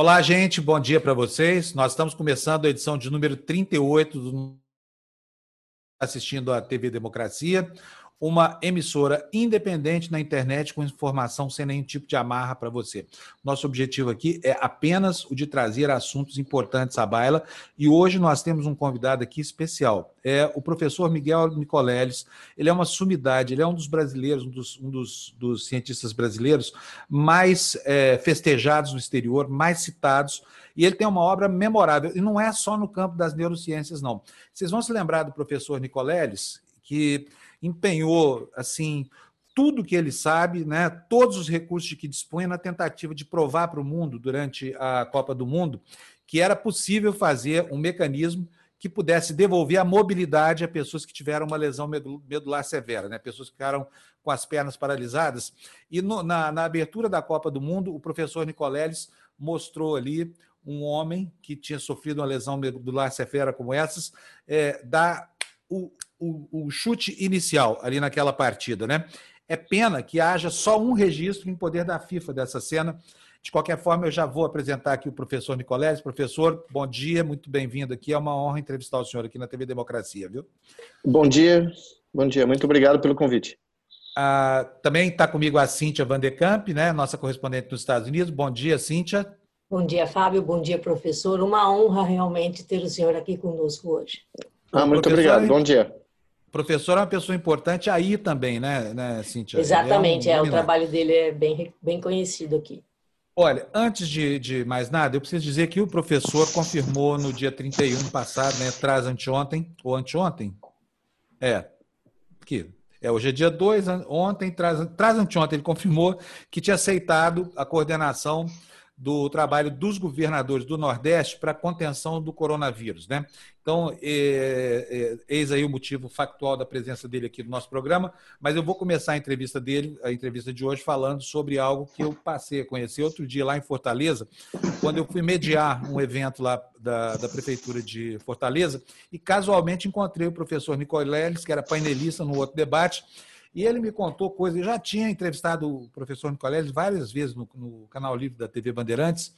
Olá, gente, bom dia para vocês. Nós estamos começando a edição de número 38 do assistindo à TV Democracia uma emissora independente na internet com informação sem nenhum tipo de amarra para você. Nosso objetivo aqui é apenas o de trazer assuntos importantes à baila e hoje nós temos um convidado aqui especial. É o professor Miguel Nicoleles. Ele é uma sumidade, ele é um dos brasileiros, um dos, um dos, dos cientistas brasileiros mais é, festejados no exterior, mais citados. E ele tem uma obra memorável, e não é só no campo das neurociências, não. Vocês vão se lembrar do professor Nicoleles, que empenhou assim tudo que ele sabe, né, todos os recursos de que dispunha na tentativa de provar para o mundo durante a Copa do Mundo que era possível fazer um mecanismo que pudesse devolver a mobilidade a pessoas que tiveram uma lesão medular severa, né? pessoas que ficaram com as pernas paralisadas. E no, na, na, abertura da Copa do Mundo, o professor Nicoleles mostrou ali um homem que tinha sofrido uma lesão medular severa como essas, é, dar o, o, o chute inicial ali naquela partida, né? É pena que haja só um registro em poder da FIFA dessa cena. De qualquer forma, eu já vou apresentar aqui o professor Nicolés. Professor, bom dia, muito bem-vindo aqui. É uma honra entrevistar o senhor aqui na TV Democracia, viu? Bom dia, bom dia. Muito obrigado pelo convite. Ah, também está comigo a Cíntia Vanderkamp, né, nossa correspondente nos Estados Unidos. Bom dia, Cíntia. Bom dia, Fábio. Bom dia, professor. Uma honra realmente ter o senhor aqui conosco hoje. Ah, muito obrigado. Bom dia professor é uma pessoa importante aí também, né, né Cíntia? Exatamente, é, um é o trabalho dele é bem, bem conhecido aqui. Olha, antes de, de, mais nada, eu preciso dizer que o professor confirmou no dia 31 passado, né, traz anteontem, ou anteontem? É, que é, hoje é dia 2, ontem, traz, traz anteontem, ele confirmou que tinha aceitado a coordenação do trabalho dos governadores do Nordeste para a contenção do coronavírus. Né? Então, é, é, eis aí o motivo factual da presença dele aqui no nosso programa, mas eu vou começar a entrevista dele, a entrevista de hoje, falando sobre algo que eu passei a conhecer outro dia lá em Fortaleza, quando eu fui mediar um evento lá da, da Prefeitura de Fortaleza, e casualmente encontrei o professor Nicoleles, que era painelista no outro debate, e ele me contou coisas. Eu já tinha entrevistado o professor Nicoleles várias vezes no, no canal livre da TV Bandeirantes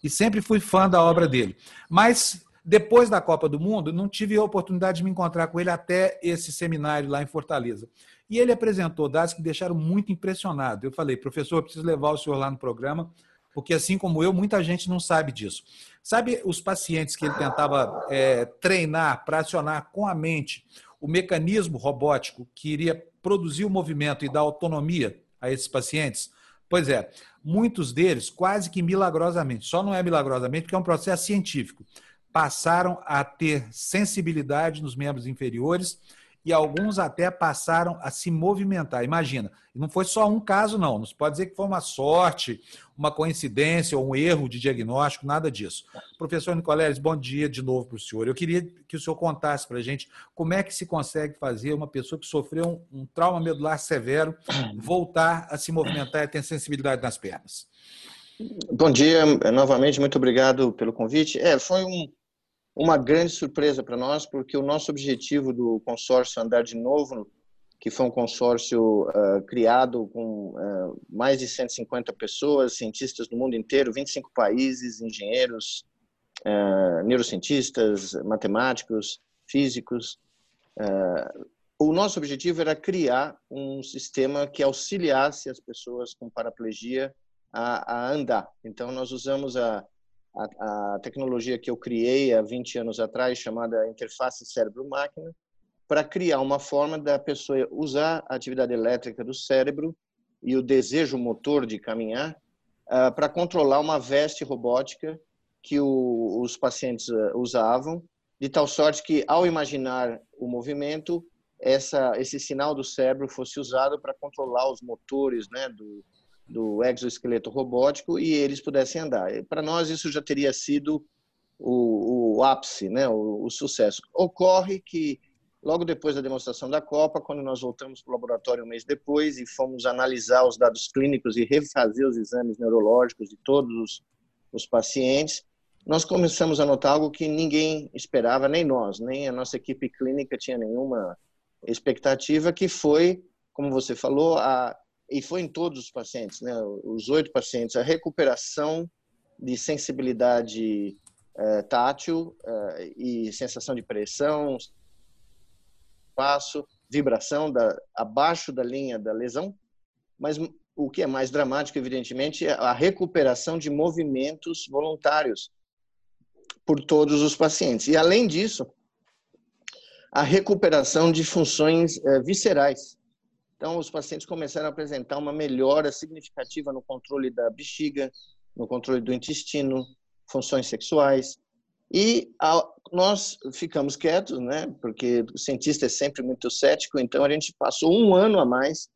e sempre fui fã da obra dele. Mas depois da Copa do Mundo, não tive a oportunidade de me encontrar com ele até esse seminário lá em Fortaleza. E ele apresentou dados que deixaram muito impressionado. Eu falei, professor, eu preciso levar o senhor lá no programa, porque assim como eu, muita gente não sabe disso. Sabe os pacientes que ele tentava é, treinar para acionar com a mente o mecanismo robótico que iria produzir o movimento e dar autonomia a esses pacientes? Pois é, muitos deles, quase que milagrosamente, só não é milagrosamente porque é um processo científico, passaram a ter sensibilidade nos membros inferiores e alguns até passaram a se movimentar. Imagina, não foi só um caso, não. Não se pode dizer que foi uma sorte, uma coincidência ou um erro de diagnóstico, nada disso. Professor Nicoleles, bom dia de novo para o senhor. Eu queria que o senhor contasse para a gente como é que se consegue fazer uma pessoa que sofreu um, um trauma medular severo voltar a se movimentar e ter sensibilidade nas pernas. Bom dia, novamente, muito obrigado pelo convite. É, foi um, uma grande surpresa para nós, porque o nosso objetivo do consórcio Andar de Novo, que foi um consórcio uh, criado com uh, mais de 150 pessoas, cientistas do mundo inteiro, 25 países, engenheiros, uh, neurocientistas, matemáticos, físicos. o nosso objetivo era criar um sistema que auxiliasse as pessoas com paraplegia a, a andar. Então, nós usamos a a, a tecnologia que eu criei há 20 anos atrás, chamada interface cérebro-máquina, para criar uma forma da pessoa usar a atividade elétrica do cérebro e o desejo motor de caminhar uh, para controlar uma veste robótica que o, os pacientes uh, usavam, de tal sorte que, ao imaginar o movimento, essa, esse sinal do cérebro fosse usado para controlar os motores né, do, do exoesqueleto robótico e eles pudessem andar. Para nós isso já teria sido o, o ápice, né, o, o, sucesso. Ocorre que logo depois da demonstração da Copa, quando nós voltamos para o laboratório um mês depois e fomos analisar os dados clínicos e refazer os exames neurológicos de todos os, os pacientes, nós começamos a notar algo que ninguém esperava, nem nós, nem a nossa equipe clínica tinha nenhuma expectativa, que foi, como você falou, a e foi em todos os pacientes, né? Os oito pacientes, a recuperação de sensibilidade uh, tátil uh, e sensação de pressão, espaço, vibração da, abaixo da linha da lesão, mas o que é mais dramático, evidentemente, é a recuperação de movimentos voluntários por todos os pacientes. E, além disso, a recuperação de funções eh, viscerais. Então, os pacientes começaram a apresentar uma melhora significativa no controle da bexiga, no controle do intestino, funções sexuais. E a, nós ficamos quietos, né? Porque o cientista é sempre muito cético, então a gente passou um ano a mais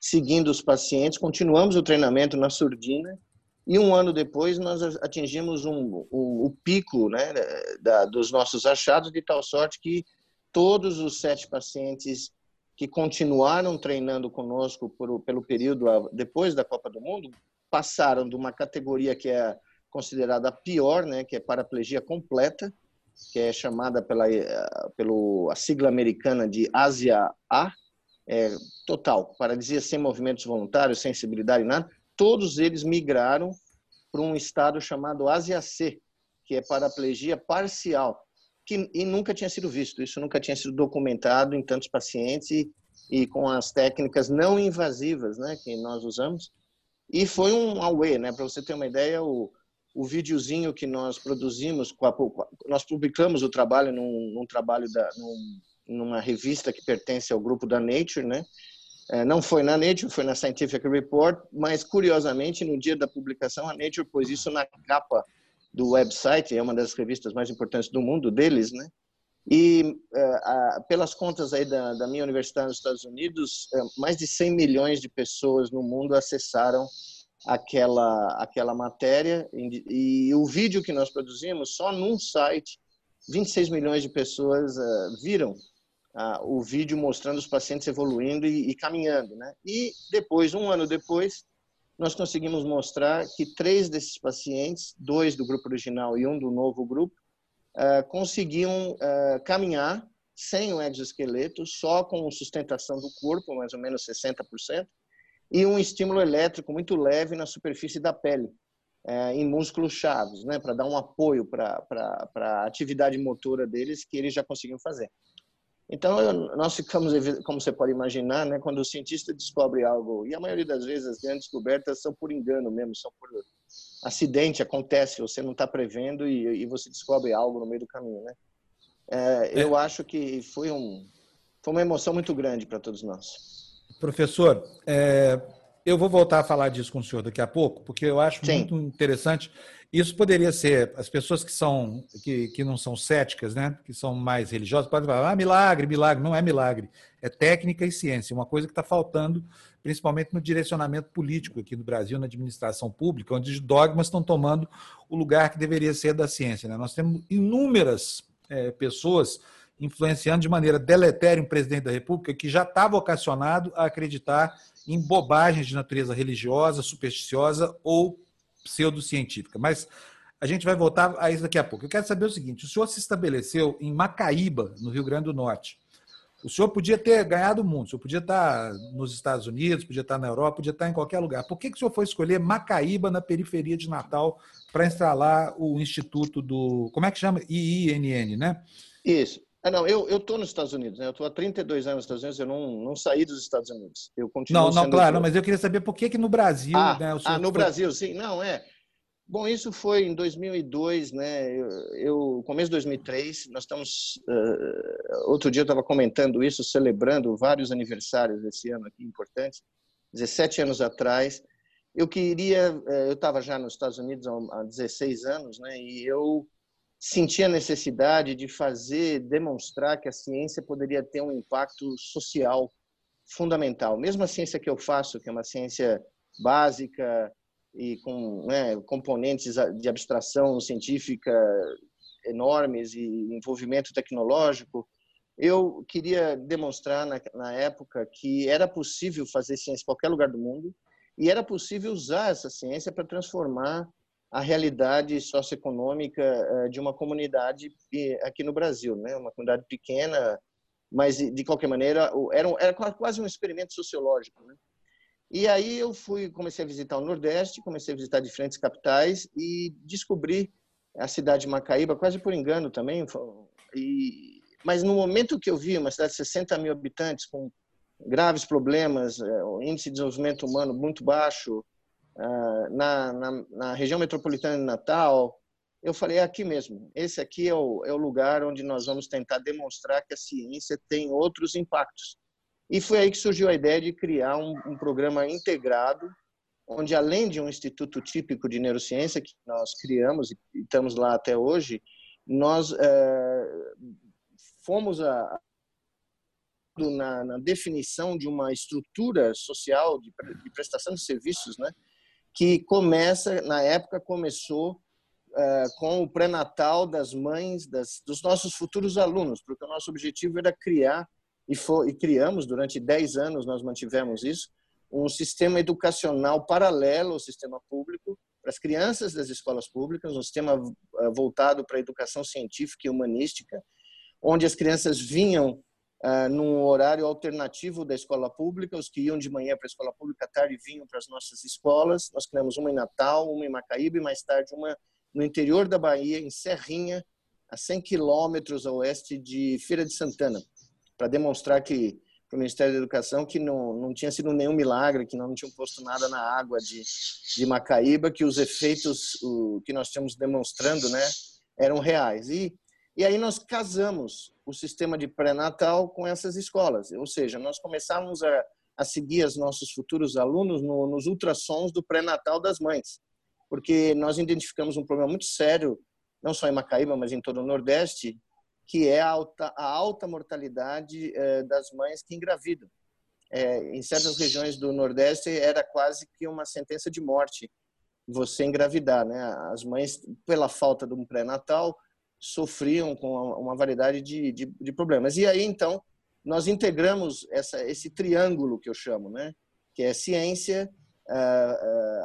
seguindo os pacientes, continuamos o treinamento na surdina e um ano depois nós atingimos um, o, o pico né, da, dos nossos achados de tal sorte que todos os sete pacientes que continuaram treinando conosco por, pelo período depois da Copa do Mundo passaram de uma categoria que é considerada a pior, né, que é paraplegia completa, que é chamada pela pelo a sigla americana de Ásia A, é, total, paralisia sem movimentos voluntários, sensibilidade nada, todos eles migraram para um estado chamado Ásia C, que é paraplegia parcial, que e nunca tinha sido visto, isso nunca tinha sido documentado em tantos pacientes e, e com as técnicas não invasivas, né, que nós usamos. E foi um away, né, para você ter uma ideia, o o videozinho que nós produzimos, nós publicamos o trabalho num, num trabalho da, num, numa revista que pertence ao grupo da Nature, né? É, não foi na Nature, foi na Scientific Report, mas curiosamente no dia da publicação a Nature pôs isso na capa do website, é uma das revistas mais importantes do mundo deles, né? E uh, pelas contas aí da, da, minha universidade nos Estados Unidos, uh, mais de 100 milhões de pessoas no mundo acessaram aquela aquela matéria e, o vídeo que nós produzimos só num site 26 milhões de pessoas uh, viram ah, o vídeo mostrando os pacientes evoluindo e, e, caminhando, né? E depois, um ano depois, nós conseguimos mostrar que três desses pacientes, dois do grupo original e um do novo grupo, ah, conseguiam ah, caminhar sem o exoesqueleto, só com sustentação do corpo, mais ou menos 60%, e um estímulo elétrico muito leve na superfície da pele, é, em músculos chaves, né, para dar um apoio para a atividade motora deles que eles já conseguiam fazer. Então, nós ficamos, como você pode imaginar, né, quando o cientista descobre algo, e a maioria das vezes as grandes descobertas são por engano mesmo, são por acidente, acontece, você não está prevendo e, e, você descobre algo no meio do caminho. Né? É, é. Eu acho que foi, um, foi uma emoção muito grande para todos nós. Professor, é, eu vou voltar a falar disso com o senhor daqui a pouco, porque eu acho Sim. muito interessante. Isso poderia ser as pessoas que são que, que não são céticas, né, que são mais religiosas, podem falar: "Ah, milagre, milagre". Não é milagre, é técnica e ciência, uma coisa que está faltando, principalmente no direcionamento político aqui no Brasil, na administração pública, onde os dogmas estão tomando o lugar que deveria ser da ciência. Né? Nós temos inúmeras é, pessoas influenciando de maneira deletéria um presidente da República que já está vocacionado a acreditar em bobagens de natureza religiosa, supersticiosa ou pseudocientífica. Mas a gente vai voltar a isso daqui a pouco. Eu quero saber o seguinte: o senhor se estabeleceu em Macaíba, no Rio Grande do Norte. O senhor podia ter ganhado o mundo, o senhor podia estar nos Estados Unidos, podia estar na Europa, podia estar em qualquer lugar. Por que, que o senhor foi escolher Macaíba, na periferia de Natal, para instalar o Instituto do. Como é que chama? IINN, né? Isso. Ah, não, eu estou nos Estados Unidos, né? Eu estou há 32 anos nos Estados Unidos, eu não, não saí dos Estados Unidos. Eu continuo Não, não, claro, mas eu queria saber por que que no Brasil, ah, né? ah, no foi... Brasil, sim. Não, é. Bom, isso foi em 2002, né? Eu, eu começo de 2003, nós estamos uh, outro dia eu estava comentando isso, celebrando vários aniversários desse ano aqui importantes. 17 anos atrás, eu queria, uh, eu estava já nos Estados Unidos há 16 anos, né? E eu senti a necessidade de fazer, demonstrar que a ciência poderia ter um impacto social fundamental. Mesmo a ciência que eu faço, que é uma ciência básica e com né, componentes de abstração científica enormes e envolvimento tecnológico, eu queria demonstrar na, na época que era possível fazer ciência em qualquer lugar do mundo e era possível usar essa ciência para transformar a realidade socioeconômica eh, de uma comunidade aqui no Brasil, né? Uma comunidade pequena, mas de qualquer maneira era, era quase um experimento sociológico, né? E aí eu fui, comecei a visitar o Nordeste, comecei a visitar diferentes capitais e descobri a cidade de Macaíba, quase por engano também. E, mas no momento que eu vi uma cidade de 60 mil habitantes, com graves problemas, é, o índice de desenvolvimento humano muito baixo, ah, na, na, na região metropolitana de Natal, eu falei, é aqui mesmo. Esse aqui é o, é o lugar onde nós vamos tentar demonstrar que a ciência tem outros impactos. E foi aí que surgiu a ideia de criar um, um programa integrado, onde além de um instituto típico de neurociência que nós criamos e estamos lá até hoje, nós é, fomos a, na, na, definição de uma estrutura social de, de, prestação de serviços, né, que começa na época começou uh, com o pré-natal das mães das, dos nossos futuros alunos, porque o nosso objetivo era criar e, foi, e criamos durante 10 anos, nós mantivemos isso, um sistema educacional paralelo ao sistema público para as crianças das escolas públicas, um sistema eh, voltado para a educação científica e humanística, onde as crianças vinham uh, num horário alternativo da escola pública, os que iam de manhã para a escola pública, à tarde vinham para as nossas escolas. Nós criamos uma em Natal, uma em Macaíba e mais tarde uma no interior da Bahia, em Serrinha, a 100 quilômetros a oeste de Feira de Santana para demonstrar que para o Ministério da Educação que não, não tinha sido nenhum milagre, que não tinham posto nada na água de, de Macaíba, que os efeitos o, que nós estamos demonstrando né, eram reais. E, e aí nós casamos o sistema de pré-natal com essas escolas, ou seja, nós começamos a, a seguir os nossos futuros alunos no, nos ultrassons do pré-natal das mães, porque nós identificamos um problema muito sério, não só em Macaíba, mas em todo o Nordeste, que é a alta, a alta mortalidade eh, das mães que engravidam. É, em certas regiões do Nordeste era quase que uma sentença de morte você engravidar, né? As mães, pela falta de um pré-natal, sofriam com uma variedade de, de, de, problemas. E aí, então, nós integramos essa, esse triângulo que eu chamo, né? Que é ciência,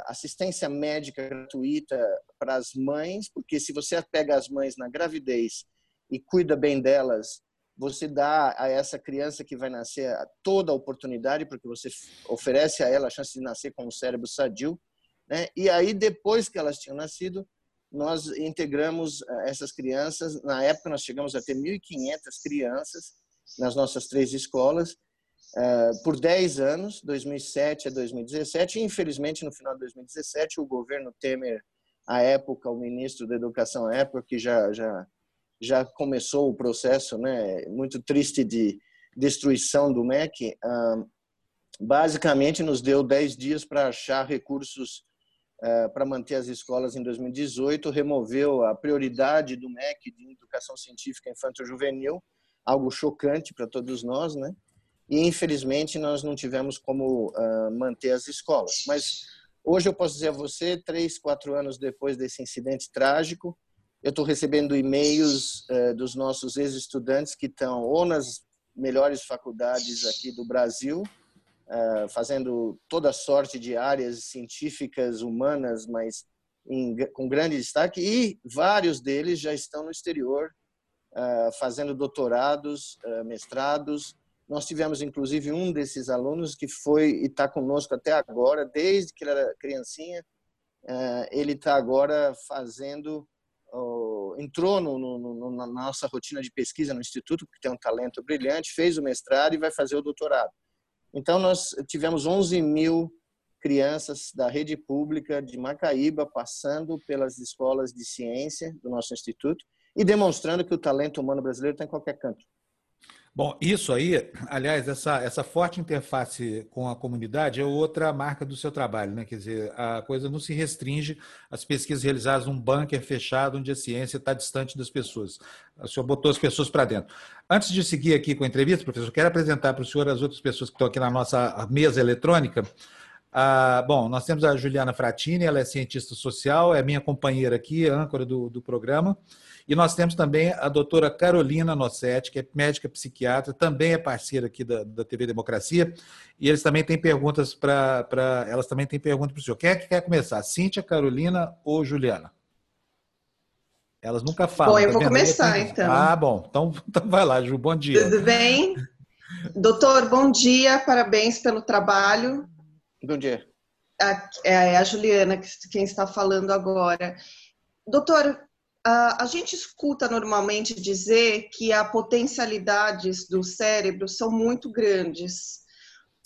assistência médica gratuita para as mães, porque se você pega as mães na gravidez e cuida bem delas, você dá a essa criança que vai nascer toda a oportunidade, porque você oferece a ela a chance de nascer com um cérebro sadio, né? E aí depois que elas tinham nascido, nós integramos eh, essas crianças. Na época nós chegamos a ter 1.500 crianças nas nossas três escolas uh, por 10 anos, 2007 a 2017. E, infelizmente, no final de 2017, o governo Temer, à época, o ministro da Educação à época, que já já já começou o processo, né, muito triste de destruição do MEC, basicamente nos deu 10 dias para achar recursos para manter as escolas em 2018, removeu a prioridade do MEC de educação científica infanto-juvenil, algo chocante para todos nós, né? E infelizmente nós não tivemos como manter as escolas. Mas hoje eu posso dizer a você, três, quatro anos depois desse incidente trágico, eu estou recebendo e-mails uh, dos nossos ex-estudantes que estão ou nas melhores faculdades aqui do Brasil, uh, fazendo toda sorte de áreas científicas, humanas, mas em, com grande destaque, e vários deles já estão no exterior, uh, fazendo doutorados, mestrados. Nós tivemos, inclusive, um desses alunos que foi e está conosco até agora, desde que ele era criancinha. ele está agora fazendo entrou no, no, na nossa rotina de pesquisa no Instituto, porque tem um talento brilhante, fez o mestrado e vai fazer o doutorado. Então, nós tivemos 11 mil crianças da rede pública de Macaíba passando pelas escolas de ciência do nosso instituto e demonstrando que o talento humano brasileiro está em qualquer canto. Bom, isso aí, aliás, essa, essa forte interface com a comunidade é outra marca do seu trabalho, né? Quer dizer, a coisa não se restringe às pesquisas realizadas num bunker fechado, onde a ciência está distante das pessoas. O senhor botou as pessoas para dentro. Antes de seguir aqui com a entrevista, professor, quero apresentar para o senhor as outras pessoas que estão aqui na nossa mesa eletrônica. Ah, bom, nós temos a Juliana Fratini, ela é cientista social, é minha companheira aqui, âncora do, do programa. E nós temos também a doutora Carolina Nossetti, que é médica psiquiatra, também é parceira aqui da, da TV Democracia, e eles também têm perguntas para. Elas também têm perguntas para o senhor. Quem é que quer começar? Cíntia, Carolina ou Juliana? Elas nunca falam. Bom, eu tá vou vendo? começar, então. Ah, bom. Então, então vai lá, Ju. Bom dia. Tudo bem? Doutor, bom dia. Parabéns pelo trabalho. Bom dia. A, é a Juliana quem está falando agora. Doutor, a, a gente escuta normalmente dizer que as potencialidades do cérebro são muito grandes.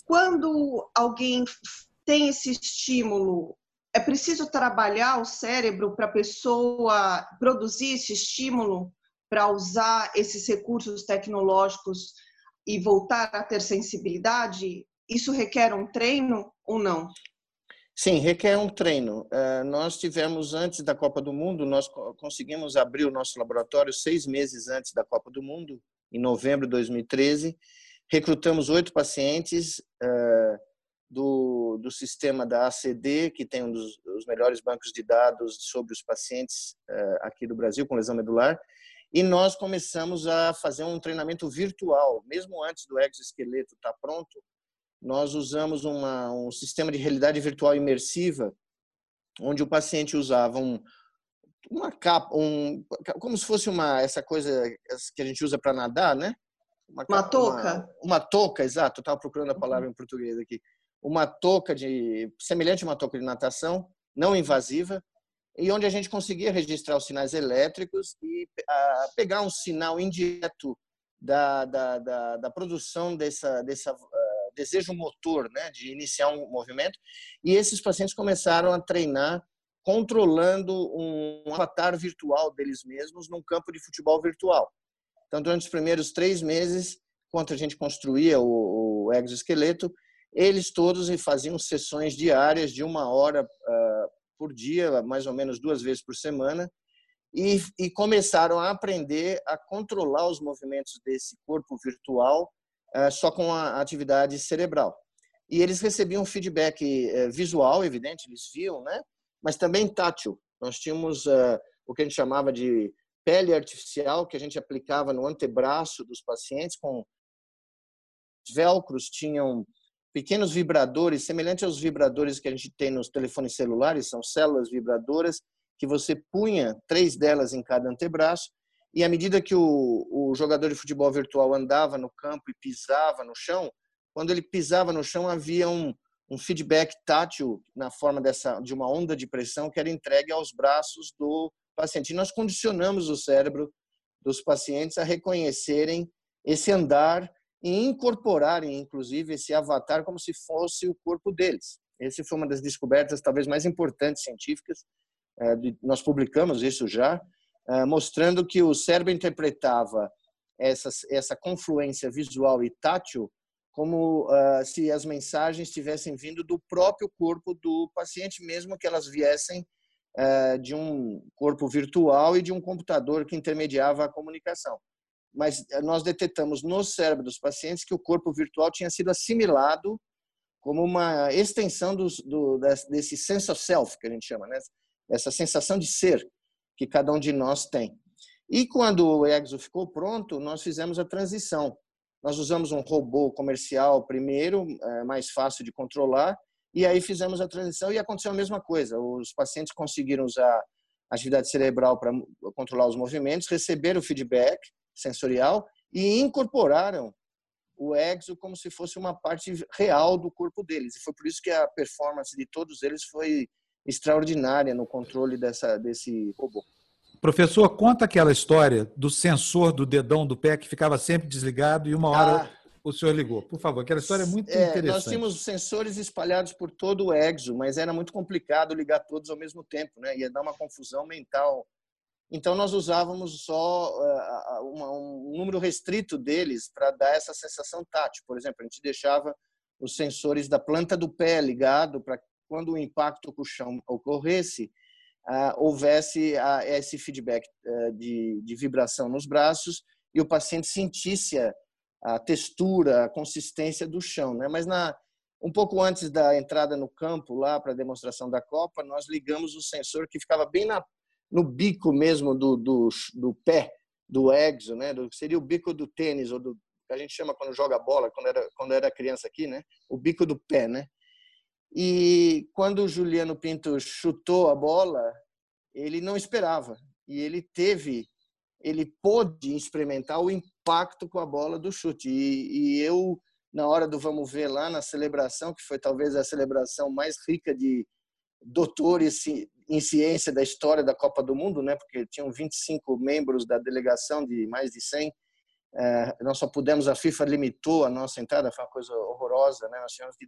Quando alguém tem esse estímulo, é preciso trabalhar o cérebro para a pessoa produzir esse estímulo para usar esses recursos tecnológicos e voltar a ter sensibilidade? Isso requer um treino ou não? Sim, requer um treino. Uh, nós tivemos, antes da Copa do Mundo, nós conseguimos abrir o nosso laboratório seis meses antes da Copa do Mundo, em novembro de 2013. Recrutamos oito pacientes uh, do, do sistema da ACD, que tem um dos, dos melhores bancos de dados sobre os pacientes uh, aqui do Brasil com lesão medular. E nós começamos a fazer um treinamento virtual, mesmo antes do exoesqueleto estar pronto, nós usamos uma, um sistema de realidade virtual imersiva, onde o paciente usava um, uma capa, um, como se fosse uma essa coisa que a gente usa para nadar, né? Uma, uma touca. Uma, uma touca, exato. Estava procurando a palavra em português aqui. Uma touca de semelhante a uma touca de natação, não invasiva, e onde a gente conseguia registrar os sinais elétricos e a, pegar um sinal indireto da, da, da, da produção dessa, dessa desejo motor, né, de iniciar um movimento, e esses pacientes começaram a treinar controlando um avatar virtual deles mesmos num campo de futebol virtual. Então, durante os primeiros três meses, enquanto a gente construía o, o exoesqueleto, eles todos faziam sessões diárias de uma hora uh, por dia, mais ou menos duas vezes por semana, e, e, começaram a aprender a controlar os movimentos desse corpo virtual só com a atividade cerebral. E eles recebiam feedback é, visual, evidente, eles viam, né? Mas também tátil. Nós tínhamos é, o que a gente chamava de pele artificial, que a gente aplicava no antebraço dos pacientes, com velcros tinham pequenos vibradores, semelhantes aos vibradores que a gente tem nos telefones celulares, são células vibradoras que você punha três delas em cada antebraço e à medida que o, o jogador de futebol virtual andava no campo e pisava no chão, quando ele pisava no chão havia um, um feedback tátil na forma dessa de uma onda de pressão que era entregue aos braços do paciente. E nós condicionamos o cérebro dos pacientes a reconhecerem esse andar e incorporarem, inclusive, esse avatar como se fosse o corpo deles. Essa foi uma das descobertas talvez mais importantes científicas. Eh, nós publicamos isso já mostrando que o cérebro interpretava essa, essa confluência visual e tátil como uh, se as mensagens tivessem vindo do próprio corpo do paciente, mesmo que elas viessem uh, de um corpo virtual e de um computador que intermediava a comunicação. Mas nós detectamos no cérebro dos pacientes que o corpo virtual tinha sido assimilado como uma extensão dos, do, desse sense of self, que a gente chama, né? essa sensação de ser que cada um de nós tem. E quando o Exo ficou pronto, nós fizemos a transição. Nós usamos um robô comercial primeiro, é, mais fácil de controlar, e aí fizemos a transição e aconteceu a mesma coisa. Os pacientes conseguiram usar a atividade cerebral para controlar os movimentos, receberam o feedback sensorial e incorporaram o exo como se fosse uma parte real do corpo deles. E foi por isso que a performance de todos eles foi extraordinária no controle dessa, desse robô. Professor, conta aquela história do sensor do dedão do pé que ficava sempre desligado e uma hora ah, o senhor ligou. Por favor, aquela história é muito é, interessante. Nós tínhamos sensores espalhados por todo o exo, mas era muito complicado ligar todos ao mesmo tempo, né? Ia dar uma confusão mental. Então nós usávamos só uh, um número restrito deles para dar essa sensação tátil. Por exemplo, a gente deixava os sensores da planta do pé ligado para quando o impacto com o chão ocorresse, uh, houvesse uh, esse feedback uh, de, vibração nos braços e o paciente sentisse a, a textura, a consistência do chão. Né? Mas na, um pouco antes da entrada no campo, lá para a demonstração da Copa, nós ligamos o sensor que ficava bem na, no bico mesmo do, do, do pé, do exo, né? Do, seria o bico do tênis, ou do que a gente chama quando joga bola, quando era, quando era criança aqui, né? O bico do pé, né? E quando o Juliano Pinto chutou a bola, ele não esperava. E ele teve, ele pôde experimentar o impacto com a bola do chute. E, e eu na hora do vamos ver lá na celebração, que foi talvez a celebração mais rica de doutores em ciência da história da Copa do Mundo, né? Porque tinham 25 membros da delegação de mais de 100. É, nós só pudemos, a FIFA limitou a nossa entrada, foi uma coisa horrorosa, né? Nós tivemos que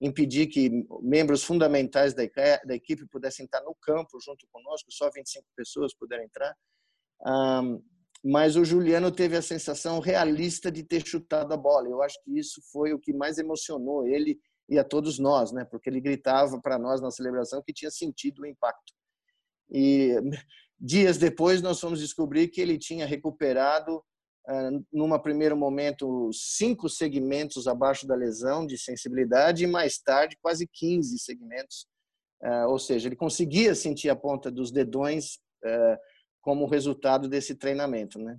impedir que membros fundamentais da, equipe pudessem estar no campo junto conosco, só 25 pessoas puderam entrar. Mas o Juliano teve a sensação realista de ter chutado a bola. Eu acho que isso foi o que mais emocionou ele e a todos nós, né? Porque ele gritava para nós na celebração que tinha sentido o impacto. E dias depois nós fomos descobrir que ele tinha recuperado numa primeiro momento, cinco segmentos abaixo da lesão de sensibilidade e mais tarde quase 15 segmentos. Ah, ou seja, ele conseguia sentir a ponta dos dedões ah, como resultado desse treinamento, né?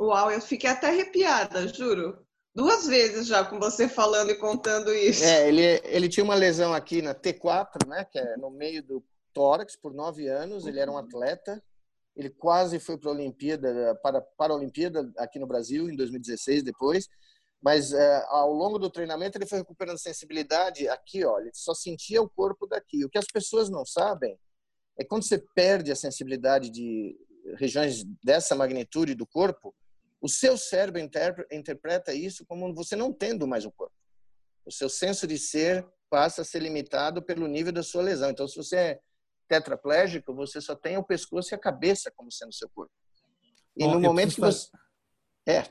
Uau, eu fiquei até arrepiada, juro. Duas vezes já com você falando e contando isso. É, ele, ele tinha uma lesão aqui na T4, né, que é no meio do tórax, por nove anos. Ele era um atleta ele quase foi para a Olimpíada, para, para a Olimpíada aqui no Brasil em 2016 depois, mas é, ao longo do treinamento ele foi recuperando sensibilidade aqui, olha, ele só sentia o corpo daqui. O que as pessoas não sabem é quando você perde a sensibilidade de regiões dessa magnitude do corpo, o seu cérebro interpreta isso como você não tendo mais o corpo. O seu senso de ser passa a ser limitado pelo nível da sua lesão. Então, se você é tetraplégico, você só tem o pescoço e a cabeça como sendo seu corpo. E Bom, no momento que você. É.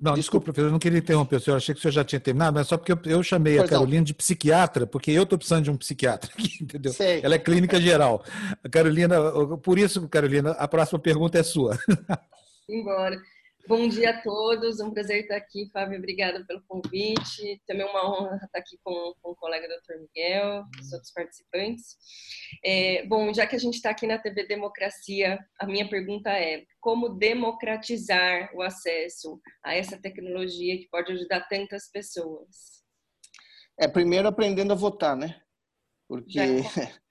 Não, desculpa, professor, eu não queria interromper o senhor, achei que o senhor já tinha terminado, mas só porque eu, eu chamei pois a Carolina não. de psiquiatra, porque eu estou precisando de um psiquiatra aqui, entendeu? Sei. Ela é clínica geral. A Carolina, por isso, Carolina, a próxima pergunta é sua. Embora. Bom dia a todos, um prazer estar aqui, Fábio, obrigada pelo convite. Também uma honra estar aqui com, com o colega Dr. Miguel, os outros participantes. É, bom, já que a gente está aqui na TV Democracia, a minha pergunta é: como democratizar o acesso a essa tecnologia que pode ajudar tantas pessoas? É, primeiro aprendendo a votar, né? Porque já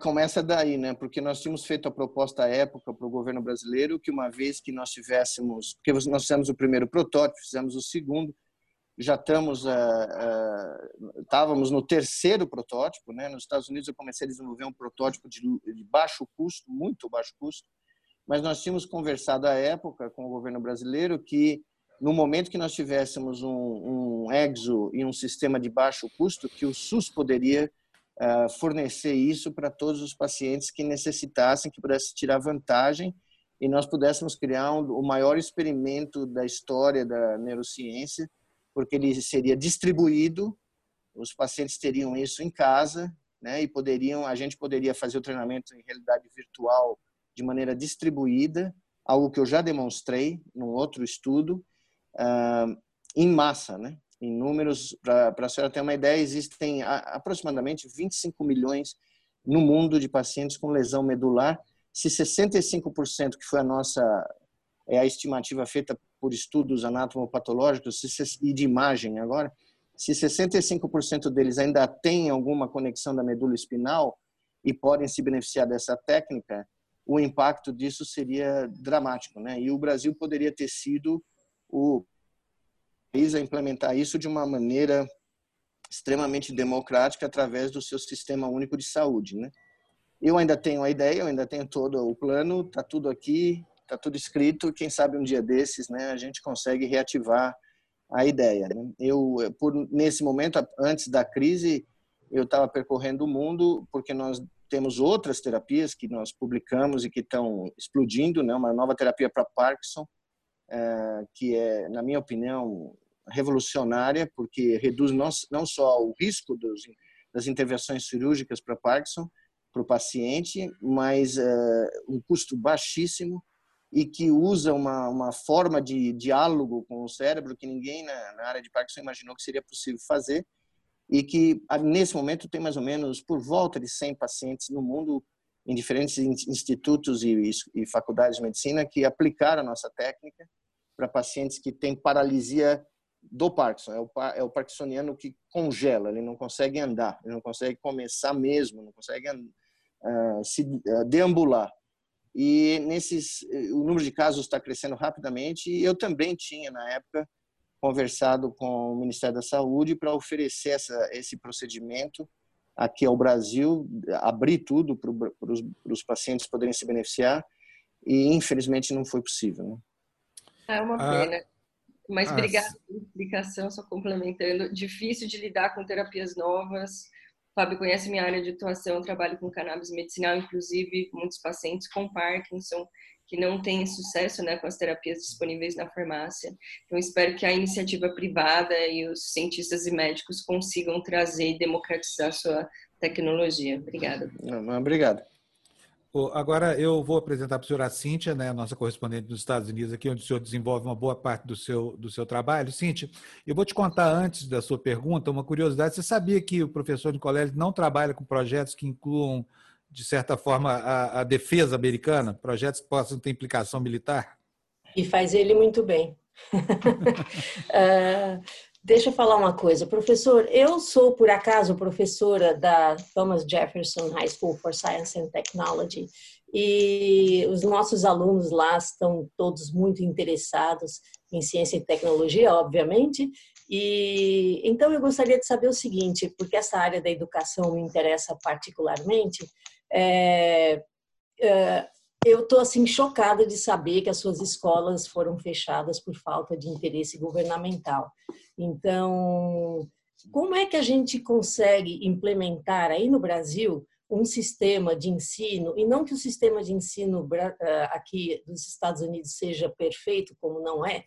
começa daí, né? Porque nós tínhamos feito a proposta à época para o governo brasileiro que uma vez que nós tivéssemos, porque nós fizemos o primeiro protótipo, fizemos o segundo, já estamos, uh, uh, estávamos no terceiro protótipo, né? Nos Estados Unidos eu comecei a desenvolver um protótipo de, de baixo custo, muito baixo custo, mas nós tínhamos conversado à época com o governo brasileiro que no momento que nós tivéssemos um, um exo e um sistema de baixo custo, que o SUS poderia uh, fornecer isso para todos os pacientes que necessitassem, que pudessem tirar vantagem e nós pudéssemos criar um, o maior experimento da história da neurociência, porque ele seria distribuído, os pacientes teriam isso em casa, né, e poderiam, a gente poderia fazer o treinamento em realidade virtual de maneira distribuída, algo que eu já demonstrei num outro estudo, uh, em massa, né? Em números, para a senhora ter uma ideia, existem aproximadamente 25 milhões no mundo de pacientes com lesão medular. Se 65%, que foi a nossa é a estimativa feita por estudos anatomopatológicos e de imagem agora, se 65% deles ainda têm alguma conexão da medula espinal e podem se beneficiar dessa técnica, o impacto disso seria dramático, né? E o Brasil poderia ter sido o país a implementar isso de uma maneira extremamente democrática através do seu sistema único de saúde, né? Eu ainda tenho a ideia, eu ainda tenho todo o plano, tá tudo aqui, tá tudo escrito. Quem sabe um dia desses, né, a gente consegue reativar a ideia. Né? Eu, por nesse momento, antes da crise, eu estava percorrendo o mundo porque nós temos outras terapias que nós publicamos e que estão explodindo, né? Uma nova terapia para Parkinson que é, na minha opinião, revolucionária, porque reduz não, só o risco dos, das intervenções cirúrgicas para Parkinson, para o paciente, mas é, um custo baixíssimo e que usa uma, uma forma de diálogo com o cérebro que ninguém na, na área de Parkinson imaginou que seria possível fazer e que nesse momento tem mais ou menos por volta de 100 pacientes no mundo em diferentes institutos e, e faculdades de medicina que aplicaram a nossa técnica para pacientes que têm paralisia do Parkinson. É o, é o parkinsoniano que congela, ele não consegue andar, ele não consegue começar mesmo, não consegue uh, se uh, deambular. E nesses, o número de casos está crescendo rapidamente. E eu também tinha na época conversado com o Ministério da Saúde para oferecer essa, esse procedimento aqui ao Brasil, abrir tudo para os pacientes poderem se beneficiar e infelizmente não foi possível. Né? É uma ah, pena. Mas ah, obrigada pela explicação, só complementando. Difícil de lidar com terapias novas. O Fábio conhece minha área de atuação, trabalho com cannabis medicinal, inclusive muitos pacientes com Parkinson que não têm sucesso né, com as terapias disponíveis na farmácia. Então, espero que a iniciativa privada e os cientistas e médicos consigam trazer e democratizar a sua tecnologia. Obrigada. Obrigado. Agora eu vou apresentar para o senhor a Cíntia, né, nossa correspondente dos Estados Unidos aqui, onde o senhor desenvolve uma boa parte do seu, do seu trabalho. Cíntia, eu vou te contar antes da sua pergunta uma curiosidade. Você sabia que o professor de colégio não trabalha com projetos que incluam, de certa forma, a, a defesa americana, projetos que possam ter implicação militar? E faz ele muito bem. uh, Deixa eu falar uma coisa, professor. Eu sou, por acaso, professora da Thomas Jefferson High School for Science and Technology e os nossos alunos lá estão todos muito interessados em ciência e tecnologia, obviamente. E então eu gostaria de saber o seguinte, porque essa área da educação me interessa particularmente. É, é, eu estou assim chocada de saber que as suas escolas foram fechadas por falta de interesse governamental. Então, como é que a gente consegue implementar aí no Brasil um sistema de ensino e não que o sistema de ensino eh, aqui dos Estados Unidos seja perfeito, como não é,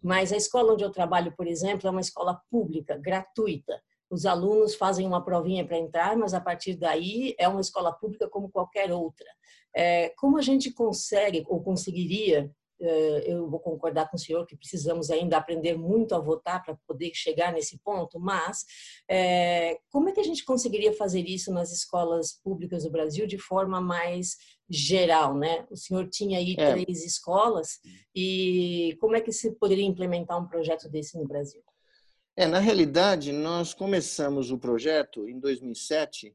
mas a escola onde eu trabalho, por exemplo, é uma escola pública, gratuita. Os alunos fazem uma provinha para entrar, mas a partir daí é uma escola pública como qualquer outra. É, como a gente consegue ou conseguiria é, eu vou concordar com o senhor que precisamos ainda aprender muito a votar para poder chegar nesse ponto, mas é, como é que a gente conseguiria fazer isso nas escolas públicas do Brasil de forma mais geral, né? O senhor tinha aí é. três escolas e como é que se poderia implementar um projeto desse no Brasil? É, na realidade, nós começamos o projeto em 2007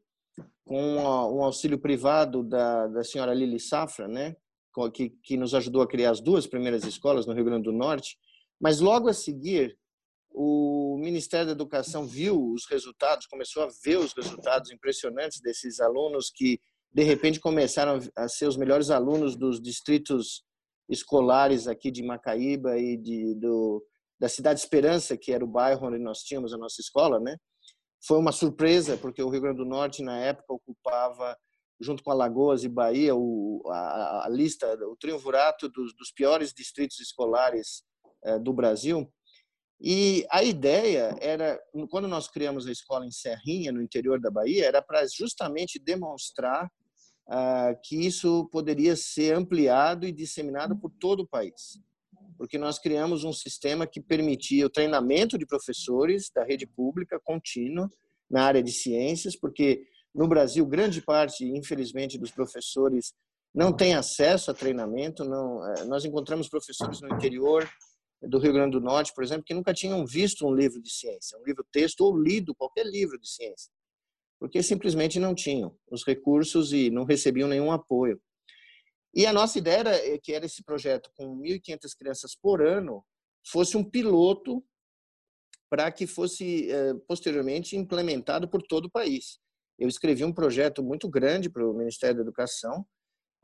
com um auxílio privado da, da senhora Lili Safra, né? Que, que nos ajudou a criar as duas primeiras escolas no Rio Grande do Norte. Mas logo a seguir, o Ministério da Educação viu os resultados, começou a ver os resultados impressionantes desses alunos que, de repente, começaram a ser os melhores alunos dos distritos escolares aqui de Macaíba e de, do, da Cidade Esperança, que era o bairro onde nós tínhamos a nossa escola, né? Foi uma surpresa, porque o Rio Grande do Norte, na época, ocupava, junto com Alagoas e Bahia, o, a, a, lista, o triunvirato dos, dos piores distritos escolares eh, do Brasil. E a ideia era, quando nós criamos a escola em Serrinha, no interior da Bahia, era para justamente demonstrar ah, que isso poderia ser ampliado e disseminado por todo o país porque nós criamos um sistema que permitia o treinamento de professores da rede pública contínua na área de ciências, porque no Brasil grande parte, infelizmente, dos professores não tem acesso a treinamento. Não, eh, nós encontramos professores no interior do Rio Grande do Norte, por exemplo, que nunca tinham visto um livro de ciência, um livro texto ou lido qualquer livro de ciência, porque simplesmente não tinham os recursos e não recebiam nenhum apoio. E a nossa ideia era eh, que era esse projeto com 1.500 crianças por ano fosse um piloto para que fosse eh, posteriormente implementado por todo o país. Eu escrevi um projeto muito grande para o Ministério da Educação,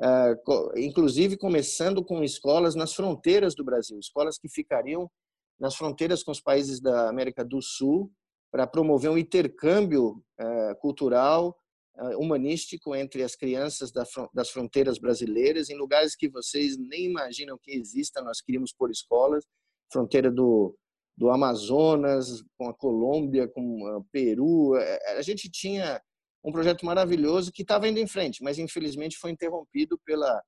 ah, inclusive começando com escolas nas fronteiras do Brasil, escolas que ficariam nas fronteiras com os países da América do Sul, para promover um intercâmbio eh, cultural humanístico entre as crianças das fronteiras brasileiras, em lugares que vocês nem imaginam que exista, nós queríamos por escolas, fronteira do, do Amazonas, com a Colômbia, com o Peru. Eh, a gente tinha um projeto maravilhoso que estava indo em frente, mas infelizmente foi interrompido pela,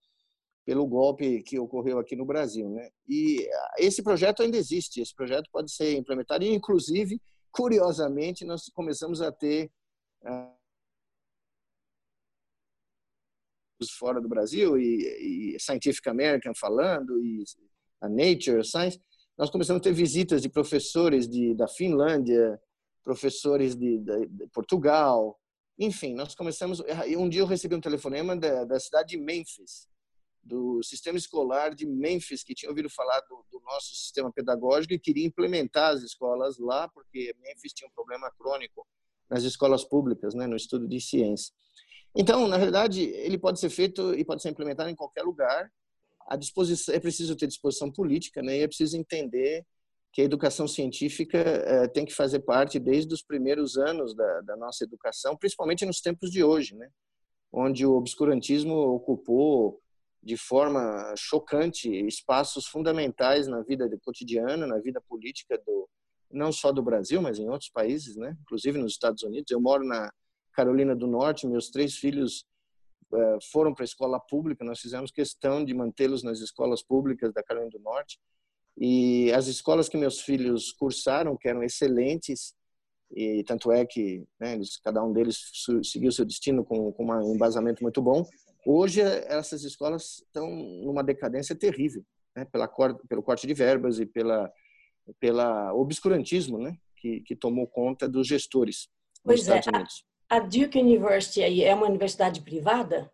pelo golpe que ocorreu aqui no Brasil. Né? E esse projeto ainda existe, esse projeto pode ser implementado, e inclusive, curiosamente, nós começamos a ter uh, fora do Brasil, e, e Scientific American falando, e a Nature Science, nós começamos a ter visitas de professores de, da Finlândia, professores de, de, de Portugal, enfim, nós começamos. Um dia eu recebi um telefonema da, da cidade de Memphis, do sistema escolar de Memphis, que tinha ouvido falar do, do, nosso sistema pedagógico e queria implementar as escolas lá, porque Memphis tinha um problema crônico nas escolas públicas, né, no estudo de ciência. Então, na realidade, ele pode ser feito e pode ser implementado em qualquer lugar. A disposição é preciso ter disposição política, né, e é preciso entender que a educação científica eh, tem que fazer parte desde os primeiros anos da, da nossa educação, principalmente nos tempos de hoje, né, onde o obscurantismo ocupou de forma chocante espaços fundamentais na vida cotidiana, na vida política do não só do Brasil, mas em outros países, né? Inclusive nos Estados Unidos. Eu moro na Carolina do Norte, meus três filhos uh, foram para a escola pública. Nós fizemos questão de mantê-los nas escolas públicas da Carolina do Norte. E as escolas que meus filhos cursaram, que eram excelentes, e tanto é que né, eles, cada um deles seguiu seu destino com, com um embasamento muito bom. Hoje, essas escolas estão numa decadência terrível, né? Pela, pelo corte de verbas e pela, pela obscurantismo né? que, que tomou conta dos gestores pois nos é, Estados Unidos. A, Duke University aí é uma universidade privada?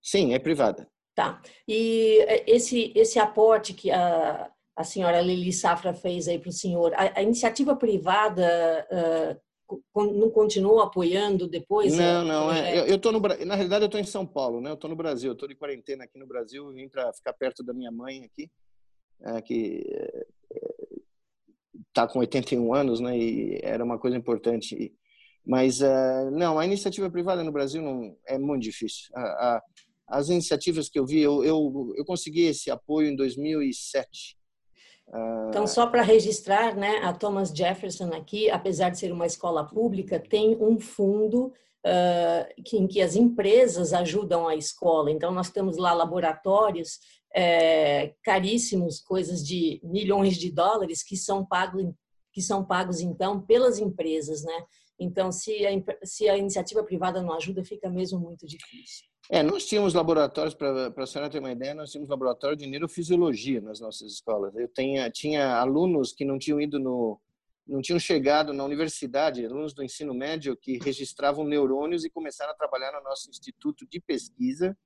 Sim, é privada. Tá. E é, esse, esse aporte que a, a senhora Lili Safra fez aí para o senhor, a, a, iniciativa privada uh, não continua apoiando depois? Não, não. É, eu, eu tô no, na realidade, eu estou em São Paulo, né? Eu estou no Brasil. Estou de quarentena aqui no Brasil. Vim para ficar perto da minha mãe aqui, é, que está é, com 81 anos, né? E era uma coisa importante. Mas, uh, não, a iniciativa privada no Brasil não é muito difícil. A, a, as iniciativas que eu vi, eu, eu, eu consegui esse apoio em 2007. Então, só para registrar, né, a Thomas Jefferson aqui, apesar de ser uma escola pública, tem um fundo uh, que, em que as empresas ajudam a escola. Então, nós temos lá laboratórios é, caríssimos, coisas de milhões de dólares, que são pagos, que são pagos então pelas empresas, né? Então, se a, se a iniciativa privada não ajuda, fica mesmo muito difícil. É, nós tínhamos laboratórios, para a senhora ter uma ideia, nós tínhamos laboratório de neurofisiologia nas nossas escolas. Eu tinha, tinha alunos que não tinham ido no, não tinham chegado na universidade, alunos do ensino médio que registravam neurônios e começaram a trabalhar no nosso instituto de pesquisa,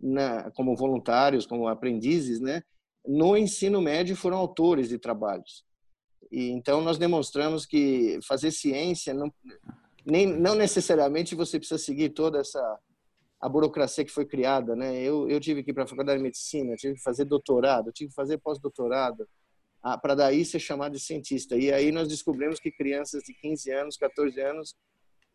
na, como voluntários, como aprendizes, né? No ensino médio foram autores de trabalhos. E então nós demonstramos que fazer ciência não, nem, não necessariamente você precisa seguir toda essa a burocracia que foi criada, né? Eu, eu tive que ir para a faculdade de medicina, tive que fazer doutorado, tive que fazer pós-doutorado, ah, para daí ser chamado de cientista. E aí nós descobrimos que crianças de 15 anos, 14 anos,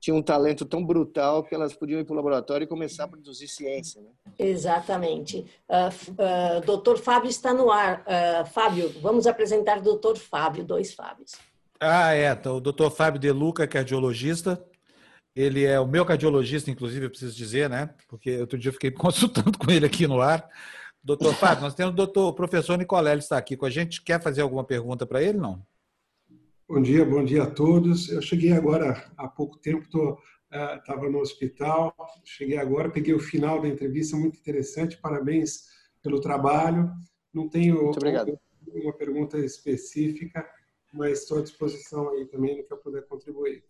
tinham um talento tão brutal que elas podiam ir para o laboratório e começar a produzir ciência. Né? Exatamente. Uh, uh, doutor Fábio está no ar. Uh, Fábio, vamos apresentar o doutor Fábio, dois Fábios. Ah, é. Então, o doutor Fábio De Luca, cardiologista, ele é o meu cardiologista, inclusive, eu preciso dizer, né? Porque outro dia eu fiquei consultando com ele aqui no ar. Doutor Fábio, nós temos o doutor o professor Nicolelli está aqui com a gente. Quer fazer alguma pergunta para ele, não? Bom dia, bom dia a todos. Eu cheguei agora há pouco tempo, estava uh, no hospital, cheguei agora, peguei o final da entrevista, muito interessante, parabéns pelo trabalho. Não tenho uma pergunta específica, mas estou à disposição aí também no que eu puder contribuir.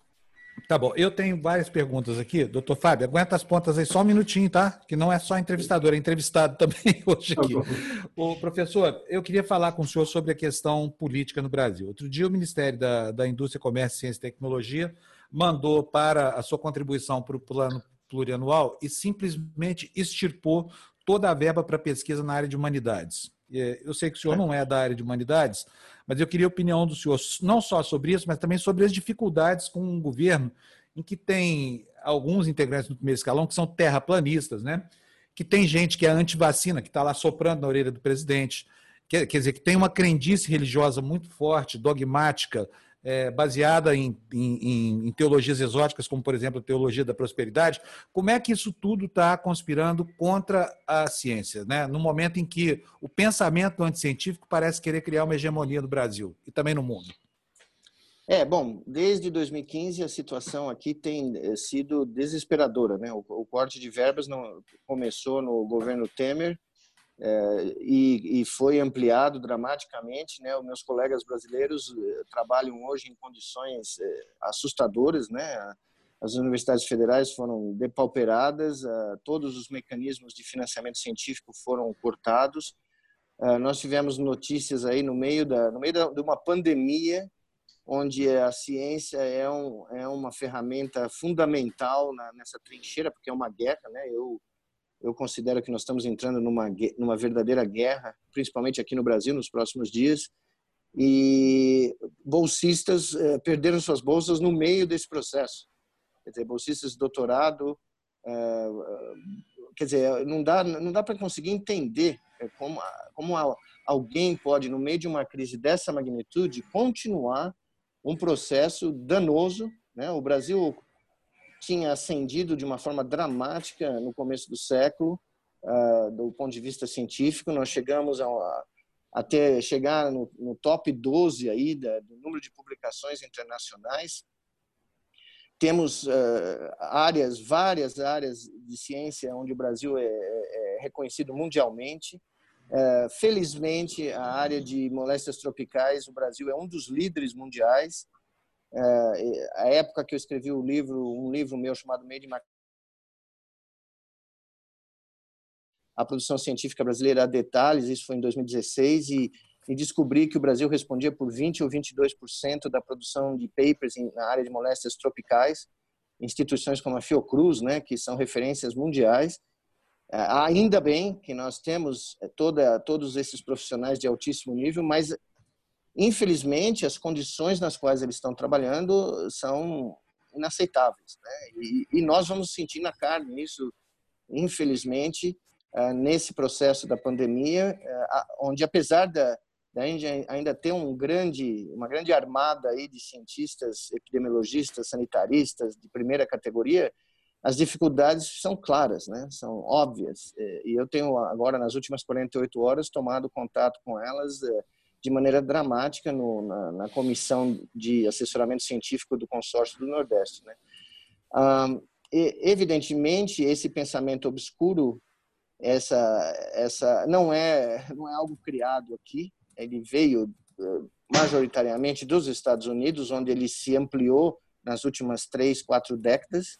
Tá bom, eu tenho várias perguntas aqui. Doutor Fábio, aguenta as pontas aí só um minutinho, tá? Que não é só entrevistador, é entrevistado também hoje aqui. Tá o professor, eu queria falar com o senhor sobre a questão política no Brasil. Outro dia o Ministério da, da Indústria, Comércio, Ciência e Tecnologia mandou para a sua contribuição para o plano plurianual e simplesmente extirpou toda a verba para pesquisa na área de humanidades. Eu sei que o senhor não é da área de humanidades, mas eu queria a opinião do senhor, não só sobre isso, mas também sobre as dificuldades com um governo em que tem alguns integrantes do primeiro escalão que são terraplanistas, né? que tem gente que é anti-vacina, que está lá soprando na orelha do presidente, quer, quer dizer, que tem uma crendice religiosa muito forte, dogmática, é, baseada em, em, em, teologias exóticas, como, por exemplo, a teologia da prosperidade, como é que isso tudo está conspirando contra a ciência, né? no momento em que o pensamento anticientífico parece querer criar uma hegemonia no Brasil e também no mundo? É, bom, desde 2015 a situação aqui tem eh, sido desesperadora. Né? O, o corte de verbas não, começou no governo Temer, é, e, e, foi ampliado dramaticamente. Né? Os meus colegas brasileiros eh, trabalham hoje em condições eh, assustadoras, né? as universidades federais foram depauperadas, todos os mecanismos de financiamento científico foram cortados. Nós tivemos notícias aí no meio da no meio da, de uma pandemia onde a ciência é, um, é uma ferramenta fundamental na, nessa trincheira porque é uma guerra, né? Eu eu considero que nós estamos entrando numa numa verdadeira guerra, principalmente aqui no Brasil nos próximos dias. E bolsistas eh, perderam suas bolsas no meio desse processo quer dizer, bolsistas de doutorado, é, quer dizer, não dá, não dá para conseguir entender é, como, como alguém pode, no meio de uma crise dessa magnitude, continuar um processo danoso. Né? O Brasil tinha ascendido de uma forma dramática no começo do século, uh, do ponto de vista científico. Nós chegamos a, a até chegar no, no, top 12 aí da, do número de publicações internacionais temos uh, áreas, várias áreas de ciência onde o Brasil é, é, é reconhecido mundialmente. Uh, felizmente, a área de moléstias tropicais, o Brasil é um dos líderes mundiais. Uh, a época que eu escrevi o livro, um livro meu chamado Made in a produção científica brasileira a detalhes, isso foi em 2016, e e descobri que o Brasil respondia por 20 ou 22% da produção de papers na área de moléstias tropicais, instituições como a Fiocruz, né, que são referências mundiais. É, ainda bem que nós temos é, toda, todos esses profissionais de altíssimo nível, mas infelizmente as condições nas quais eles estão trabalhando são inaceitáveis, né? e, e nós vamos sentir na carne isso, infelizmente, é, nesse processo da pandemia, onde apesar da, a gente ainda tem um grande, uma grande armada aí de cientistas, epidemiologistas, sanitaristas de primeira categoria, as dificuldades são claras, né? são óbvias. É, e eu tenho agora, nas últimas 48 horas, tomado contato com elas é, de maneira dramática no, na, na, comissão de assessoramento científico do consórcio do Nordeste. Né? e, evidentemente, esse pensamento obscuro, essa, essa não é não é algo criado aqui ele veio eh, majoritariamente dos Estados Unidos, onde ele se ampliou nas últimas três, quatro décadas.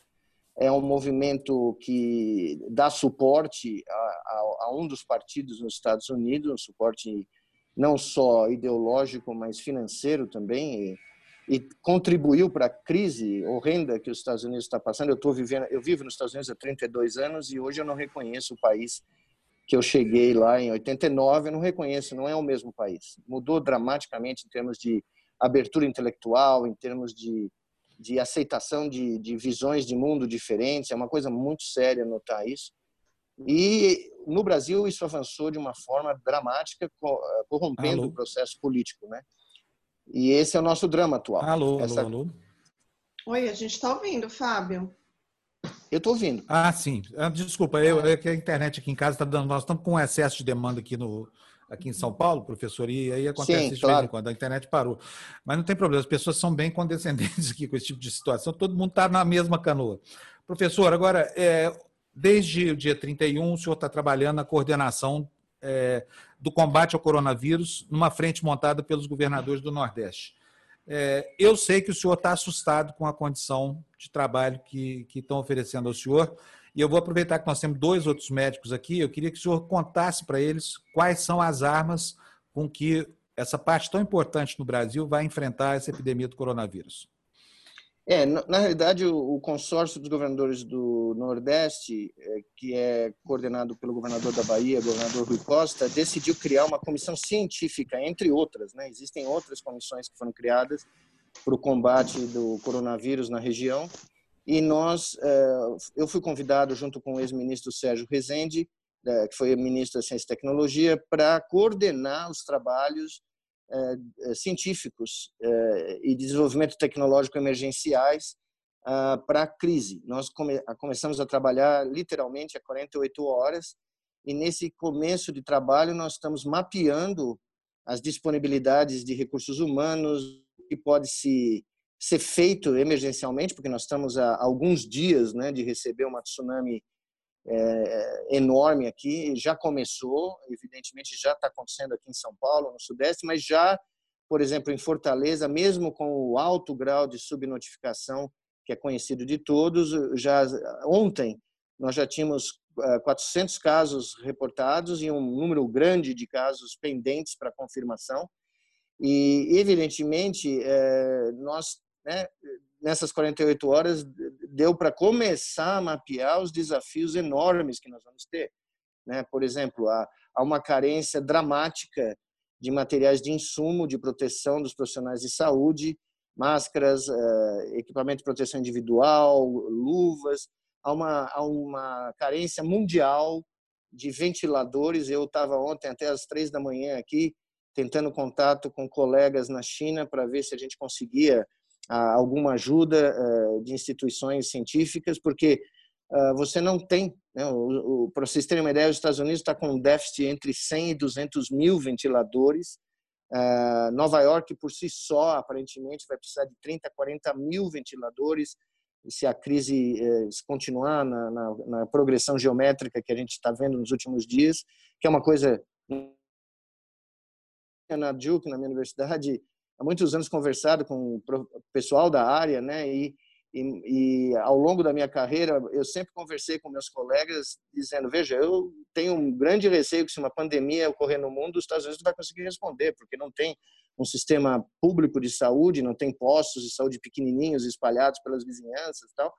É um movimento que dá suporte a, a, a um dos partidos nos Estados Unidos, um suporte não só ideológico, mas financeiro também, e, e contribuiu para a crise horrenda que os Estados Unidos está passando. Eu estou vivendo, eu vivo nos Estados Unidos há 32 anos e hoje eu não reconheço o país que eu cheguei lá em 89, eu não reconheço, não é o mesmo país. Mudou dramaticamente em termos de abertura intelectual, em termos de, de aceitação de, de visões de mundo diferentes. É uma coisa muito séria notar isso. E no Brasil isso avançou de uma forma dramática, corrompendo alô. o processo político, né? E esse é o nosso drama atual. Alô, Essa... alô, alô. Oi, a gente está ouvindo, Fábio. Eu estou ouvindo. Ah, sim. Ah, desculpa, eu, é que a internet aqui em casa está dando. Nós estamos com um excesso de demanda aqui no, aqui em São Paulo, professor, e aí acontece Sim, isso claro. de vez em quando, a internet parou. Mas não tem problema, as pessoas são bem condescendentes aqui com esse tipo de situação, todo mundo está na mesma canoa. Professor, agora, é, desde o dia 31, o senhor está trabalhando na coordenação é, do combate ao coronavírus numa frente montada pelos governadores do Nordeste. É, eu sei que o senhor está assustado com a condição de trabalho que, que estão oferecendo ao senhor, e eu vou aproveitar que nós temos dois outros médicos aqui. Eu queria que o senhor contasse para eles quais são as armas com que essa parte tão importante no Brasil vai enfrentar essa epidemia do coronavírus. É, na, realidade, o, consórcio dos governadores do Nordeste, é, que é coordenado pelo governador da Bahia, governador Rui Costa, decidiu criar uma comissão científica, entre outras. Né? Existem outras comissões que foram criadas para o combate do coronavírus na região. E nós, é, eu fui convidado, junto com o ex-ministro Sérgio Rezende, é, que foi ministro da Ciência e Tecnologia, para coordenar os trabalhos científicos eh, e desenvolvimento tecnológico emergenciais ah, para a crise. Nós come, começamos a trabalhar literalmente há 48 horas e nesse começo de trabalho nós estamos mapeando as disponibilidades de recursos humanos que pode se ser feito emergencialmente, porque nós estamos há alguns dias né, de receber uma tsunami é, enorme aqui, já começou, evidentemente já está acontecendo aqui em São Paulo, no Sudeste, mas já, por exemplo, em Fortaleza, mesmo com o alto grau de subnotificação que é conhecido de todos. Já ontem nós já tínhamos 400 casos reportados e um número grande de casos pendentes para confirmação. E, evidentemente, nós, né, nessas 48 horas, deu para começar a mapear os desafios enormes que nós vamos ter. Né? Por exemplo, há, há uma carência dramática de materiais de insumo de proteção dos profissionais de saúde, máscaras, eh, equipamento de proteção individual, luvas. Há uma, há uma carência mundial de ventiladores. Eu estava ontem até às três da manhã aqui, tentando contato com colegas na China para ver se a gente conseguia alguma ajuda eh, de instituições científicas, porque ah, você não tem, né, para vocês terem uma ideia, os Estados Unidos está com um déficit entre 100 e 200 mil ventiladores, Uh, Nova York, por si só, aparentemente, vai precisar de 30, 40 mil ventiladores se a crise eh, continuar na, na, na, progressão geométrica que a gente está vendo nos últimos dias, que é uma coisa na Duke, na minha universidade, muitos anos conversado com o pessoal da área, né? E e, e, ao longo da minha carreira, eu sempre conversei com meus colegas dizendo: veja, eu tenho um grande receio que se uma pandemia ocorrer no mundo, os Estados Unidos não vai conseguir responder, porque não tem um sistema público de saúde, não tem postos de saúde pequenininhos espalhados pelas vizinhanças, tal,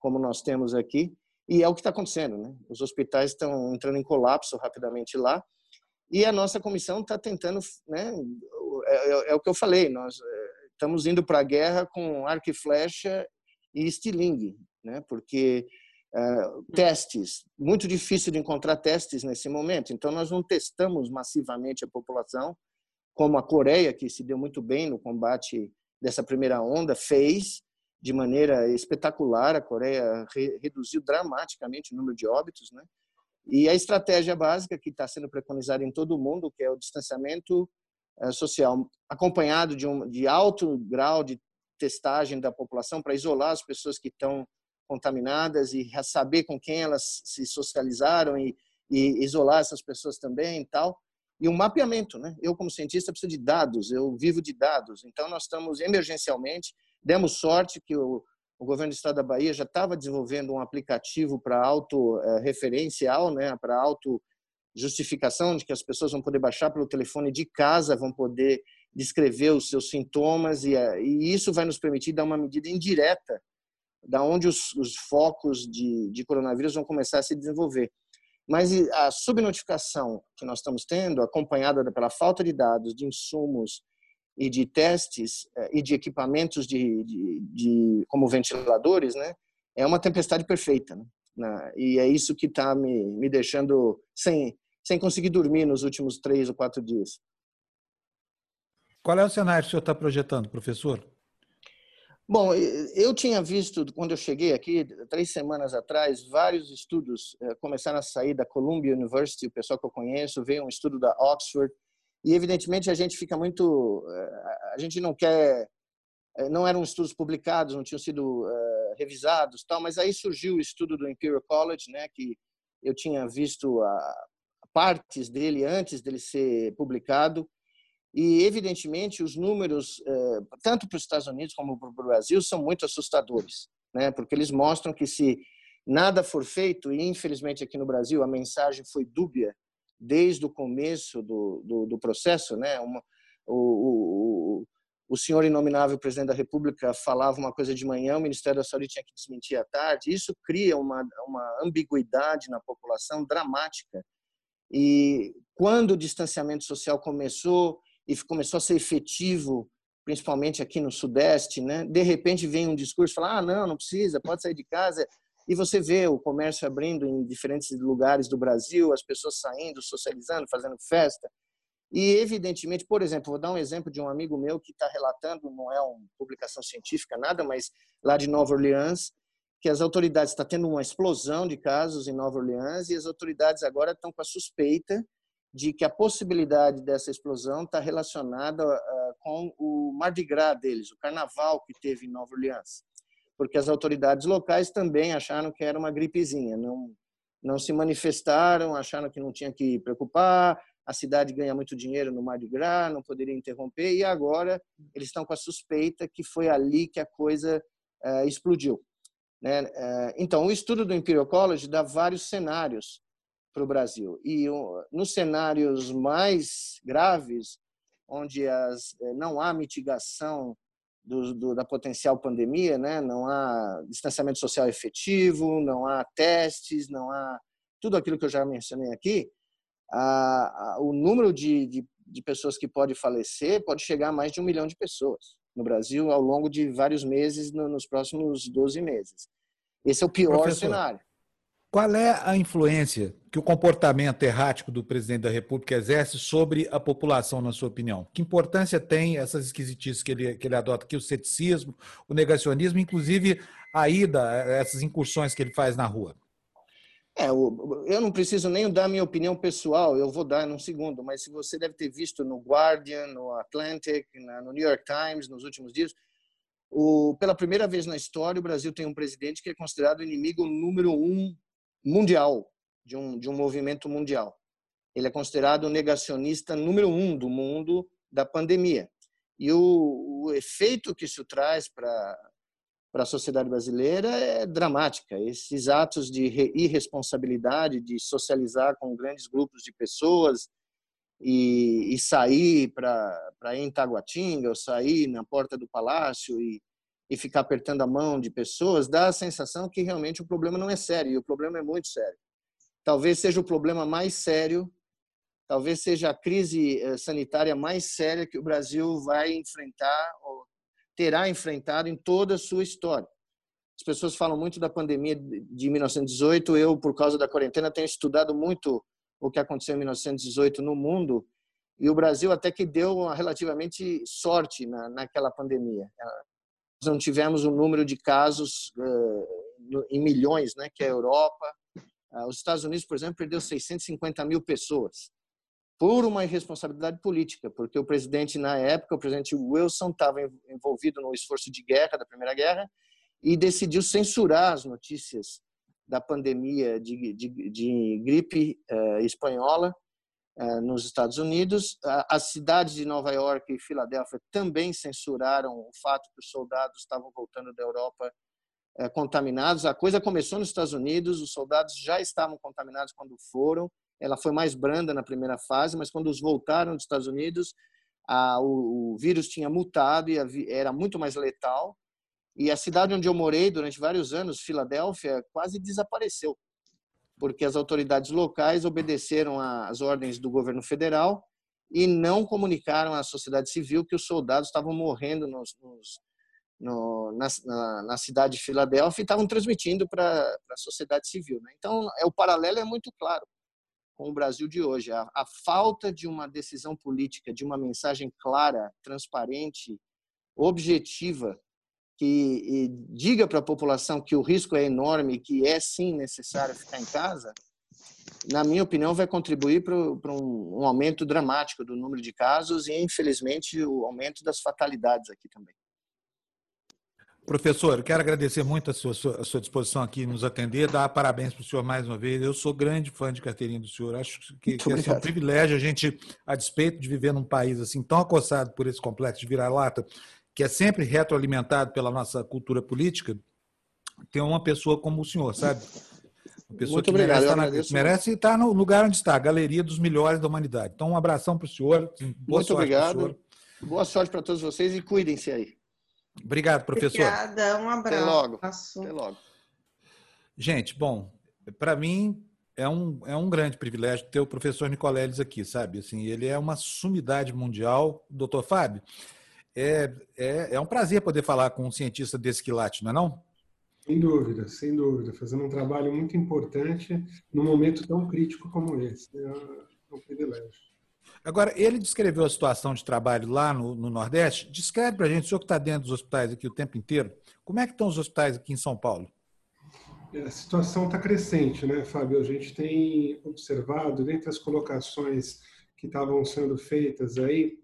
como nós temos aqui. E é o que está acontecendo, né? Os hospitais estão entrando em colapso rapidamente lá. E a nossa comissão está tentando, né? É, é, é, o que eu falei, nós é, estamos indo para a guerra com arco e flecha e estilingue, né? porque uh, testes, muito difícil de encontrar testes nesse momento, então nós não testamos massivamente a população, como a Coreia, que se deu muito bem no combate dessa primeira onda, fez de maneira espetacular, a Coreia re reduziu dramaticamente o número de óbitos, né? E a estratégia básica que está sendo preconizada em todo o mundo, que é o distanciamento social, acompanhado de, um, de alto grau de testagem da população para isolar as pessoas que estão contaminadas e saber com quem elas se socializaram e, e isolar essas pessoas também e tal. E um mapeamento, né? Eu, como cientista, preciso de dados, eu vivo de dados. Então, nós estamos emergencialmente, demos sorte que o, o governo do estado da Bahia já estava desenvolvendo um aplicativo para auto-referencial, né? para auto-justificação, de que as pessoas vão poder baixar pelo telefone de casa, vão poder descrever os seus sintomas e, eh, e, isso vai nos permitir dar uma medida indireta da onde os, os focos de, de, coronavírus vão começar a se desenvolver. Mas a subnotificação que nós estamos tendo, acompanhada pela falta de dados, de insumos e de testes eh, e de equipamentos de, de, de como ventiladores, né, é uma tempestade perfeita. Né? E é isso que está me, me deixando sem, sem conseguir dormir nos últimos três ou quatro dias. Qual é o cenário que o senhor está projetando, professor? Bom, eu tinha visto, quando eu cheguei aqui, três semanas atrás, vários estudos eh, começaram a sair da Columbia University, o pessoal que eu conheço, veio um estudo da Oxford, e evidentemente a gente fica muito. Eh, a gente não quer. Eh, não eram estudos publicados, não tinham sido revisados, tal, mas aí surgiu o estudo do Imperial College, né, que eu tinha visto a, partes dele antes dele ser publicado, e, evidentemente, os números, eh, tanto para os Estados Unidos como para o Brasil, são muito assustadores, né? porque eles mostram que se nada for feito, e infelizmente aqui no Brasil a mensagem foi dúbia desde o começo do, do, do processo, né? Uma, o, o, o senhor inominável presidente da República falava uma coisa de manhã, o Ministério da Saúde tinha que desmentir à tarde. Isso cria uma, uma ambiguidade na população dramática. E quando o distanciamento social começou, e começou a ser efetivo, principalmente aqui no Sudeste, né? De repente vem um discurso, fala, ah, não, não precisa, pode sair de casa. E você vê o comércio abrindo em diferentes lugares do Brasil, as pessoas saindo, socializando, fazendo festa. E, evidentemente, por exemplo, vou dar um exemplo de um amigo meu que está relatando, não é uma publicação científica, nada, mas lá de Nova Orleans, que as autoridades estão tá tendo uma explosão de casos em Nova Orleans e as autoridades agora estão com a suspeita de que a possibilidade dessa explosão está relacionada uh, com o Mardi Gras deles, o carnaval que teve em Nova Orleans, porque as autoridades locais também acharam que era uma gripezinha, não não se manifestaram, acharam que não tinha que preocupar, a cidade ganha muito dinheiro no Mardi Gras, não poderia interromper, e agora eles estão com a suspeita que foi ali que a coisa uh, explodiu. Né? Uh, então, o estudo do Imperial College dá vários cenários para o Brasil. E nos cenários mais graves, onde as, não há mitigação do, do, da potencial pandemia, né? não há distanciamento social efetivo, não há testes, não há tudo aquilo que eu já mencionei aqui, a, a, o número de, de, de, pessoas que pode falecer pode chegar a mais de um milhão de pessoas no Brasil ao longo de vários meses, no, nos próximos 12 meses. Esse é o pior Professor, cenário. Qual é a influência que o comportamento errático do presidente da República exerce sobre a população, na sua opinião? Que importância tem essas esquisitices que ele, que ele adota aqui, o ceticismo, o negacionismo, inclusive a ida, essas incursões que ele faz na rua? É, eu não preciso nem dar minha opinião pessoal, eu vou dar num segundo, mas se você deve ter visto no Guardian, no Atlantic, no New York Times, nos últimos dias, o, pela primeira vez na história, o Brasil tem um presidente que é considerado inimigo número um mundial, de um, de um movimento mundial. Ele é considerado o negacionista número um do mundo da pandemia. E o, o efeito que isso traz para para a sociedade brasileira é dramática. Esses atos de irresponsabilidade, de socializar com grandes grupos de pessoas e, e sair para em Taguatinga, ou sair na porta do palácio e, e ficar apertando a mão de pessoas, dá a sensação que realmente o problema não é sério, e o problema é muito sério. Talvez seja o problema mais sério, talvez seja a crise eh, sanitária mais séria que o Brasil vai enfrentar ou terá enfrentado em toda a sua história. As pessoas falam muito da pandemia de 1918. Eu, por causa da quarentena, tenho estudado muito o que aconteceu em 1918 no mundo e o Brasil até que deu uma relativamente sorte na, naquela pandemia. Nós não tivemos um número de casos uh, em milhões, né, que é a Europa. Uh, os Estados Unidos, por exemplo, perdeu 650 mil pessoas por uma irresponsabilidade política, porque o presidente, na época, o presidente Wilson, estava envolvido no esforço de guerra, da Primeira Guerra, e decidiu censurar as notícias da pandemia de, de, de gripe uh, espanhola uh, nos Estados Unidos. Uh, as cidades de Nova York e Filadélfia também censuraram o fato que os soldados estavam voltando da Europa eh, contaminados. A coisa começou nos Estados Unidos, os soldados já estavam contaminados quando foram, ela foi mais branda na primeira fase, mas quando os voltaram dos Estados Unidos, a, o, o, vírus tinha mutado e a, era muito mais letal. E a cidade onde eu morei durante vários anos, Filadélfia, quase desapareceu, porque as autoridades locais obedeceram às ordens do governo federal e não comunicaram à sociedade civil que os soldados estavam morrendo nos, nos, no, na, na, na, cidade de Filadélfia e estavam transmitindo para a sociedade civil. Né? Então, é, o paralelo é muito claro com o Brasil de hoje. A, a falta de uma decisão política, de uma mensagem clara, transparente, objetiva, que diga para a população que o risco é enorme, que é sim necessário ficar em casa, na minha opinião, vai contribuir para um, um aumento dramático do número de casos e, infelizmente, o aumento das fatalidades aqui também. Professor, eu quero agradecer muito a sua, a sua disposição aqui nos atender, dar parabéns para o senhor mais uma vez. Eu sou grande fã de carteirinha do senhor. Acho que, que é um privilégio a gente, a despeito de viver num país assim tão acossado por esse complexo de vira-lata, que é sempre retroalimentado pela nossa cultura política, ter uma pessoa como o senhor, sabe? Uma pessoa muito que obrigado, merece, merece estar no lugar onde está, a galeria dos melhores da humanidade. Então, um abração para o senhor. Boa muito obrigado. Boa sorte para todos vocês e cuidem-se aí. Obrigado, professor. Obrigada, um abraço. Até logo. Até logo. Gente, bom, para mim é um, é um grande privilégio ter o professor Nicoleles aqui, sabe? Assim, ele é uma sumidade mundial. Doutor Fábio, é, é, é um prazer poder falar com um cientista desse quilate, não é não? Sem dúvida, sem dúvida. Fazendo um trabalho muito importante num momento tão crítico como esse. É um privilégio. Agora, ele descreveu a situação de trabalho lá no, no Nordeste. Descreve para a gente, o senhor que está dentro dos hospitais aqui o tempo inteiro, como é que estão os hospitais aqui em São Paulo? É, a situação está crescente, né, Fábio? A gente tem observado, dentre as colocações que estavam sendo feitas aí,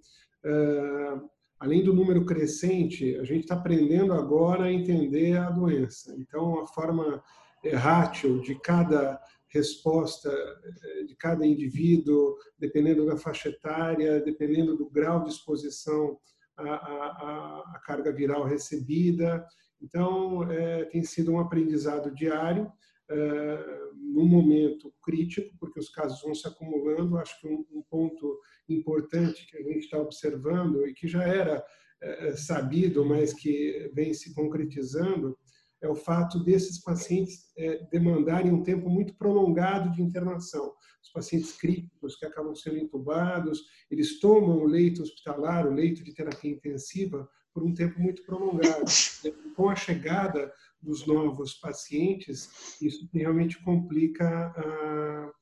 uh, além do número crescente, a gente está aprendendo agora a entender a doença. Então, a forma errátil de cada resposta eh, de cada indivíduo, dependendo da faixa etária, dependendo do grau de exposição à, à, à carga viral recebida. Então, é, tem sido um aprendizado diário, é, num momento crítico, porque os casos vão se acumulando. Acho que um, um ponto importante que a gente está observando e que já era é, sabido, mas que vem se concretizando, é o fato desses pacientes é, demandarem um tempo muito prolongado de internação. Os pacientes críticos que acabam sendo intubados, eles tomam o leito hospitalar, o leito de terapia intensiva, por um tempo muito prolongado. Com a chegada dos novos pacientes, isso realmente complica a,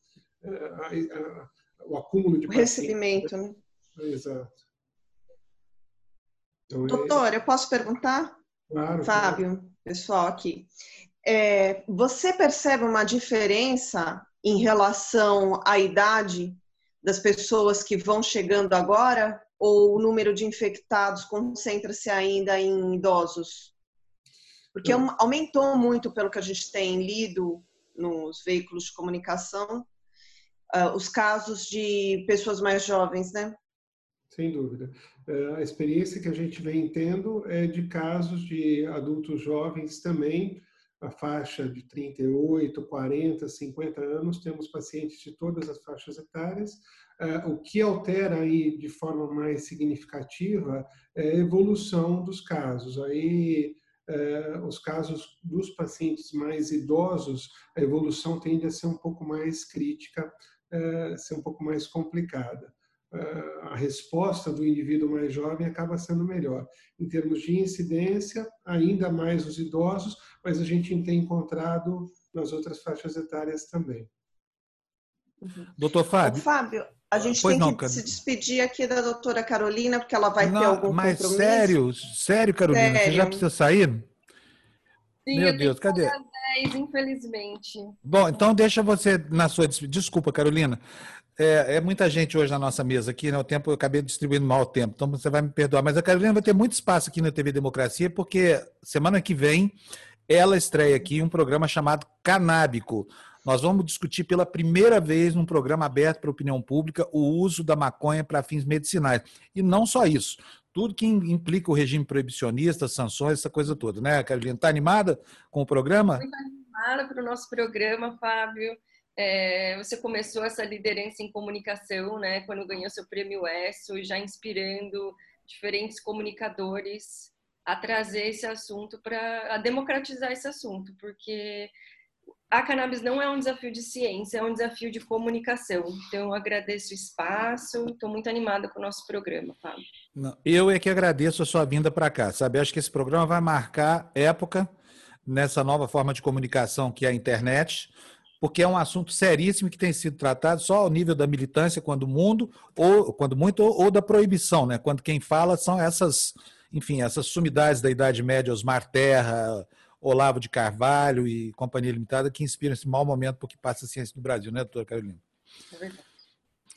a, a, o acúmulo de o recebimento, né? Exato. Então, é Doutor, é... eu posso perguntar? Claro. Fábio, claro. Pessoal aqui. É, você percebe uma diferença em relação à idade das pessoas que vão chegando agora? Ou o número de infectados concentra-se ainda em idosos? Porque Não. aumentou muito, pelo que a gente tem lido nos veículos de comunicação, uh, os casos de pessoas mais jovens, né? Sem dúvida. É, a experiência que a gente vem tendo é de casos de adultos jovens também, a faixa de 38, 40, 50 anos, temos pacientes de todas as faixas etárias. É, o que altera aí de forma mais significativa é a evolução dos casos. Aí, é, os casos dos pacientes mais idosos, a evolução tende a ser um pouco mais crítica, ser um pouco mais complicada a resposta do indivíduo mais jovem acaba sendo melhor. Em termos de incidência, ainda mais os idosos, mas a gente tem encontrado nas outras faixas etárias também. Uhum. Doutor Fábio. Fábio, a gente pois tem não, que se despedir aqui da doutora Carolina, porque ela vai não, ter algum mas compromisso. Mas sério, sério, Carolina, sério? você já precisa sair? Sim, Meu Deus, cadê? 10, infelizmente. Bom, então deixa você na sua desculpa, Carolina. É, é, muita gente hoje na nossa mesa aqui, né? O tempo eu acabei distribuindo mal o tempo, então você vai me perdoar. Mas a Carolina vai ter muito espaço aqui na TV Democracia, porque semana que vem ela estreia aqui um programa chamado Canábico. Nós vamos discutir pela primeira vez num programa aberto para a opinião pública o uso da maconha para fins medicinais. E não só isso, tudo que implica o regime proibicionista, sanções, essa coisa toda, né, Carolina? Está animada com o programa? Muito animada para o nosso programa, Fábio. É, você começou essa liderança em comunicação, né, quando ganhou seu prêmio ESSO, já inspirando diferentes comunicadores a trazer esse assunto para democratizar esse assunto, porque a cannabis não é um desafio de ciência, é um desafio de comunicação. Então, eu agradeço o espaço, estou muito animada com o nosso programa, Fábio. Eu é que agradeço a sua vinda para cá, sabe? Acho que esse programa vai marcar época nessa nova forma de comunicação que é a internet porque é um assunto seríssimo que tem sido tratado só ao nível da militância, quando mundo, ou quando muito, ou, ou da proibição, né? Quando quem fala são essas, enfim, essas sumidades da Idade Média, Osmar Terra, Olavo de Carvalho e Companhia Limitada, que inspiram esse mau momento porque passa a ciência no Brasil, né, doutora Carolina? É verdade.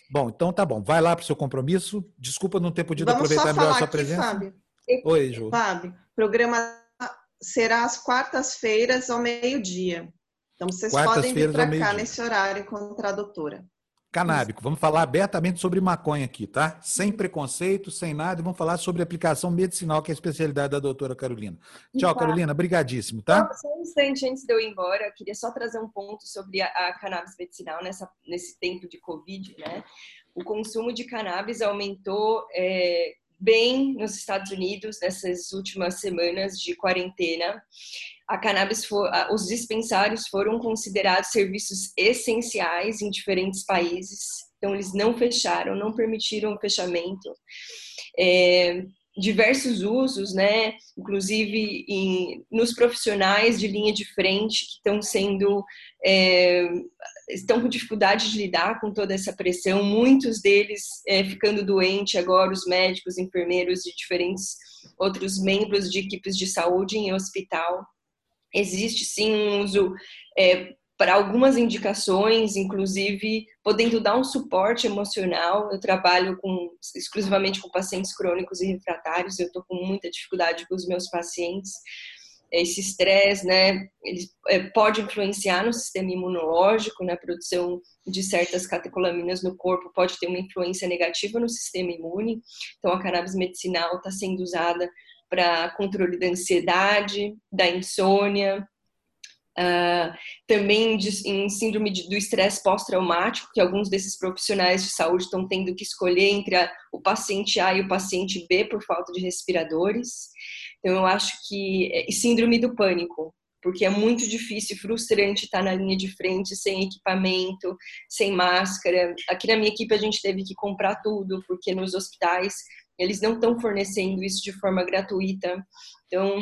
Bom, então tá bom. Vai lá para o seu compromisso. Desculpa não ter podido Vamos aproveitar melhor a sua aqui, presença. Fábio. Oi, Ju. Fábio, programa será às quartas-feiras ao meio-dia. Então, vocês podem vir para cá nesse horário encontrar a doutora. Canábico, vamos falar abertamente sobre maconha aqui, tá? Sem preconceito, sem nada, e vamos falar sobre aplicação medicinal, que é a especialidade da doutora Carolina. Tchau, Carolina, brigadíssimo, tá? Só um instante antes de eu ir embora, eu queria só trazer um ponto sobre a, a cannabis medicinal nessa, nesse tempo de Covid, né? O consumo de cannabis aumentou é, bem nos Estados Unidos nessas últimas semanas de quarentena a cannabis for, os dispensários foram considerados serviços essenciais em diferentes países, então eles não fecharam, não permitiram o fechamento. É, diversos usos, né, inclusive em, nos profissionais de linha de frente que estão sendo é, estão com dificuldade de lidar com toda essa pressão, muitos deles é, ficando doentes agora, os médicos, enfermeiros e diferentes outros membros de equipes de saúde em hospital. Existe sim um uso é, para algumas indicações, inclusive podendo dar um suporte emocional. Eu trabalho com, exclusivamente com pacientes crônicos e refratários, eu estou com muita dificuldade com os meus pacientes. Esse estresse, né, ele é, pode influenciar no sistema imunológico, na produção de certas catecolaminas no corpo, pode ter uma influência negativa no sistema imune. Então, a cannabis medicinal está sendo usada para controle da ansiedade, da insônia, Uh, também de, em síndrome de, do estresse pós-traumático, que alguns desses profissionais de saúde estão tendo que escolher entre a, o paciente A e o paciente B por falta de respiradores. Então, eu acho que. E síndrome do pânico, porque é muito difícil e frustrante estar na linha de frente sem equipamento, sem máscara. Aqui na minha equipe a gente teve que comprar tudo, porque nos hospitais eles não estão fornecendo isso de forma gratuita. Então,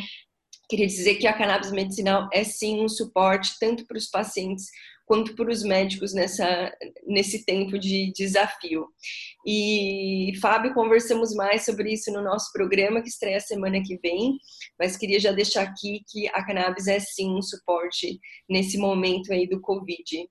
queria dizer que a cannabis medicinal é sim um suporte tanto para os pacientes quanto para os médicos nessa, nesse tempo de desafio. E, Fábio, conversamos mais sobre isso no nosso programa, que estreia semana que vem, mas queria já deixar aqui que a cannabis é sim um suporte nesse momento aí do Covid.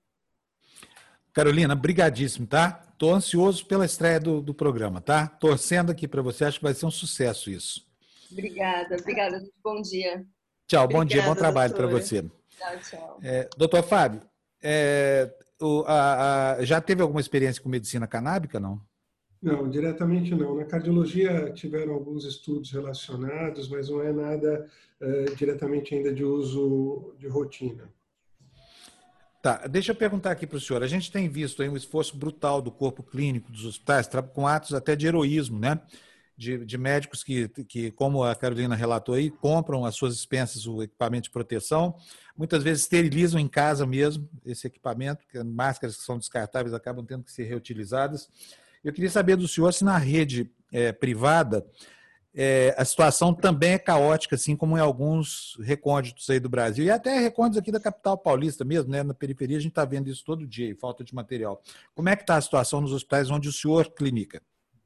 Carolina, brigadíssimo, tá? Estou ansioso pela estreia do, do programa, tá? Torcendo aqui para você, acho que vai ser um sucesso isso. Obrigada, obrigada. Bom dia. Tchau, bom dia, bom trabalho para você. Tchau, tchau. É, doutor Fábio, é, o, a, a, já teve alguma experiência com medicina canábica, não? Não, diretamente não. Na cardiologia tiveram alguns estudos relacionados, mas não é nada é, diretamente ainda de uso de rotina. Tá, deixa eu perguntar aqui para o senhor. A gente tem visto aí um esforço brutal do corpo clínico dos hospitais, com atos até de heroísmo, né? de, de, médicos que, que, como a Carolina relatou aí, compram as suas expensas o equipamento de proteção, muitas vezes esterilizam em casa mesmo esse equipamento, que máscaras que são descartáveis acabam tendo que ser reutilizadas. Eu queria saber do senhor se na rede é, privada é, a situação também é caótica, assim como em alguns recônditos aí do Brasil, e até recônditos aqui da capital paulista mesmo, né? na periferia a gente está vendo isso todo dia, falta de material. Como é que está a situação nos hospitais onde o senhor clinica?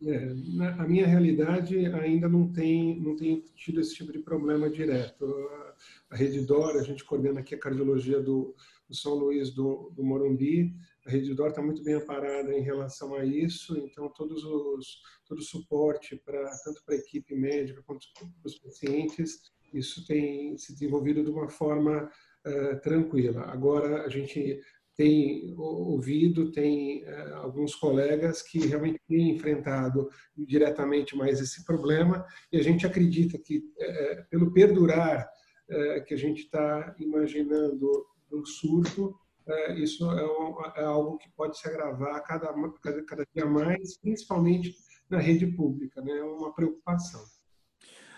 É, na, a minha realidade ainda não tem, não tem tido esse tipo de problema direto. A, a Rede Dor, a gente coordena aqui a cardiologia do, do São Luís do, do Morumbi, a Rede Dor está muito bem amparada em relação a isso, então todos os, todo o suporte, para tanto para a equipe médica quanto para os pacientes, isso tem se desenvolvido de uma forma uh, tranquila. Agora, a gente tem ouvido, tem é, alguns colegas que realmente têm enfrentado diretamente mais esse problema e a gente acredita que é, pelo perdurar que a gente está imaginando do surto, isso é, é, algo que pode se agravar cada, cada, cada dia mais, principalmente na rede pública, né? É uma preocupação.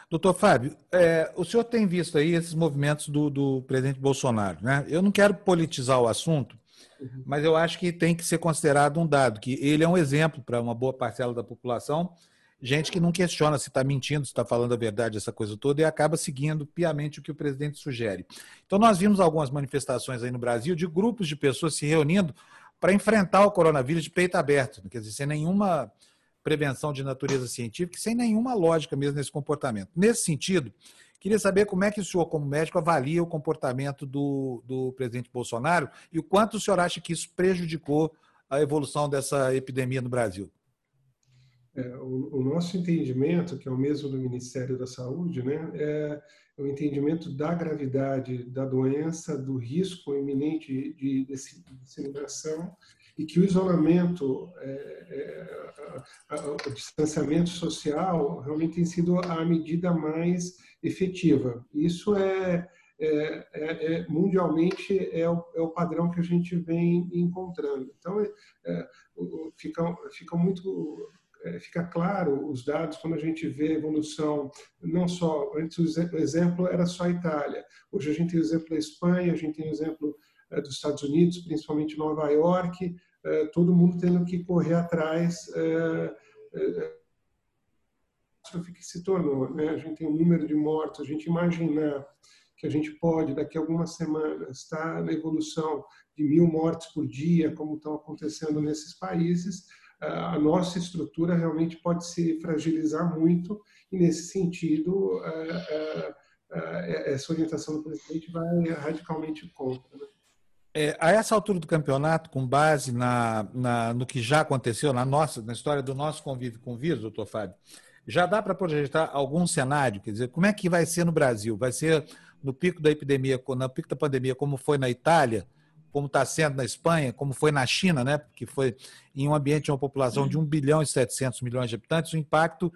Doutor Fábio, é, o senhor tem visto aí esses movimentos do, do presidente Bolsonaro, né? Eu não quero politizar o assunto, Uhum. Mas eu acho que tem que ser considerado um dado, que ele é um exemplo para uma boa parcela da população, gente que não questiona se está mentindo, se está falando a verdade, essa coisa toda, e acaba seguindo piamente o que o presidente sugere. Então, nós vimos algumas manifestações aí no Brasil de grupos de pessoas se reunindo para enfrentar o coronavírus de peito aberto, quer dizer, sem nenhuma prevenção de natureza científica, sem nenhuma lógica mesmo nesse comportamento. Nesse sentido, Queria saber como é que o senhor, como médico, avalia o comportamento do, do presidente Bolsonaro e o quanto o senhor acha que isso prejudicou a evolução dessa epidemia no Brasil. É, o, o, nosso entendimento, que é o mesmo do Ministério da Saúde, né, é o entendimento da gravidade da doença, do risco iminente de, de disseminação e que o isolamento, é, é, o distanciamento social realmente tem sido a medida mais efetiva. Isso é, é, é, é mundialmente é o, é o, padrão que a gente vem encontrando. Então, é, é, fica, fica muito fica claro os dados quando a gente vê a evolução, não só, antes o exemplo era só a Itália, hoje a gente tem o exemplo da Espanha, a gente tem o exemplo dos Estados Unidos, principalmente Nova York, todo mundo tendo que correr atrás catástrofe que se tornou. Né? A gente tem um número de mortos, a gente imaginar que a gente pode, daqui a algumas semanas, estar na evolução de mil mortes por dia, como estão acontecendo nesses países, a nossa estrutura realmente pode se fragilizar muito, e nesse sentido, essa orientação do presidente vai radicalmente contra. Né? É, a essa altura do campeonato, com base na, na, no que já aconteceu na nossa, na história do nosso convívio com o vírus, doutor Fábio, já dá para projetar algum cenário? Quer dizer, como é que vai ser no Brasil? Vai ser no pico da epidemia, no pico da pandemia, como foi na Itália, como está sendo na Espanha, como foi na China, né? Porque foi em um ambiente de uma população de 1 bilhão e 700 milhões de habitantes, o impacto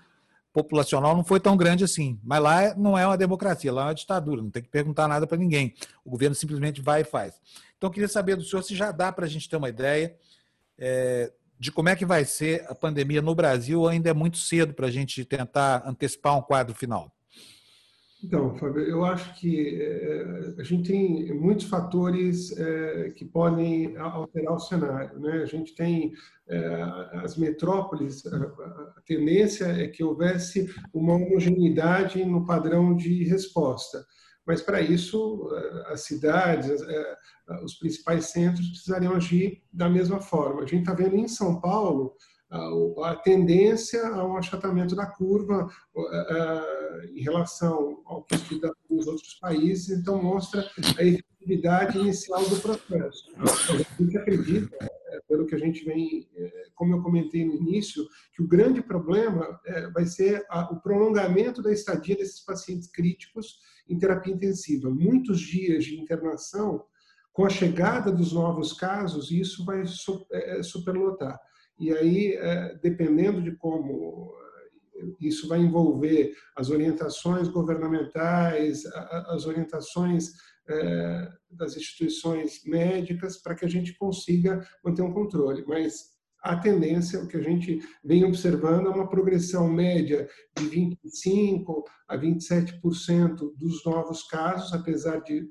populacional não foi tão grande assim. Mas lá não é uma democracia, lá é uma ditadura, não tem que perguntar nada para ninguém. O governo simplesmente vai e faz. Então, queria saber do senhor se já dá para a gente ter uma ideia é, de como é que vai ser a pandemia no Brasil, ainda é muito cedo para a gente tentar antecipar um quadro final. Então, Fábio, eu acho que é, a gente tem muitos fatores é, que podem alterar o cenário. Né? A gente tem é, as metrópoles, a, a, tendência é que houvesse uma homogeneidade no padrão de resposta. Mas, para isso, as cidades, os principais centros precisariam agir da mesma forma. A gente está vendo em São Paulo a tendência a um achatamento da curva em relação ao que dá nos outros países, então mostra a efetividade inicial do processo. A gente acredita, é, pelo que a gente vem, é, como eu comentei no início, que o grande problema é, vai ser o prolongamento da estadia desses pacientes críticos em terapia intensiva. Muitos dias de internação, com a chegada dos novos casos, isso vai superlotar. E aí, é, dependendo de como é, isso vai envolver as orientações governamentais, as orientações é, das instituições médicas, para que a gente consiga manter um controle. Mas a tendência, o que a gente vem observando, é uma progressão média de 25% a 27% dos novos casos, apesar de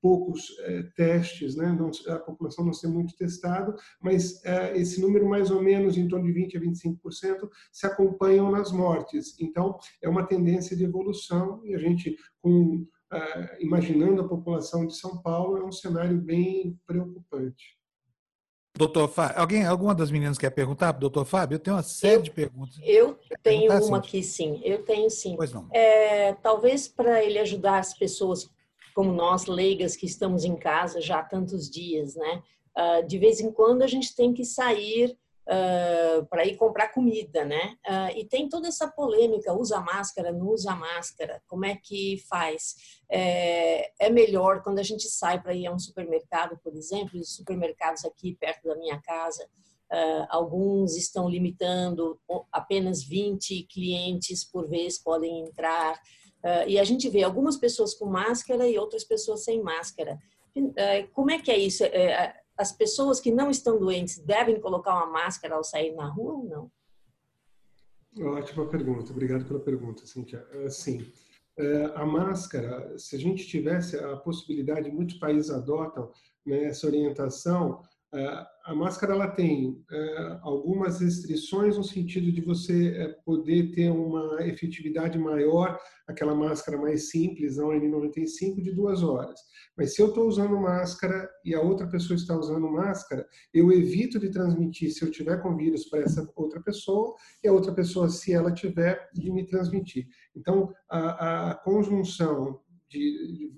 poucos é, testes, né? não, a população não ser muito testada, mas é, esse número mais ou menos em torno de 20 a 25% se acompanham nas mortes. Então é uma tendência de evolução e a gente com é, imaginando a população de São Paulo é um cenário bem preocupante. Doutor Fábio, alguém, alguma das meninas quer perguntar para doutor Fábio? Eu tenho uma série eu, de perguntas. Eu tenho uma aqui, sim. Eu tenho sim. Pois não. É, talvez para ele ajudar as pessoas como nós, leigas, que estamos em casa já há tantos dias, né? Uh, de vez em quando a gente tem que sair uh, para ir comprar comida, né? Uh, e tem toda essa polêmica, usa máscara, não usa máscara, como é que faz? É, é melhor quando a gente sai para ir a um supermercado, por exemplo, os supermercados aqui perto da minha casa, alguns estão limitando apenas 20 clientes por vez podem entrar. Uh, e a gente vê algumas pessoas com máscara e outras pessoas sem máscara. Uh, como é que é isso? Uh, as pessoas que não estão doentes devem colocar uma máscara ao sair na rua ou não? Ótima pergunta. Obrigado pela pergunta, Cintia. Sim, a máscara, se a gente tivesse a possibilidade, muitos países adotam né, essa orientação, a máscara ela tem é, algumas restrições no sentido de você é, poder ter uma efetividade maior, aquela máscara mais simples, a N95, de duas horas. Mas se eu estou usando máscara e a outra pessoa está usando máscara, eu evito de transmitir, se eu tiver com vírus, para essa outra pessoa, e a outra pessoa, se ela tiver, de me transmitir. Então, a, a conjunção de,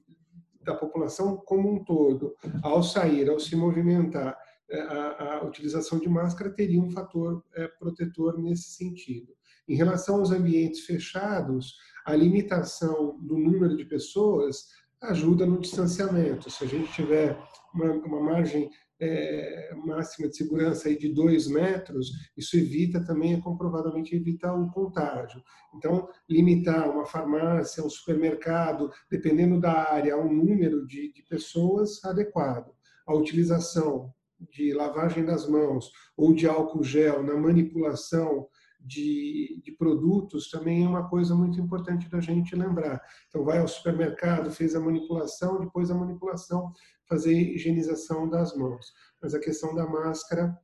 da população como um todo, ao sair, ao se movimentar, é, a, a utilização de máscara teria um fator é, protetor nesse sentido. Em relação aos ambientes fechados, a limitação do número de pessoas ajuda no distanciamento. Se a gente tiver uma, uma margem é, máxima de segurança aí de dois metros, isso evita também, comprovadamente evita o contágio. Então, limitar uma farmácia, um supermercado, dependendo da área, um número de, de pessoas adequado. A utilização de lavagem das mãos ou de álcool gel na manipulação de, de, produtos também é uma coisa muito importante da gente lembrar. Então, vai ao supermercado, fez a manipulação, depois a manipulação fazer higienização das mãos. Mas a questão da máscara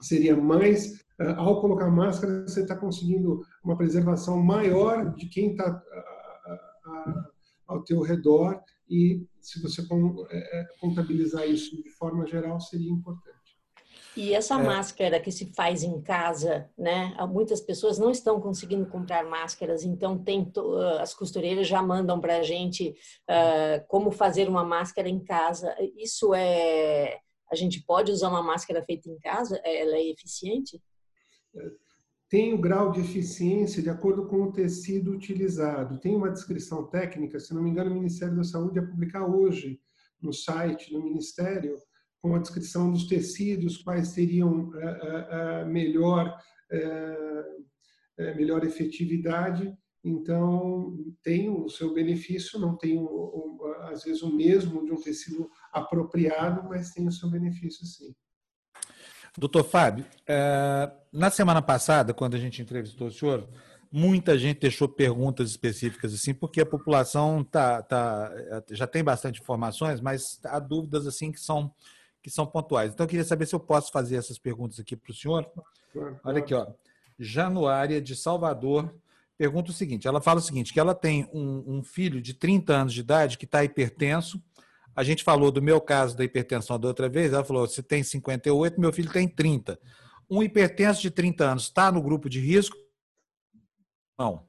seria mais, eh, ao colocar máscara, você está conseguindo uma preservação maior de quem está ao teu redor e se você eh, contabilizar isso de forma geral seria importante. E essa é. máscara que se faz em casa, né? Muitas pessoas não estão conseguindo comprar máscaras, então tem ah, as costureiras já mandam para a gente uh, como fazer uma máscara em casa. Isso é, a gente pode usar uma máscara feita em casa? Ela é eficiente? Tem o grau de eficiência de acordo com o tecido utilizado. Tem uma descrição técnica, se não me engano, o Ministério da Saúde vai publicar hoje no site do Ministério com a descrição dos tecidos, quais seriam é, é, melhor é, melhor efetividade. Então, tem o seu benefício, não tem, às vezes, o mesmo de um tecido apropriado, mas tem o seu benefício, sim. Doutor Fábio, é, na semana passada, quando a gente entrevistou o senhor, muita gente deixou perguntas específicas assim, porque a população tá, tá, já tem bastante informações, mas há dúvidas assim que são que são pontuais. Então eu queria saber se eu posso fazer essas perguntas aqui para o senhor. Olha aqui, ó. Januária de Salvador pergunta o seguinte: ela fala o seguinte, que ela tem um, um filho de 30 anos de idade que está hipertenso. A gente falou do meu caso da hipertensão da outra vez, ela falou: se tem 58, meu filho tem 30. Um hipertenso de 30 anos está no grupo de risco? Não.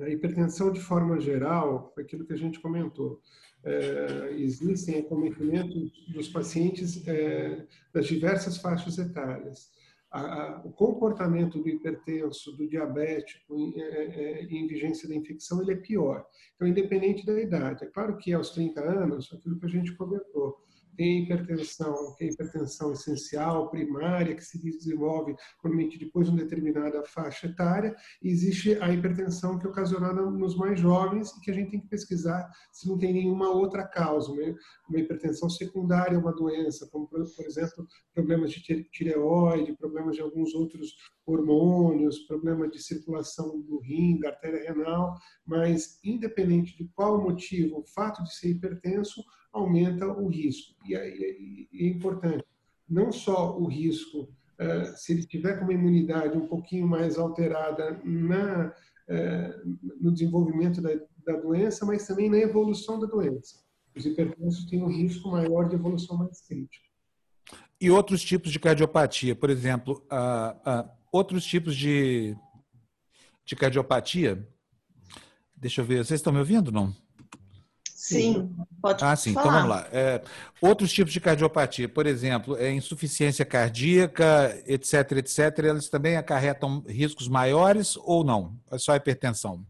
A hipertensão, de forma geral, foi aquilo que a gente comentou. É, existem acometimentos dos pacientes é, das diversas faixas etárias. A, o comportamento do hipertenso, do diabético em, é, é, em, vigência da infecção, ele é pior. Então, independente da idade. É claro que aos 30 anos, aquilo que a gente comentou, tem hipertensão, que é hipertensão essencial, primária, que se desenvolve normalmente depois de uma determinada faixa etária, e existe a hipertensão que é ocasionada nos mais jovens e que a gente tem que pesquisar se não tem nenhuma outra causa, né? uma hipertensão secundária, uma doença, como por exemplo problemas de tireoide, problemas de alguns outros hormônios, problema de circulação do rim, da artéria renal, mas independente de qual motivo, o fato de ser hipertenso aumenta o risco. E é, importante, não só o risco, é, se ele tiver com uma imunidade um pouquinho mais alterada na, no desenvolvimento da, da doença, mas também na evolução da doença. Os hipertensos têm um risco maior de evolução mais crítica. E outros tipos de cardiopatia, por exemplo, uh, uh, outros tipos de, de cardiopatia. Deixa eu ver, vocês estão me ouvindo não? Sim, pode Ah, sim, então falar. então vamos lá. É, outros tipos de cardiopatia, por exemplo, é insuficiência cardíaca, etc, etc, eles também acarretam riscos maiores ou não? É só hipertensão?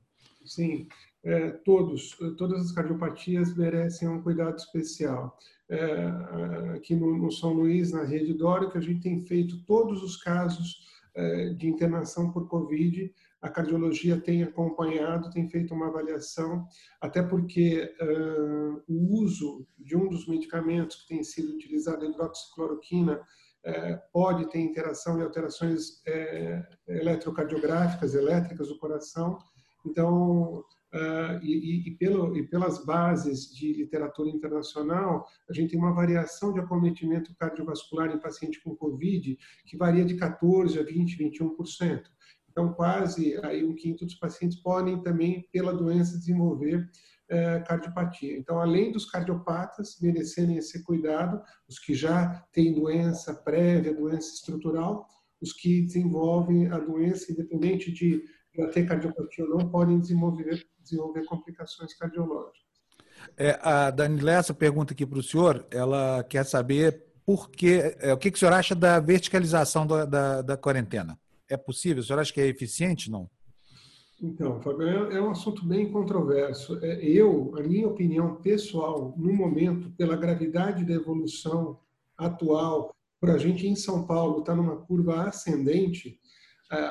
Sim, é, todos, todas as cardiopatias merecem um cuidado especial. É, aqui no, no, São Luís, na rede Dórica, a gente tem feito todos os casos é, de internação por Covid a cardiologia tem acompanhado, tem feito uma avaliação, até porque uh, o uso de um dos medicamentos que tem sido utilizado, a hidroxicloroquina, uh, pode ter interação e alterações uh, eletrocardiográficas, elétricas do coração. Então, e, e, pelo, e pelas bases de literatura internacional, a gente tem uma variação de acometimento cardiovascular em paciente com COVID que varia de 14% a 20%, 21%. Então, quase aí um quinto dos pacientes podem também, pela doença, desenvolver é, cardiopatia. Então, além dos cardiopatas merecerem esse cuidado, os que já têm doença prévia, doença estrutural, os que desenvolvem a doença, independente de já ter cardiopatia ou não, podem desenvolver, desenvolver complicações cardiológicas. É, a Dani Lessa pergunta aqui para o senhor, ela quer saber por é, o que, que o senhor acha da verticalização da, da, da quarentena? É possível? O senhor acha que é eficiente? Não? Então, Fábio, é, é um assunto bem controverso. É, eu, a minha opinião pessoal, no momento, pela gravidade da evolução atual, para a gente em São Paulo estar tá numa curva ascendente,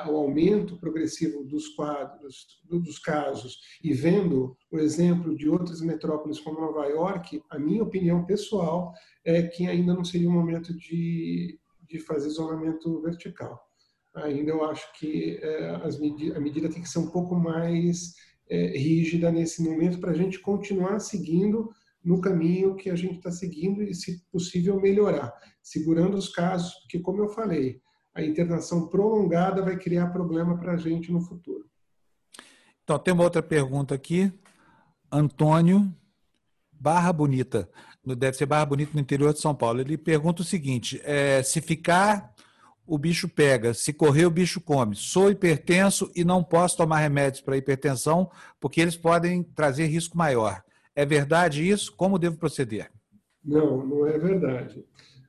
o aumento progressivo dos quadros, dos casos, e vendo o exemplo de outras metrópoles como Nova York, a minha opinião pessoal é que ainda não seria o momento de, de fazer isolamento vertical ainda eu acho que é, as a medida tem que ser um pouco mais é, rígida nesse momento para a gente continuar seguindo no caminho que a gente está seguindo e, se possível, melhorar, segurando os casos, porque, como eu falei, a internação prolongada vai criar problema para a gente no futuro. Então, tem uma outra pergunta aqui. Antônio Barra Bonita, deve ser Barra Bonita no interior de São Paulo. Ele pergunta o seguinte: é, se ficar o bicho pega. Se correr, o bicho come. Sou hipertenso e não posso tomar remédios para hipertensão porque eles podem trazer risco maior. É verdade isso? Como devo proceder? Não, não é verdade.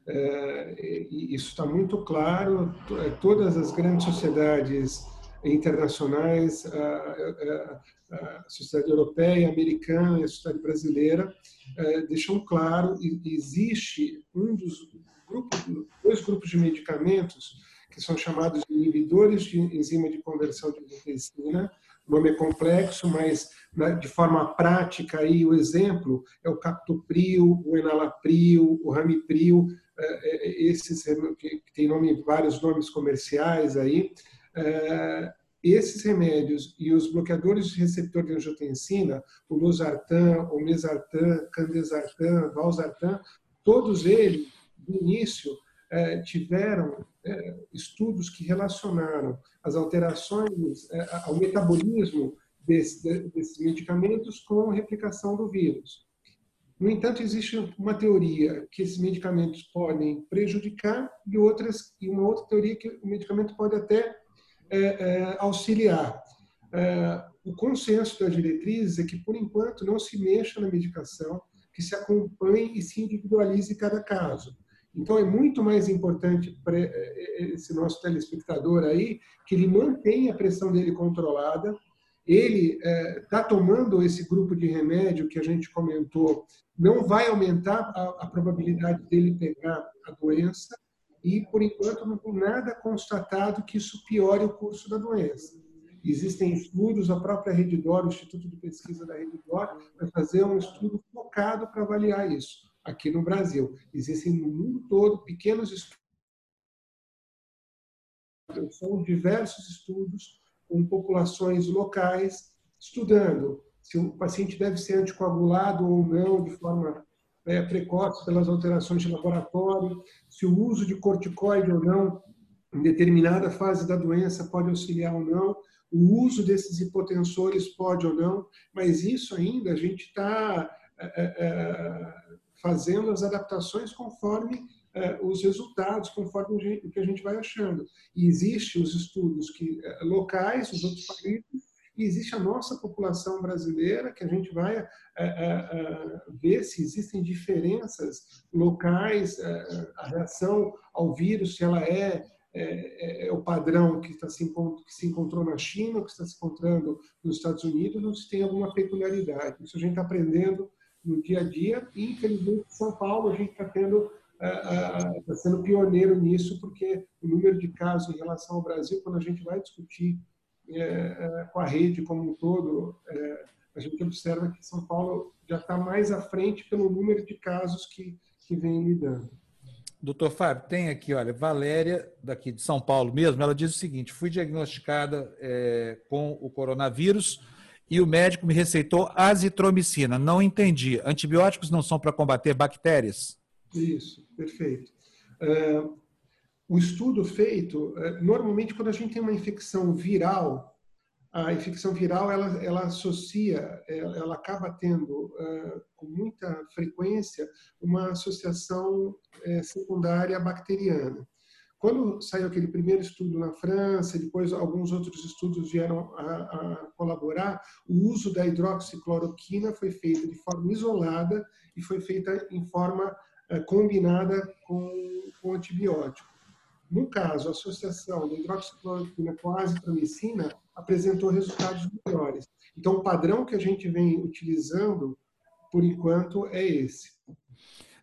É, isso está muito claro. É, todas as grandes sociedades internacionais, a, a, a sociedade europeia, americana a sociedade brasileira, é, deixam claro existe um dos grupos, dois grupos de medicamentos que são chamados de inibidores de enzima de conversão de angiotensina. O nome é complexo, mas né, de forma prática aí o exemplo é o captopril, o enalapril, o ramipril, é, é, esses que tem nome, vários nomes comerciais aí. É, esses remédios e os bloqueadores de receptor de angiotensina, o losartan, o mesartan, candesartan, valsartan, todos eles, no início, tiveram estudos que relacionaram as alterações ao metabolismo desses medicamentos com a replicação do vírus. No entanto, existe uma teoria que esses medicamentos podem prejudicar e outras e uma outra teoria que o medicamento pode até é, é, auxiliar. É, o consenso das diretrizes é que, por enquanto, não se mexa na medicação, que se acompanhe e se individualize cada caso. Então, é muito mais importante para é, é, esse nosso telespectador aí que ele mantenha a pressão dele controlada, ele está é, tomando esse grupo de remédio que a gente comentou, não vai aumentar a, a, probabilidade dele pegar a doença e, por enquanto, não tem nada constatado que isso piore o curso da doença. Existem estudos, a própria Redditor, o Instituto de Pesquisa da Redditor, vai fazer um estudo focado para avaliar isso aqui no Brasil. Existem no mundo todo pequenos estudos, são diversos estudos com populações locais, estudando se o paciente deve ser anticoagulado ou não de forma é, precoce pelas alterações de laboratório, se o uso de corticoide ou não em determinada fase da doença pode auxiliar ou não, o uso desses hipotensores pode ou não, mas isso ainda a gente está é, é, é, fazendo as adaptações conforme é, os resultados conforme o que a gente vai achando. E existem os estudos que, é, locais, os outros países, e existe a nossa população brasileira, que a gente vai é, ver se existem diferenças locais, a reação ao vírus, se ela é, é, é o padrão que, está se, que se encontrou na China, que está se encontrando nos Estados Unidos, ou se tem alguma peculiaridade. Isso a gente está aprendendo no dia a dia, e infelizmente em São Paulo a gente está tendo está sendo pioneiro nisso, porque o número de casos em relação ao Brasil, quando a gente vai discutir é, é, com a rede como um todo, é, a gente observa que São Paulo já está mais à frente pelo número de casos que, que vem lidando. Doutor Fábio, tem aqui, olha, Valéria, daqui de São Paulo mesmo, ela diz o seguinte: fui diagnosticada é, com o coronavírus e o médico me receitou azitromicina. Não entendi. Antibióticos não são para combater bactérias? Isso, perfeito. É, o estudo feito, é, normalmente quando a gente tem uma infecção viral, a infecção viral ela, ela associa, é, ela acaba tendo com muita frequência uma associação secundária bacteriana. Quando saiu aquele primeiro estudo na França, depois alguns outros estudos vieram a, a, colaborar, o uso da hidroxicloroquina foi feito de forma isolada e foi feita em forma é, combinada com, com antibiótico. No caso, a associação da hidroxicloroquina com a azitromicina apresentou resultados melhores. Então, o padrão que a gente vem utilizando, por enquanto, é esse.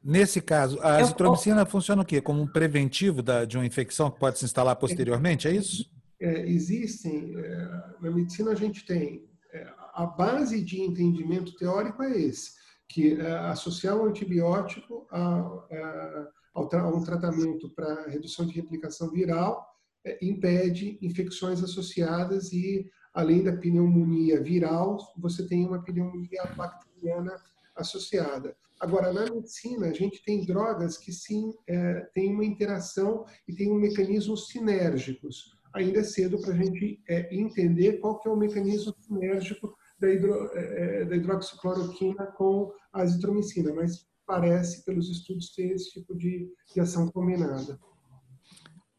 Nesse caso, a azitromicina Eu... funciona o quê? Como um preventivo da, de uma infecção que pode se instalar posteriormente, é isso? É, existem, é, na medicina a gente tem, é, a base de entendimento teórico é esse que é, associar o antibiótico a, a, a, um tratamento para redução de replicação viral é, impede infecções associadas e, além da pneumonia viral, você tem uma pneumonia bacteriana associada. Agora, na medicina, a gente tem drogas que sim é, têm uma interação e tem um mecanismos sinérgicos. Ainda é cedo para a gente é, entender qual que é o mecanismo sinérgico da, hidro, é, é, da hidroxicloroquina com a azitromicina, mas parece, pelos estudos, ter esse tipo de, de ação combinada.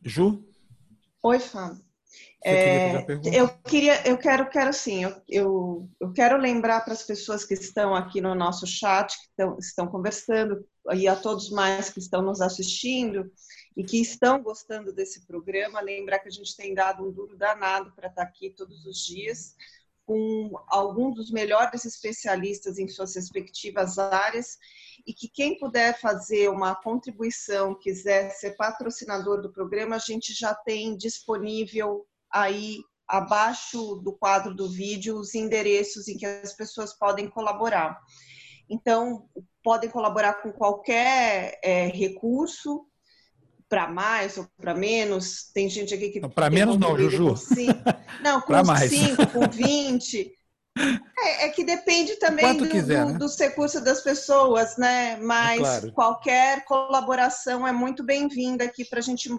Ju? Oi, Fábio. É, eu queria, eu quero, quero sim, eu, eu, eu quero lembrar para as pessoas que estão aqui no nosso chat, que estão, estão conversando, e a todos mais que estão nos assistindo e que estão gostando desse programa, lembrar que a gente tem dado um duro danado para estar aqui todos os dias, com alguns dos melhores especialistas em suas respectivas áreas e que quem puder fazer uma contribuição, quiser ser patrocinador do programa, a gente já tem disponível aí abaixo do quadro do vídeo os endereços em que as pessoas podem colaborar. Então, podem colaborar com qualquer é, recurso, para mais ou para menos. Tem gente aqui que. Para menos não, Juju. Cinco, não, com 5, com 20. É, é, que depende também do, quiser, do, né? dos recursos das pessoas, né? Mas é claro. qualquer colaboração é muito bem-vinda aqui para a gente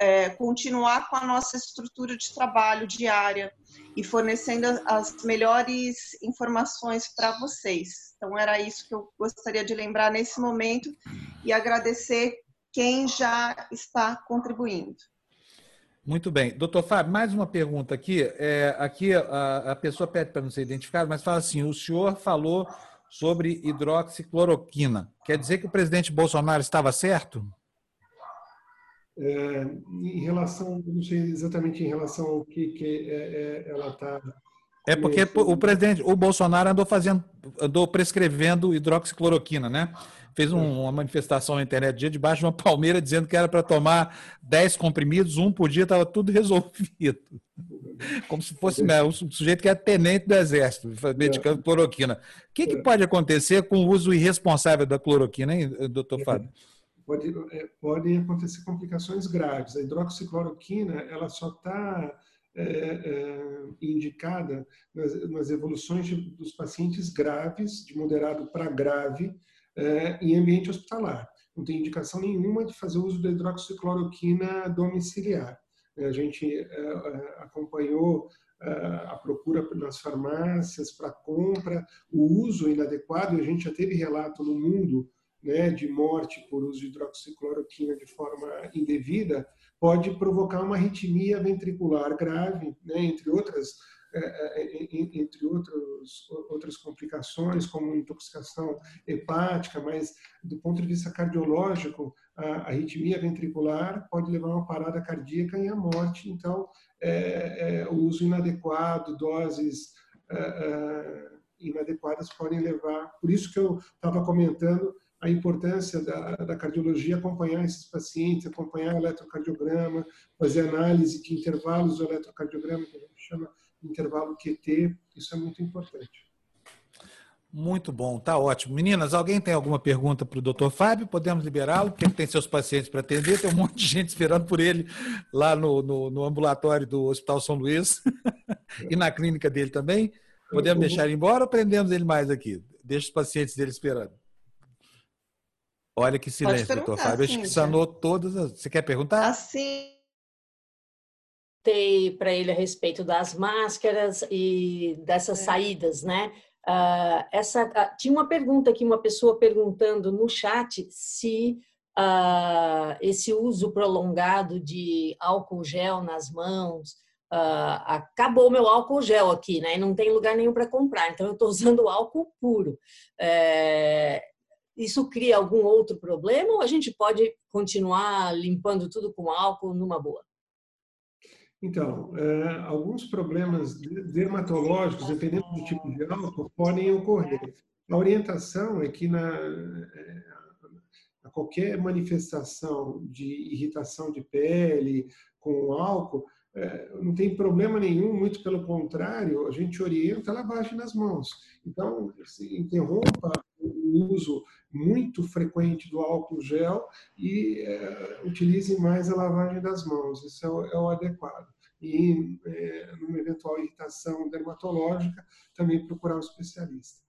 é, continuar com a nossa estrutura de trabalho diária e fornecendo as melhores informações para vocês. Então, era isso que eu gostaria de lembrar nesse momento e agradecer quem já está contribuindo. Muito bem. Doutor Fábio, mais uma pergunta aqui. É, aqui a, a pessoa pede para não ser identificada, mas fala assim: o senhor falou sobre hidroxicloroquina. Quer dizer que o presidente Bolsonaro estava certo? É, em relação, não sei exatamente em relação ao que, que é, é, ela está. É porque o presidente, o Bolsonaro andou fazendo, andou prescrevendo hidroxicloroquina, né? Fez um, uma manifestação na internet dia debaixo de uma palmeira dizendo que era para tomar 10 comprimidos, um por dia, estava tudo resolvido. Como se fosse né, um sujeito que é tenente do exército, medicando cloroquina. O que, que pode acontecer com o uso irresponsável da cloroquina, hein, doutor Fábio? pode, é, podem acontecer complicações graves. A hidroxicloroquina ela só está é, é, indicada nas, nas evoluções de, dos pacientes graves, de moderado para grave, é, em ambiente hospitalar. Não tem indicação nenhuma de fazer uso da hidroxicloroquina domiciliar. A gente é, é, acompanhou a procura nas farmácias para compra, o uso inadequado, a gente já teve relato no mundo né, de morte por uso de hidroxicloroquina de forma indevida, pode provocar uma arritmia ventricular grave, né, entre outras é, é, entre outros, outras complicações, como intoxicação hepática, mas do ponto de vista cardiológico, a arritmia ventricular pode levar a uma parada cardíaca e à morte. Então, é, é, o uso inadequado, doses é, é inadequadas podem levar. Por isso que eu estava comentando a importância da, da, cardiologia acompanhar esses pacientes, acompanhar o eletrocardiograma, fazer análise de intervalos do eletrocardiograma, que a gente chama intervalo QT, isso é muito importante. Muito bom, tá ótimo. Meninas, alguém tem alguma pergunta para o doutor Fábio? Podemos liberá-lo, porque ele tem seus pacientes para atender, tem um monte de gente esperando por ele lá no, no, no ambulatório do Hospital São Luís e na clínica dele também. Podemos deixar ele embora ou prendemos ele mais aqui? Deixa os pacientes dele esperando. Olha que silêncio, doutor Fábio. Acho que sanou todas as. Você quer perguntar? Assim. Para ele a respeito das máscaras e dessas é. saídas, né? Uh, essa, uh, tinha uma pergunta aqui, uma pessoa perguntando no chat se uh, esse uso prolongado de álcool gel nas mãos. acabou meu álcool gel aqui, né? E não tem lugar nenhum para comprar, então eu estou usando álcool puro. É, isso cria algum outro problema ou a gente pode continuar limpando tudo com álcool numa boa? Então, é, alguns problemas dermatológicos, dependendo do tipo de álcool, podem ocorrer. A orientação é que na, é, qualquer manifestação de irritação de pele com álcool, é, não tem problema nenhum, muito pelo contrário, a gente orienta a lavagem das mãos. Então, se interrompa uso muito frequente do álcool gel e é, utilize mais a lavagem das mãos. Isso é o, é o adequado. E, é, numa eventual irritação dermatológica, também procurar um especialista.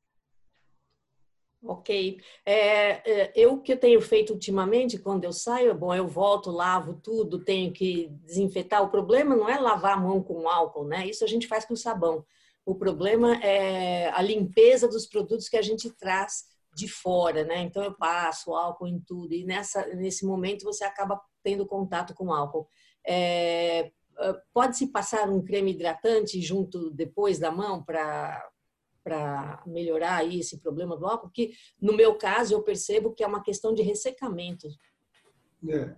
Ok. É, é, eu que tenho feito ultimamente, quando eu saio, bom, eu volto, lavo tudo, tenho que desinfetar. O problema não é lavar a mão com álcool, né? Isso a gente faz com sabão. O problema é a limpeza dos produtos que a gente traz de fora, né? Então eu passo álcool em tudo e nessa nesse momento você acaba tendo contato com álcool. É, ah, pode se passar um creme hidratante junto depois da mão para para melhorar aí esse problema do álcool, que no meu caso eu percebo que é uma questão de ressecamento. É,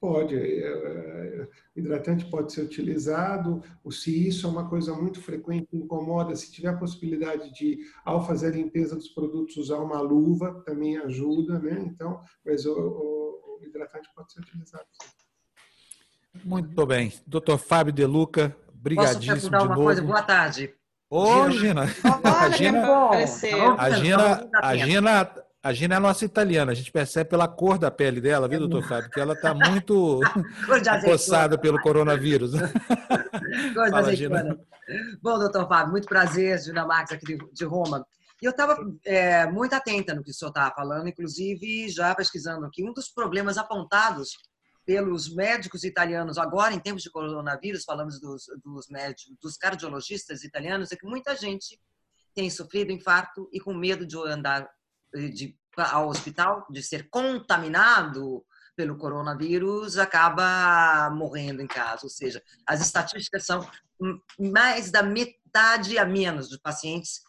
pode. É, é, hidratante pode ser utilizado. Se isso é uma coisa muito frequente, incomoda, se tiver a possibilidade de, ao fazer a limpeza dos produtos, usar uma luva, também ajuda, né? Então, mas o, o, hidratante pode ser utilizado. Muito bem. Doutor Fábio De Luca, brigadíssimo Posso perguntar uma novo. coisa? Boa tarde. Ô, Gina. a Gina, a Gina, a Gina a Gina é a nossa italiana, a gente percebe pela cor da pele dela, viu, doutor Fábio? Que ela está muito coçada pelo coronavírus. Cor Gina. Bom, doutor Fábio, muito prazer, Gina Marques, aqui de Roma. E eu estava é, muito atenta no que o senhor estava falando, inclusive já pesquisando aqui. Um dos problemas apontados pelos médicos italianos agora, em tempos de coronavírus, falamos dos, dos médicos, dos cardiologistas italianos, é que muita gente tem sofrido infarto e com medo de andar de, ao hospital, de ser contaminado pelo coronavírus, acaba morrendo em casa. Ou seja, as estatísticas são mais da metade a menos dos pacientes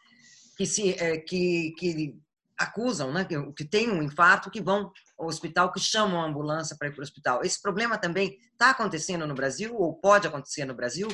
que se é, que, que acusam, né, que, que têm um infarto, que vão ao hospital, que chamam a ambulância para ir para o hospital. Esse problema também está acontecendo no Brasil ou pode acontecer no Brasil?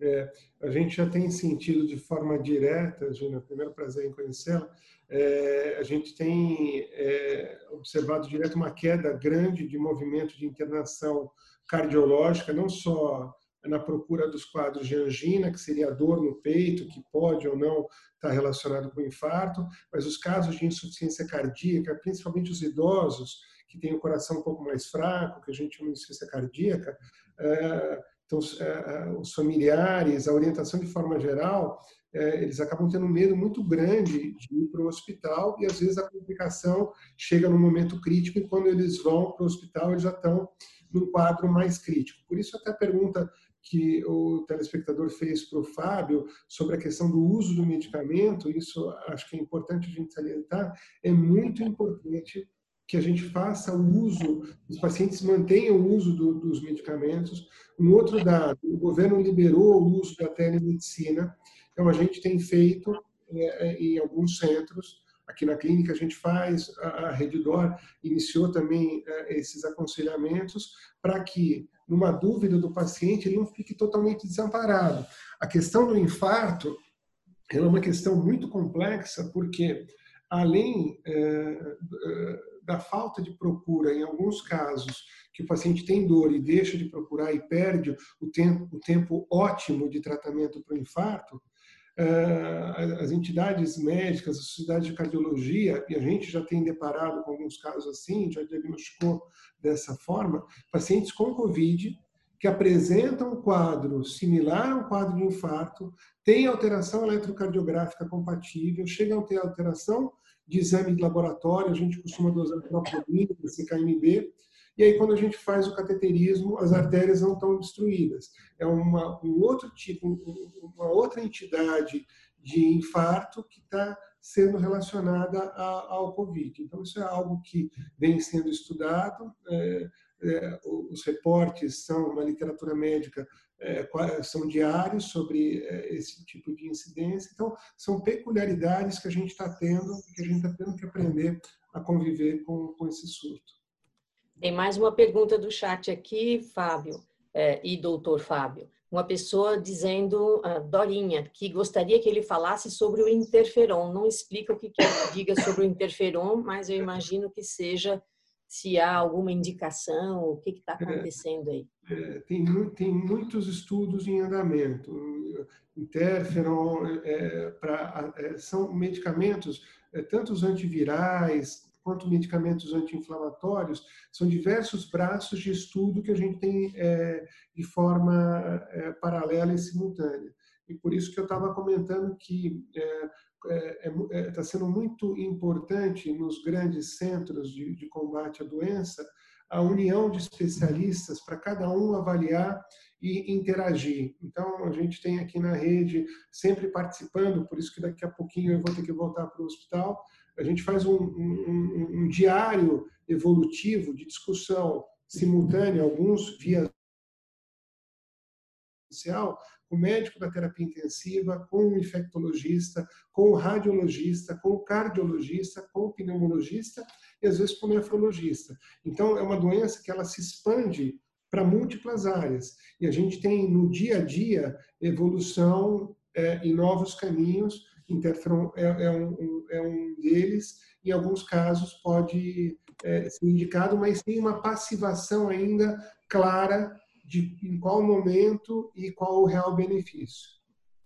É, a gente já tem sentido de forma direta, Gina, primeiro prazer em conhecê-la, é, a gente tem é, observado direto uma queda grande de movimento de internação cardiológica, não só na procura dos quadros de angina, que seria a dor no peito, que pode ou não estar relacionado com infarto, mas os casos de insuficiência cardíaca, principalmente os idosos, que têm o coração um pouco mais fraco, que a gente chama de insuficiência cardíaca, é, então, é, é, os familiares, a orientação de forma geral, é, eles acabam tendo um medo muito grande de ir para o hospital e às vezes a complicação chega no momento crítico e quando eles vão para o hospital eles já estão num quadro mais crítico. Por isso até a pergunta que o telespectador fez para o Fábio sobre a questão do uso do medicamento, isso acho que é importante a gente salientar, é muito importante que a gente faça o uso, os pacientes mantenham o uso do, dos medicamentos. Um outro dado, o governo liberou o uso da telemedicina, então, a gente tem feito é, em alguns centros, aqui na clínica a gente faz, a Reddor iniciou também é, esses aconselhamentos para que, numa dúvida do paciente, ele não fique totalmente desamparado. A questão do infarto é uma questão muito complexa, porque além da falta de procura, em alguns casos, que o paciente tem dor e deixa de procurar e perde o tempo, o tempo ótimo de tratamento para o infarto, eh, as entidades médicas, as sociedades de cardiologia, e a gente já tem deparado com alguns casos assim, já diagnosticou dessa forma, pacientes com Covid que apresentam um quadro similar a um quadro de infarto, têm alteração eletrocardiográfica compatível, chegam a ter alteração de exame de laboratório, a gente costuma dosar propiolina, CKMB, e aí, quando a gente faz o cateterismo, as artérias não estão destruídas. É uma, um outro tipo, uma outra entidade de infarto que está sendo relacionada a, ao Covid. Então, isso é algo que vem sendo estudado. É, é, os reportes são, na literatura médica, é, são diários sobre é, esse tipo de incidência. Então, são peculiaridades que a gente está tendo, que a gente está tendo que aprender a conviver com, com esse surto. Tem mais uma pergunta do chat aqui, Fábio é, e doutor Fábio. Uma pessoa dizendo, uh, Dorinha, que gostaria que ele falasse sobre o interferon. Não explica o que quer que diga sobre o interferon, mas eu imagino que seja se há alguma indicação, o que está acontecendo aí. É, é, tem, tem muitos estudos em andamento. Interferon é, pra, é, são medicamentos, é, tanto os antivirais quanto medicamentos anti-inflamatórios, são diversos braços de estudo que a gente tem é, de forma é, paralela e simultânea. E por isso que eu estava comentando que está é, é, é sendo muito importante nos grandes centros de, de combate à doença a união de especialistas para cada um avaliar e interagir. Então, a gente tem aqui na rede sempre participando, por isso que daqui a pouquinho eu vou ter que voltar para o hospital, a gente faz um, um, um diário evolutivo de discussão simultânea, alguns via com o médico da terapia intensiva, com o infectologista, com o radiologista, com o cardiologista, com o pneumologista, e às vezes para o nefrologista. Então, é uma doença que ela se expande para múltiplas áreas. E a gente tem no dia a dia evolução é, em novos caminhos. Interferon é, é, um, é um deles. Em alguns casos pode é, ser indicado, mas tem uma passivação ainda clara de em qual momento e qual o real benefício.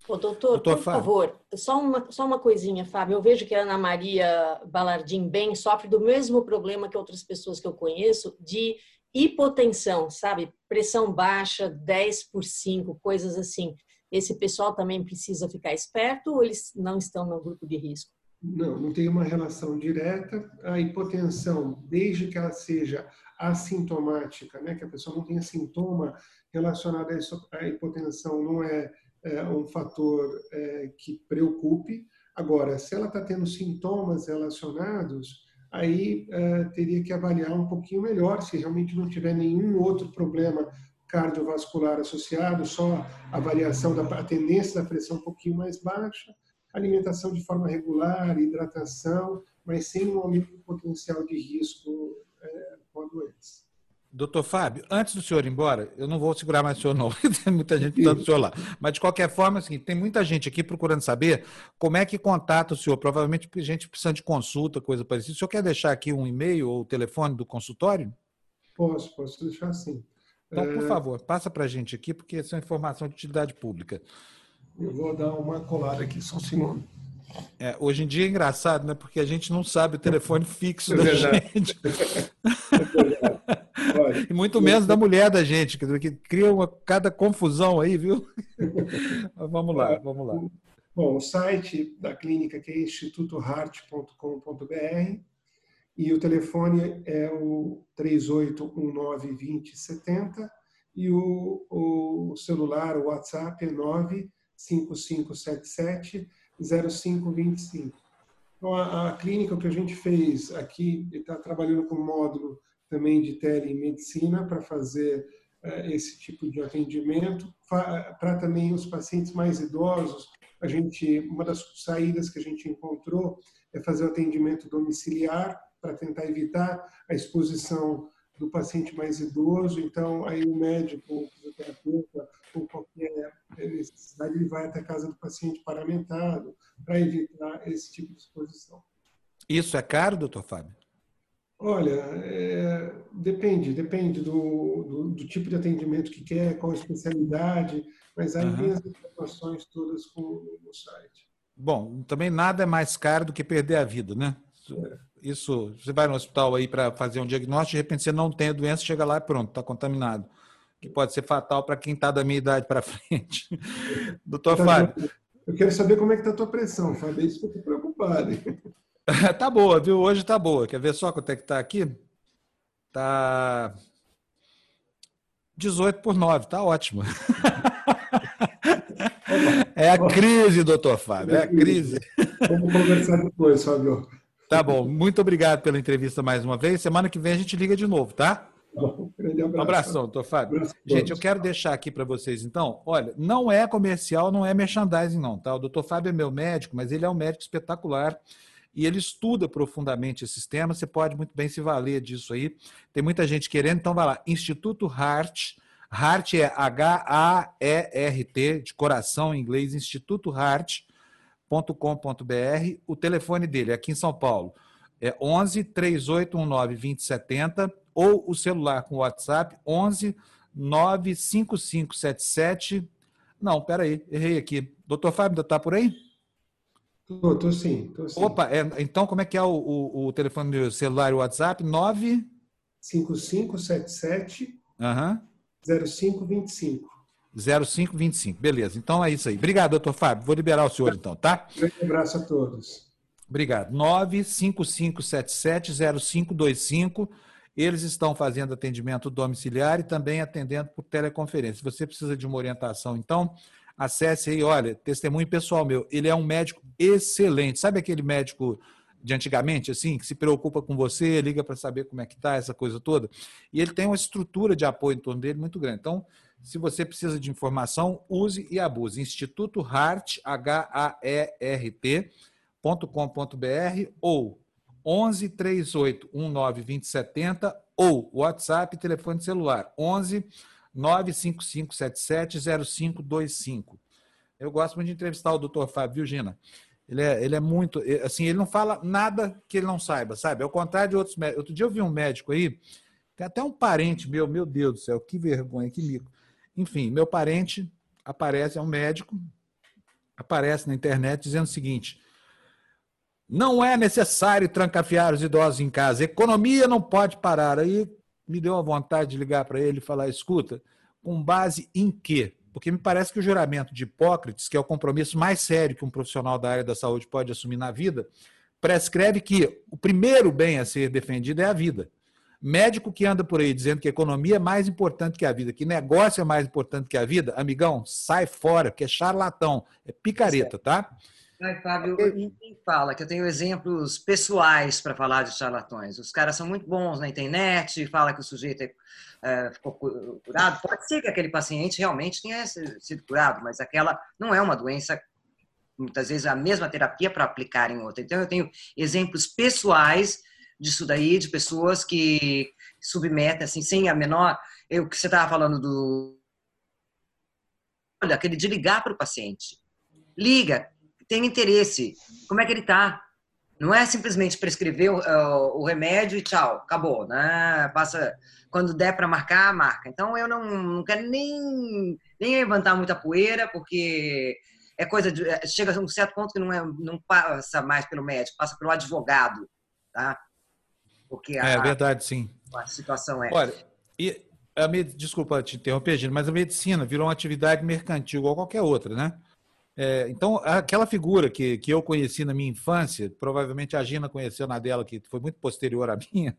Ô, doutor, doutor, por Fábio. favor, só uma, só uma coisinha, Fábio. Eu vejo que a Ana Maria Balardim bem sofre do mesmo problema que outras pessoas que eu conheço, de hipotensão, sabe? Pressão baixa, 10 por 5, coisas assim. Esse pessoal também precisa ficar esperto ou eles não estão no grupo de risco? Não, não tem uma relação direta. A hipotensão, desde que ela seja assintomática, né, que a pessoa não tenha sintoma relacionado à hipotensão, não é, é um fator é, que preocupe. Agora, se ela está tendo sintomas relacionados, aí é, teria que avaliar um pouquinho melhor se realmente não tiver nenhum outro problema cardiovascular associado, só a variação da a tendência da pressão um pouquinho mais baixa, alimentação de forma regular, hidratação, mas sem um aumento do potencial de risco é, com a doença. Doutor Fábio, antes do senhor ir embora, eu não vou segurar mais o senhor, não. tem muita gente precisando do senhor lá. Mas, de qualquer forma, assim, tem muita gente aqui procurando saber como é que contata o senhor. Provavelmente gente precisando de consulta, coisa parecida. O senhor quer deixar aqui um e-mail ou o telefone do consultório? Posso, posso deixar sim. Então, por é... favor, passa para a gente aqui, porque essa é uma informação de utilidade pública. Eu vou dar uma colada aqui, só um segundo. É, hoje em dia é engraçado, né? Porque a gente não sabe o telefone fixo é da gente. É e muito menos da mulher da gente, que cria uma, cada confusão aí, viu? vamos lá, vamos lá. Bom, o site da clínica que é institutoheart.com.br e o telefone é o 38192070 e o, o celular, o WhatsApp é 95577 0525. Então, a, a clínica, que a gente fez aqui, está trabalhando com módulo também de telemedicina para fazer uh, esse tipo de atendimento. Para também os pacientes mais idosos, a gente, uma das saídas que a gente encontrou é fazer o atendimento domiciliar para tentar evitar a exposição do paciente mais idoso, então aí o médico, o fisioterapeuta ou qualquer necessidade, ele vai até a casa do paciente paramentado para evitar esse tipo de exposição. Isso é caro, doutor Fábio? Olha, é, depende, depende do, do, do, tipo de atendimento que quer, qual a especialidade, mas aí uhum. as informações todas com, no site. Bom, também nada é mais caro do que perder a vida, né? É isso, você vai no hospital aí para fazer um diagnóstico, de repente você não tem a doença, chega lá e pronto, está contaminado. Que pode ser fatal para quem está da minha idade para frente. Doutor tá Fábio. Eu quero saber como é que está a tua pressão, Fábio. É isso que eu estou preocupado. tá boa, viu? Hoje tá boa. Quer ver só quanto é que tá aqui? Tá 18 por 9, tá ótimo. É a crise, doutor Fábio, é a crise. Vamos conversar depois, Fábio. Tá bom. Muito obrigado pela entrevista mais uma vez. Semana que vem a gente liga de novo, tá? Um grande abraço. Um abração, doutor Fábio. Abraço gente, eu quero deixar aqui para vocês, então, olha, não é comercial, não é merchandising, não, tá? O doutor Fábio é meu médico, mas ele é um médico espetacular e ele estuda profundamente esses temas. Você pode muito bem se valer disso aí. Tem muita gente querendo, então vai lá. Instituto Heart. Heart é H-A-E-R-T, de coração em inglês, Instituto Heart com.br O telefone dele aqui em São Paulo é 11 3819 2070 ou o celular com WhatsApp 11 95577. Não, peraí, errei aqui. Doutor Fábio, está por aí? Estou, estou sim, tô sim. Opa, é, então como é que é o, o, o telefone do celular e o WhatsApp? 9... 5577 uhum. 0525. 0525. Beleza, então é isso aí. Obrigado, doutor Fábio. Vou liberar o senhor então, tá? Um grande abraço a todos. Obrigado. 955770525. Eles estão fazendo atendimento domiciliar e também atendendo por teleconferência. Se você precisa de uma orientação, então, acesse aí, olha, testemunho pessoal meu. Ele é um médico excelente. Sabe aquele médico de antigamente, assim, que se preocupa com você, liga para saber como é que tá, essa coisa toda. E ele tem uma estrutura de apoio em torno dele muito grande. Então, se você precisa de informação, use e abuse. Instituto Hart, H-A-E-R-T, .com.br ou 11 38 19 2070 ou WhatsApp, telefone celular 11 95577 0525. Eu gosto muito de entrevistar o doutor Fábio, viu, Gina? Ele é, ele é muito. Assim, ele não fala nada que ele não saiba, sabe? Ao contrário de outros médicos. Outro dia eu vi um médico aí, tem até um parente meu, meu Deus do céu, que vergonha, que mico. Enfim, meu parente aparece, é um médico, aparece na internet dizendo o seguinte: não é necessário trancafiar os idosos em casa, economia não pode parar. Aí me deu a vontade de ligar para ele e falar: escuta, com base em quê? Porque me parece que o juramento de Hipócrates, que é o compromisso mais sério que um profissional da área da saúde pode assumir na vida, prescreve que o primeiro bem a ser defendido é a vida. Médico que anda por aí dizendo que economia é mais importante que a vida, que negócio é mais importante que a vida, amigão, sai fora, porque é charlatão, é picareta, tá? Ai, Fábio, ninguém fala que eu tenho exemplos pessoais para falar de charlatões. Os caras são muito bons na internet, fala que o sujeito é é, ficou curado. Pode ser que aquele paciente realmente tenha sido curado, mas aquela não é uma doença, muitas vezes, a mesma terapia para aplicar em outra. Então, eu tenho exemplos pessoais disso daí, de pessoas que submetem, assim, sem a menor. O que você estava falando do. Olha, aquele de ligar para o paciente. Liga, tem interesse. Como é que ele está? Não é simplesmente prescrever o, o, remédio e tchau, acabou, né? Passa quando der para marcar, marca. Então eu não, não quero nem, nem levantar muita poeira, porque é coisa de, é, chega a um certo ponto que não, é, não passa mais pelo médico, passa pelo advogado, tá? Porque a, é verdade, sim. A situação é. Olha, e a med... desculpa te interromper, Gino, mas a medicina virou uma atividade mercantil igual qualquer outra, né? É, então, aquela figura que, que eu conheci na minha infância, provavelmente a Gina conheceu na dela, que foi muito posterior à minha,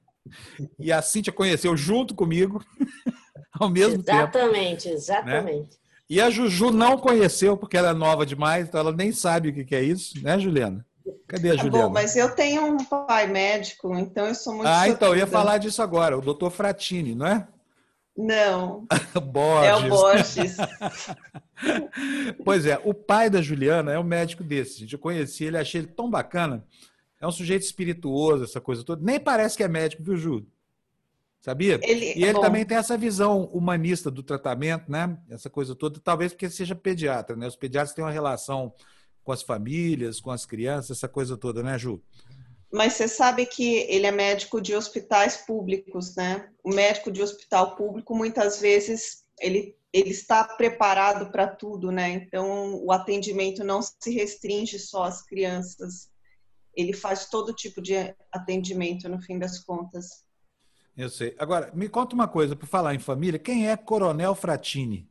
e a Cíntia conheceu junto comigo, ao mesmo exatamente, tempo. Exatamente, exatamente. Né? E a Juju não conheceu, porque ela é nova demais, então ela nem sabe o que é isso, né, Juliana? Cadê a tá Juliana? Bom, mas eu tenho um pai médico, então eu sou muito. Ah, então, eu ia falar disso agora, o doutor Fratini, não é? Não. Borges. É o Borges. pois é, o pai da Juliana é um médico desse. Gente. Eu conheci ele, achei ele tão bacana. É um sujeito espirituoso, essa coisa toda. Nem parece que é médico, viu, Ju? Sabia? Ele, e ele bom, também tem essa visão humanista do tratamento, né? Essa coisa toda, talvez porque seja pediatra, né? Os pediatras têm uma relação com as famílias, com as crianças, essa coisa toda, né, Ju? Mas você sabe que ele é médico de hospitais públicos, né? O médico de hospital público, muitas vezes, ele, ele está preparado para tudo, né? Então, o atendimento não se restringe só às crianças. Ele faz todo tipo de atendimento, no fim das contas. Eu sei. Agora, me conta uma coisa, por falar em família, quem é Coronel Fratini?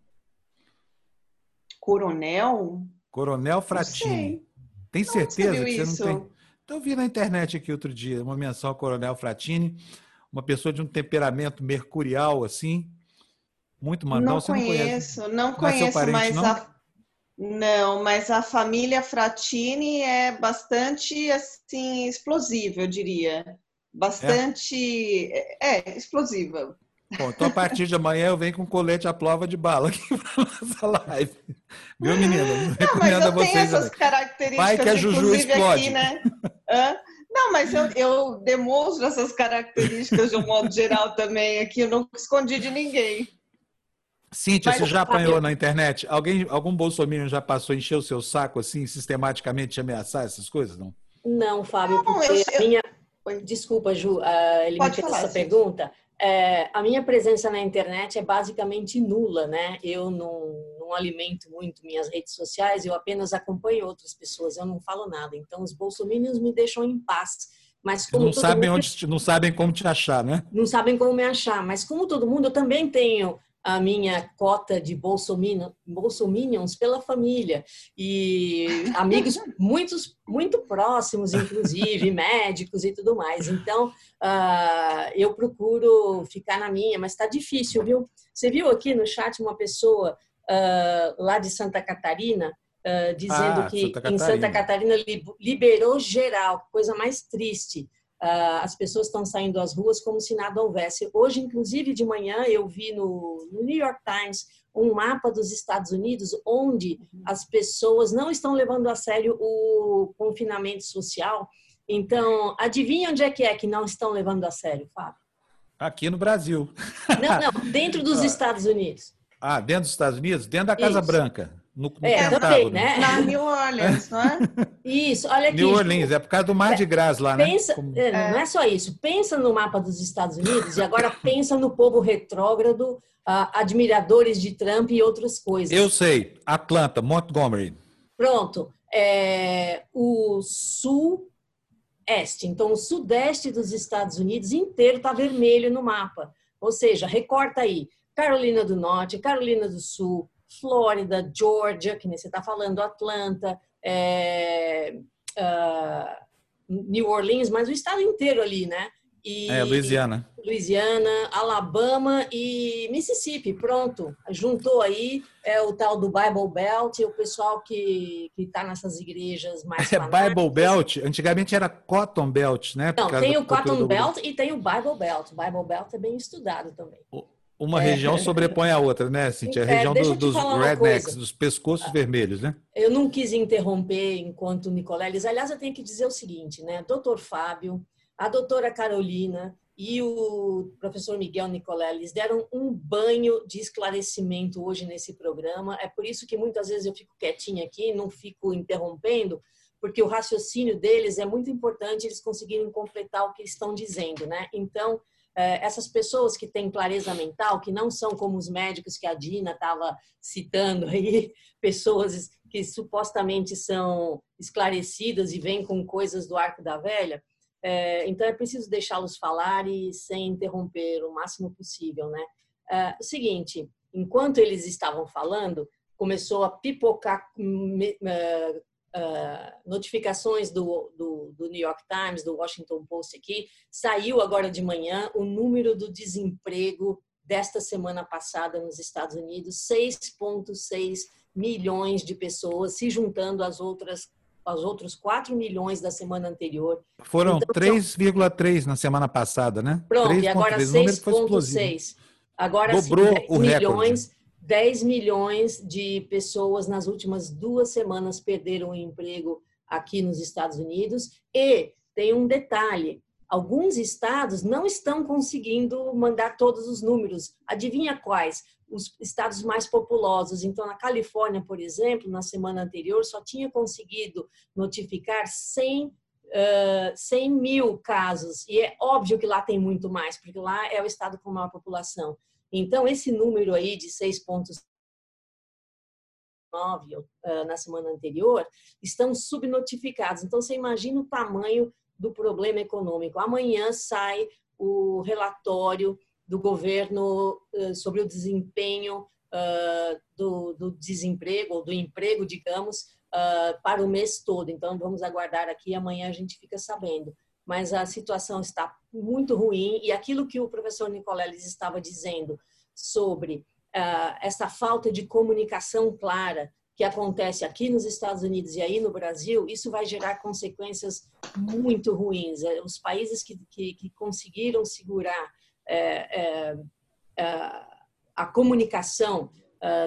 Coronel? Coronel Fratini. Tem certeza que você isso? não tem? Então, eu vi na internet aqui outro dia uma menção ao Coronel Fratini, uma pessoa de um temperamento mercurial, assim, muito mandão. Não Você conheço, não, não conheço, parente, mas não? a não, mas a família Fratini é bastante assim explosiva, eu diria. Bastante é, é explosiva. Bom, então a partir de amanhã eu venho com colete à prova de bala aqui para nossa live. Viu, menina? Não, mas eu tenho essas características, Pai que a Juju explode. aqui, né? Não, mas eu, eu demonstro essas características de um modo geral também aqui, eu não escondi de ninguém. Cíntia, você já apanhou na internet? Alguém, algum bolsominion já passou a encher o seu saco assim, sistematicamente te ameaçar essas coisas, não? Não, Fábio, não, porque eu, a minha... Desculpa, Ju, uh, ele Pode me fez falar, essa pergunta. É, a minha presença na internet é basicamente nula, né? Eu não, não alimento muito minhas redes sociais, eu apenas acompanho outras pessoas, eu não falo nada. Então, os bolsominions me deixam em paz. Mas como não sabem mundo, onde, não sabem como te achar, né? Não sabem como me achar. Mas como todo mundo, eu também tenho a minha cota de bolsominions pela família. E amigos muitos muito próximos inclusive médicos e tudo mais. Então uh, eu procuro ficar na minha mas está difícil viu? Você viu aqui no chat uma pessoa uh, lá de Santa Catarina uh, dizendo ah, que Santa em Santa Catarina. Liberou geral coisa mais triste as pessoas estão saindo às ruas como se nada houvesse. Hoje, inclusive, de manhã, eu vi no, no, New York Times um mapa dos Estados Unidos onde uhum. as pessoas não estão levando a sério o confinamento social. Então, adivinha onde é que é que não estão levando a sério, Fábio? Aqui no Brasil. Não, não, dentro dos Estados Unidos. Ah, dentro dos Estados Unidos? Dentro da Casa Isso. Branca. No, no É, Pentágono. também, né? Na New Orleans, não é? Isso, olha aqui. New Orleans, é por causa do Mar de Gras lá, né? Pensa, Como- é, não é só isso. Pensa no mapa dos Estados Unidos e agora pensa no povo retrógrado, ah, admiradores de Trump e outras coisas. Eu sei, Atlanta, Montgomery. Pronto. É, o sul-este, então o sudeste dos Estados Unidos inteiro está vermelho no mapa. Ou seja, recorta aí Carolina do Norte, Carolina do Sul, Flórida, Georgia, que nem você está falando, Atlanta, é, ah, New Orleans, mas o estado inteiro ali, né? E, É, Louisiana. Louisiana, Alabama e Mississippi, pronto. Juntou aí é o tal do Bible Belt e o pessoal que está nessas igrejas mais É fanáticas. Bible Belt, antigamente era Cotton Belt, né? por Não, tem o Cotton do- Belt e tem o Bible Belt. O Bible Belt é bem estudado também. Uma É. região sobrepõe a outra, né, Cintia? A É, região deixa do- dos rednecks, dos pescoços vermelhos, né? Eu não quis interromper enquanto o Nicoleles. Aliás, eu tenho que dizer o seguinte, né? Doutor Fábio, a doutora Carolina e o professor Miguel Nicoleles deram um banho de esclarecimento hoje nesse programa. É por isso que muitas vezes eu fico quietinha aqui, não fico interrompendo, porque o raciocínio deles é muito importante, eles conseguirem completar o que estão dizendo, né? Então, essas pessoas que têm clareza mental, que não são como os médicos que a Dina estava citando aí, pessoas que supostamente são esclarecidas e vêm com coisas do arco da velha, é, então é preciso deixá-los falar e sem interromper o máximo possível, né? É, o seguinte, enquanto eles estavam falando, começou a pipocar é, é, notificações do, do, do New York Times, do Washington Post aqui. Saiu agora de manhã o número do desemprego desta semana passada nos Estados Unidos, 6,6 milhões de pessoas, se juntando às outras aos outros 4 milhões da semana anterior. Foram Então, 3,3 na semana passada, né? Pronto, e 3,3, agora o número foi explosivo. 6,6. Agora Dobrou 10 o recorde. Milhões, 10 milhões de pessoas nas últimas duas semanas perderam o emprego aqui nos Estados Unidos. E tem um detalhe: alguns estados não estão conseguindo mandar todos os números. Adivinha quais? Os estados mais populosos. Então, na Califórnia, por exemplo, na semana anterior, só tinha conseguido notificar 100 Uh, 100 mil casos, e é óbvio que lá tem muito mais, porque lá é o estado com maior população. Então, esse número aí de 6,9 uh, na semana anterior estão subnotificados. Então, você imagina o tamanho do problema econômico. Amanhã sai o relatório do governo uh, sobre o desempenho uh, do, desemprego, ou do emprego, digamos, para o mês todo. Então, vamos aguardar aqui, amanhã a gente fica sabendo. Mas a situação está muito ruim e aquilo que o professor Nicoleles estava dizendo sobre uh, essa falta de comunicação clara que acontece aqui nos Estados Unidos e aí no Brasil, isso vai gerar consequências muito ruins. Os países que, que, que conseguiram segurar é, é, é, a comunicação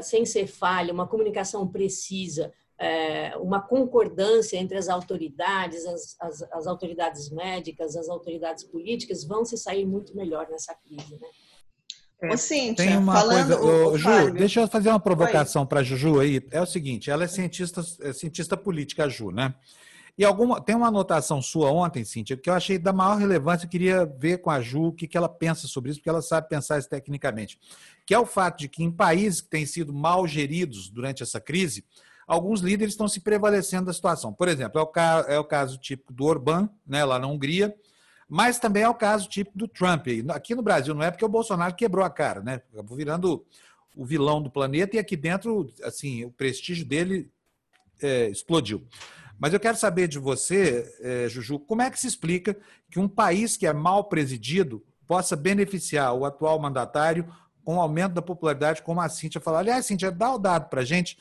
sem ser falha, uma comunicação precisa, é, uma concordância entre as autoridades, as, as, as, autoridades médicas, as autoridades políticas, vão se sair muito melhor nessa crise. Né? Ô, Cíntia, Tem uma falando, coisa, o, Ju, Fábio, deixa eu fazer uma provocação para a Juju aí. É o seguinte, ela é cientista, é cientista política, a Ju, né? E alguma, tem uma anotação sua ontem, Cíntia, que eu achei da maior relevância, eu queria ver com a Ju o que, que ela pensa sobre isso, porque ela sabe pensar isso tecnicamente. Que é o fato de que em países que têm sido mal geridos durante essa crise, alguns líderes estão se prevalecendo da situação. Por exemplo, é o, caso, é o caso típico do Orbán, né, lá na Hungria, mas também é o caso típico do Trump. Aqui no Brasil não é porque o Bolsonaro quebrou a cara, né? Acabou virando o vilão do planeta e aqui dentro, assim, o prestígio dele é, explodiu. Mas eu quero saber de você, é, Juju, como é que se explica que um país que é mal presidido possa beneficiar o atual mandatário com o aumento da popularidade, como a Cíntia falou. Aliás, Cíntia, dá o dado para a gente.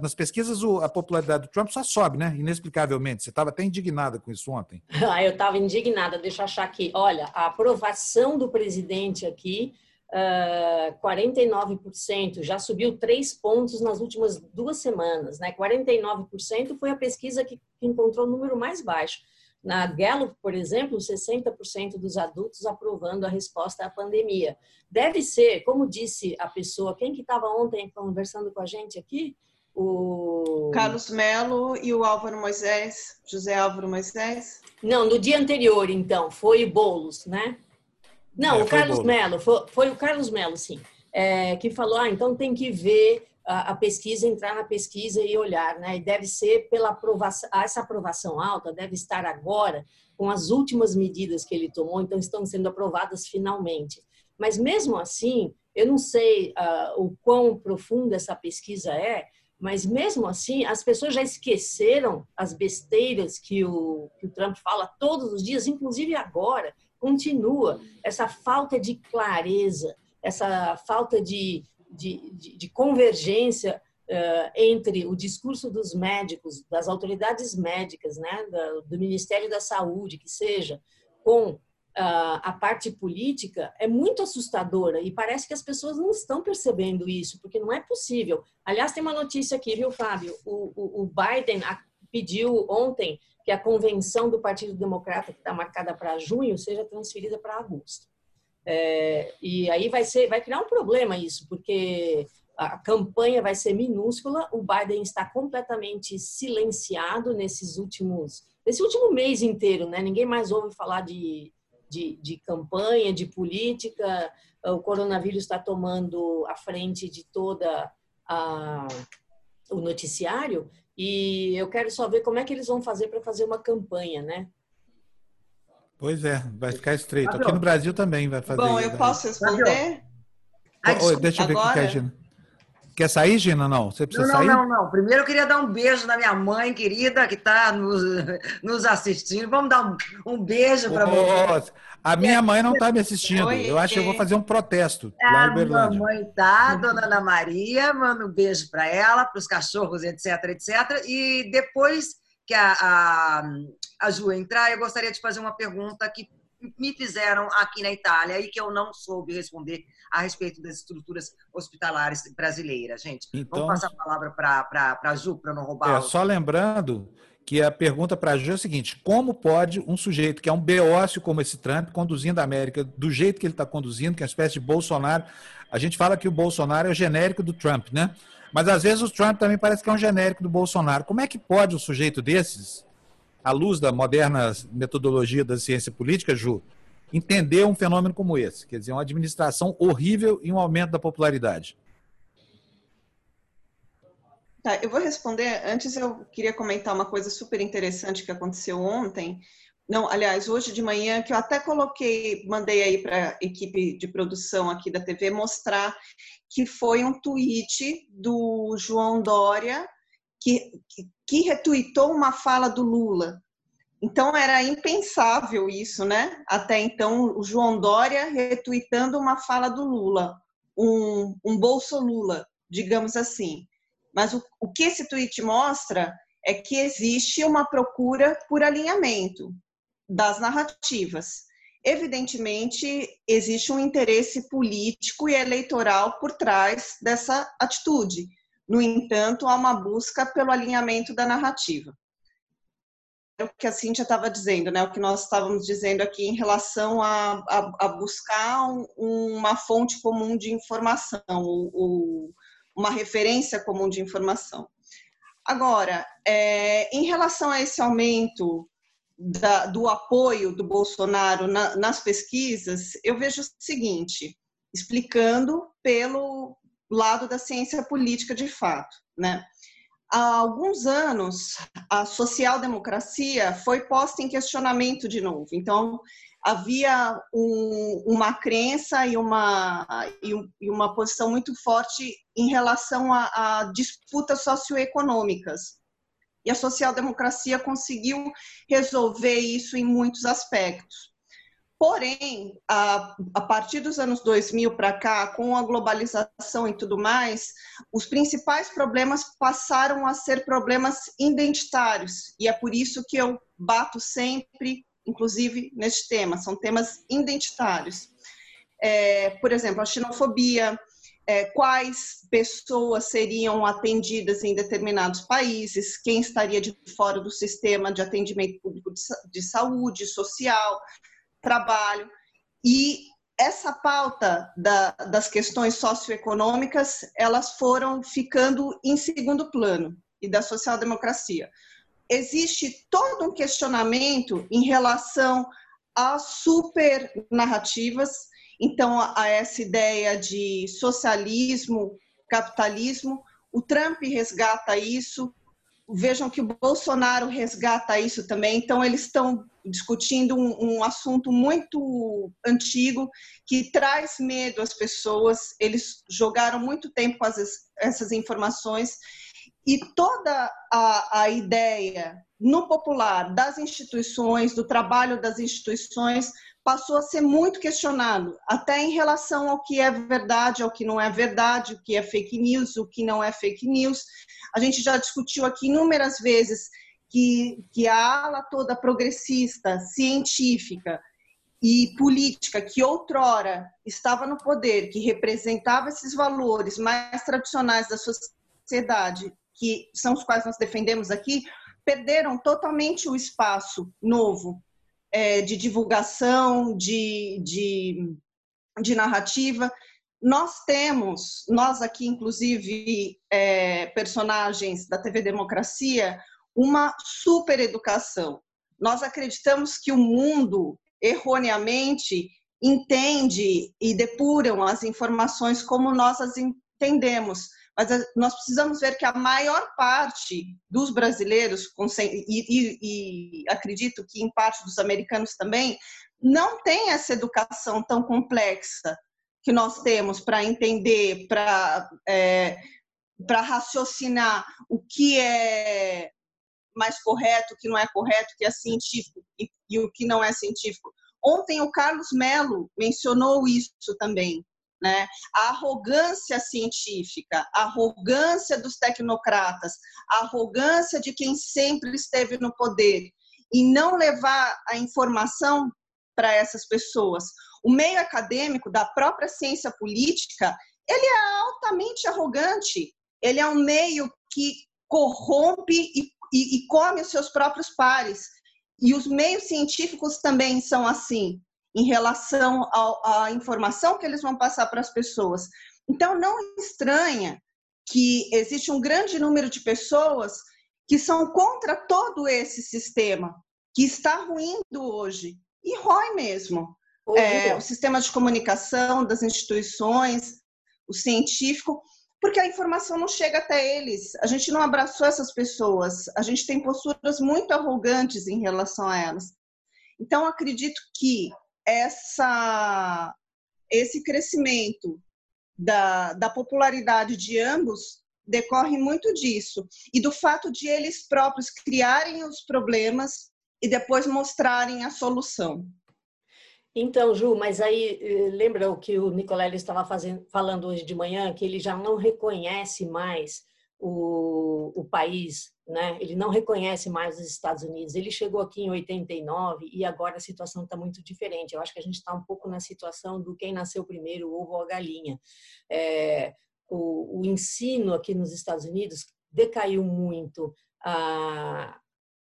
Nas pesquisas, a popularidade do Trump só sobe, né? Inexplicavelmente. Você estava até indignada com isso ontem. Ah, eu estava indignada. Deixa eu achar aqui. Olha, a aprovação do presidente aqui, uh, 49%, já subiu três pontos nas últimas duas semanas. Né? 49% foi a pesquisa que encontrou o número mais baixo. Na Gallup, por exemplo, 60% dos adultos aprovando a resposta à pandemia. Deve ser, como disse a pessoa, quem que estava ontem conversando com a gente aqui? O Carlos Melo e o Álvaro Moisés, José Álvaro Moisés? Não, no dia anterior, então, foi Bolos, né? Não, é, o Carlos Melo, foi, foi, o Carlos Melo, sim, é, que falou, ah, então tem que ver a, pesquisa, entrar na pesquisa e olhar, né? E deve ser pela aprovação, essa aprovação alta deve estar agora com as últimas medidas que ele tomou, então estão sendo aprovadas finalmente. Mas mesmo assim, eu não sei uh, o quão profunda essa pesquisa é, mas mesmo assim, as pessoas já esqueceram as besteiras que o, que o Trump fala todos os dias, inclusive agora, continua essa falta de clareza, essa falta de, de, de, de convergência uh, entre o discurso dos médicos, das autoridades médicas, né, do, do Ministério da Saúde, que seja, com Uh, a parte política é muito assustadora e parece que as pessoas não estão percebendo isso, porque não é possível. Aliás, tem uma notícia aqui, viu, Fábio? O, o, o Biden pediu ontem que a convenção do Partido Democrata, que está marcada para junho, seja transferida para agosto. É, e aí vai ser, vai criar um problema isso, porque a campanha vai ser minúscula. O Biden está completamente silenciado nesses últimos, nesse último mês inteiro, né? Ninguém mais ouve falar de, de, de campanha, de política. O coronavírus está tomando a frente de toda a, o noticiário e eu quero só ver como é que eles vão fazer para fazer uma campanha, né? Pois é, vai ficar estreito. Aqui no Brasil também vai fazer. Bom, eu posso responder? Ai, deixa eu ver o que é, Gina. Quer sair, Gina? Não, você precisa não, sair? Não, não, não. Primeiro eu queria dar um beijo na minha mãe querida que está nos, nos assistindo. Vamos dar um, um beijo para você. A minha mãe não está me assistindo. Oi, eu acho que eu vou fazer um protesto é, lá em Berlândia. A mamãe tá, dona Ana Maria, manda um beijo para ela, para os cachorros, etc, etc. E depois que a, a, a Ju entrar, eu gostaria de fazer uma pergunta que me fizeram aqui na Itália e que eu não soube responder a respeito das estruturas hospitalares brasileiras, gente. Então, Vamos passar a palavra para a Ju, para não roubar. É, o... Só lembrando que a pergunta para a Ju é a seguinte: como pode um sujeito que é um beócio como esse Trump, conduzindo a América do jeito que ele está conduzindo, que é uma espécie de Bolsonaro. A gente fala que o Bolsonaro é o genérico do Trump, né? Mas às vezes o Trump também parece que é um genérico do Bolsonaro. Como é que pode um sujeito desses, à luz da moderna metodologia da ciência política, Ju, entender um fenômeno como esse? Quer dizer, uma administração horrível e um aumento da popularidade. Tá, eu vou responder. Antes eu queria comentar uma coisa super interessante que aconteceu ontem. Não, aliás, hoje de manhã, que eu até coloquei, mandei aí para a equipe de produção aqui da TV mostrar que foi um tweet do João Dória que, que, retuitou uma fala do Lula. Então era impensável isso, né? Até então, o João Dória retuitando uma fala do Lula, um, um bolso Lula, digamos assim. Mas o, o que esse tweet mostra é que existe uma procura por alinhamento das narrativas. Evidentemente, existe um interesse político e eleitoral por trás dessa atitude. No entanto, há uma busca pelo alinhamento da narrativa. É o que a Cíntia estava dizendo, né? o que nós estávamos dizendo aqui em relação a, a, a buscar um, uma fonte comum de informação, o, o uma referência comum de informação. Agora, é, em relação a esse aumento da, do apoio do Bolsonaro na, nas pesquisas, eu vejo o seguinte, explicando pelo lado da ciência política de fato, né? Há alguns anos, a social-democracia foi posta em questionamento de novo. Então, havia um, uma crença e uma, e uma posição muito forte em relação a, a disputas socioeconômicas. E a social-democracia conseguiu resolver isso em muitos aspectos. Porém, a, a partir dos anos 2000 para cá, com a globalização e tudo mais, os principais problemas passaram a ser problemas identitários. E é por isso que eu bato sempre inclusive, neste tema, são temas identitários. É, por exemplo, a xenofobia, é, quais pessoas seriam atendidas em determinados países, quem estaria de fora do sistema de atendimento público de saúde, social, trabalho. E essa pauta da, das questões socioeconômicas, elas foram ficando em segundo plano, e da social-democracia. Existe todo um questionamento em relação às super narrativas, então, a essa ideia de socialismo, capitalismo, o Trump resgata isso, vejam que o Bolsonaro resgata isso também, então eles estão discutindo um, um, assunto muito antigo que traz medo às pessoas. Eles jogaram muito tempo com as, essas informações e toda a, a ideia no popular das instituições, do trabalho das instituições, passou a ser muito questionado, até em relação ao que é verdade, ao que não é verdade, o que é fake news, o que não é fake news. A gente já discutiu aqui inúmeras vezes que, que a ala toda progressista, científica e política, que outrora estava no poder, que representava esses valores mais tradicionais da sociedade, que são os quais nós defendemos aqui, perderam totalmente o espaço novo é, de divulgação, de, de, de, narrativa. Nós temos, nós aqui, inclusive, é, personagens da TV Democracia, uma super educação. Nós acreditamos que o mundo, erroneamente, entende e depuram as informações como nós as entendemos mas nós precisamos ver que a maior parte dos brasileiros, e, e, e acredito que em parte dos americanos também, não tem essa educação tão complexa que nós temos para entender, para é, raciocinar o que é mais correto, o que não é correto, o que é científico e, e o que não é científico. Ontem o Carlos Melo mencionou isso também né? A arrogância científica, a arrogância dos tecnocratas, a arrogância de quem sempre esteve no poder e não levar a informação para essas pessoas. O meio acadêmico da própria ciência política, ele é altamente arrogante. Ele é um meio que corrompe e, e, e come os seus próprios pares. E os meios científicos também são assim em relação à informação que eles vão passar para as pessoas. Então, não estranha que existe um grande número de pessoas que são contra todo esse sistema que está ruindo hoje e rói mesmo. É, o sistema de comunicação das instituições, o científico, porque a informação não chega até eles. A gente não abraçou essas pessoas, a gente tem posturas muito arrogantes em relação a elas. Então, acredito que essa, esse crescimento da, da popularidade de ambos decorre muito disso e do fato de eles próprios criarem os problemas e depois mostrarem a solução. Então, Ju, mas aí eh, lembra o que o Nicolélio estava fazendo, falando hoje de manhã, que ele já não reconhece mais o, o país, né? ele não reconhece mais os Estados Unidos. Ele chegou aqui em 89 e agora a situação está muito diferente. Eu acho que a gente está um pouco na situação do quem nasceu primeiro, o ovo ou a galinha. É, o, o, ensino aqui nos Estados Unidos decaiu muito, a,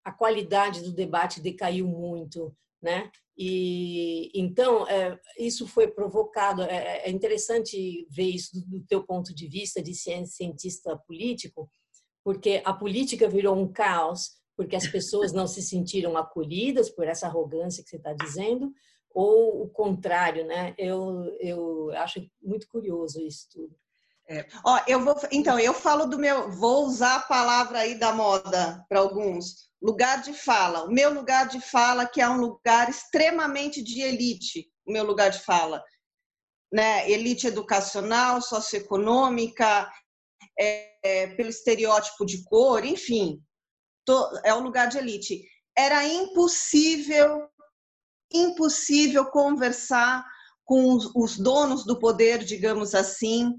a qualidade do debate decaiu muito, né? E então é, isso foi provocado. É, é, interessante ver isso do, do teu ponto de vista de cientista político, porque a política virou um caos, porque as pessoas não se sentiram acolhidas por essa arrogância que você está dizendo, ou o contrário, né? Eu eu acho muito curioso isso tudo. É. Ó, eu vou, então, eu falo do meu, vou usar a palavra aí da moda para alguns, lugar de fala. O meu lugar de fala, que é um lugar extremamente de elite, o meu lugar de fala. Né? Elite educacional, socioeconômica, é, é, pelo estereótipo de cor, enfim, é um lugar de elite. Era impossível, impossível conversar com os, os donos do poder, digamos assim,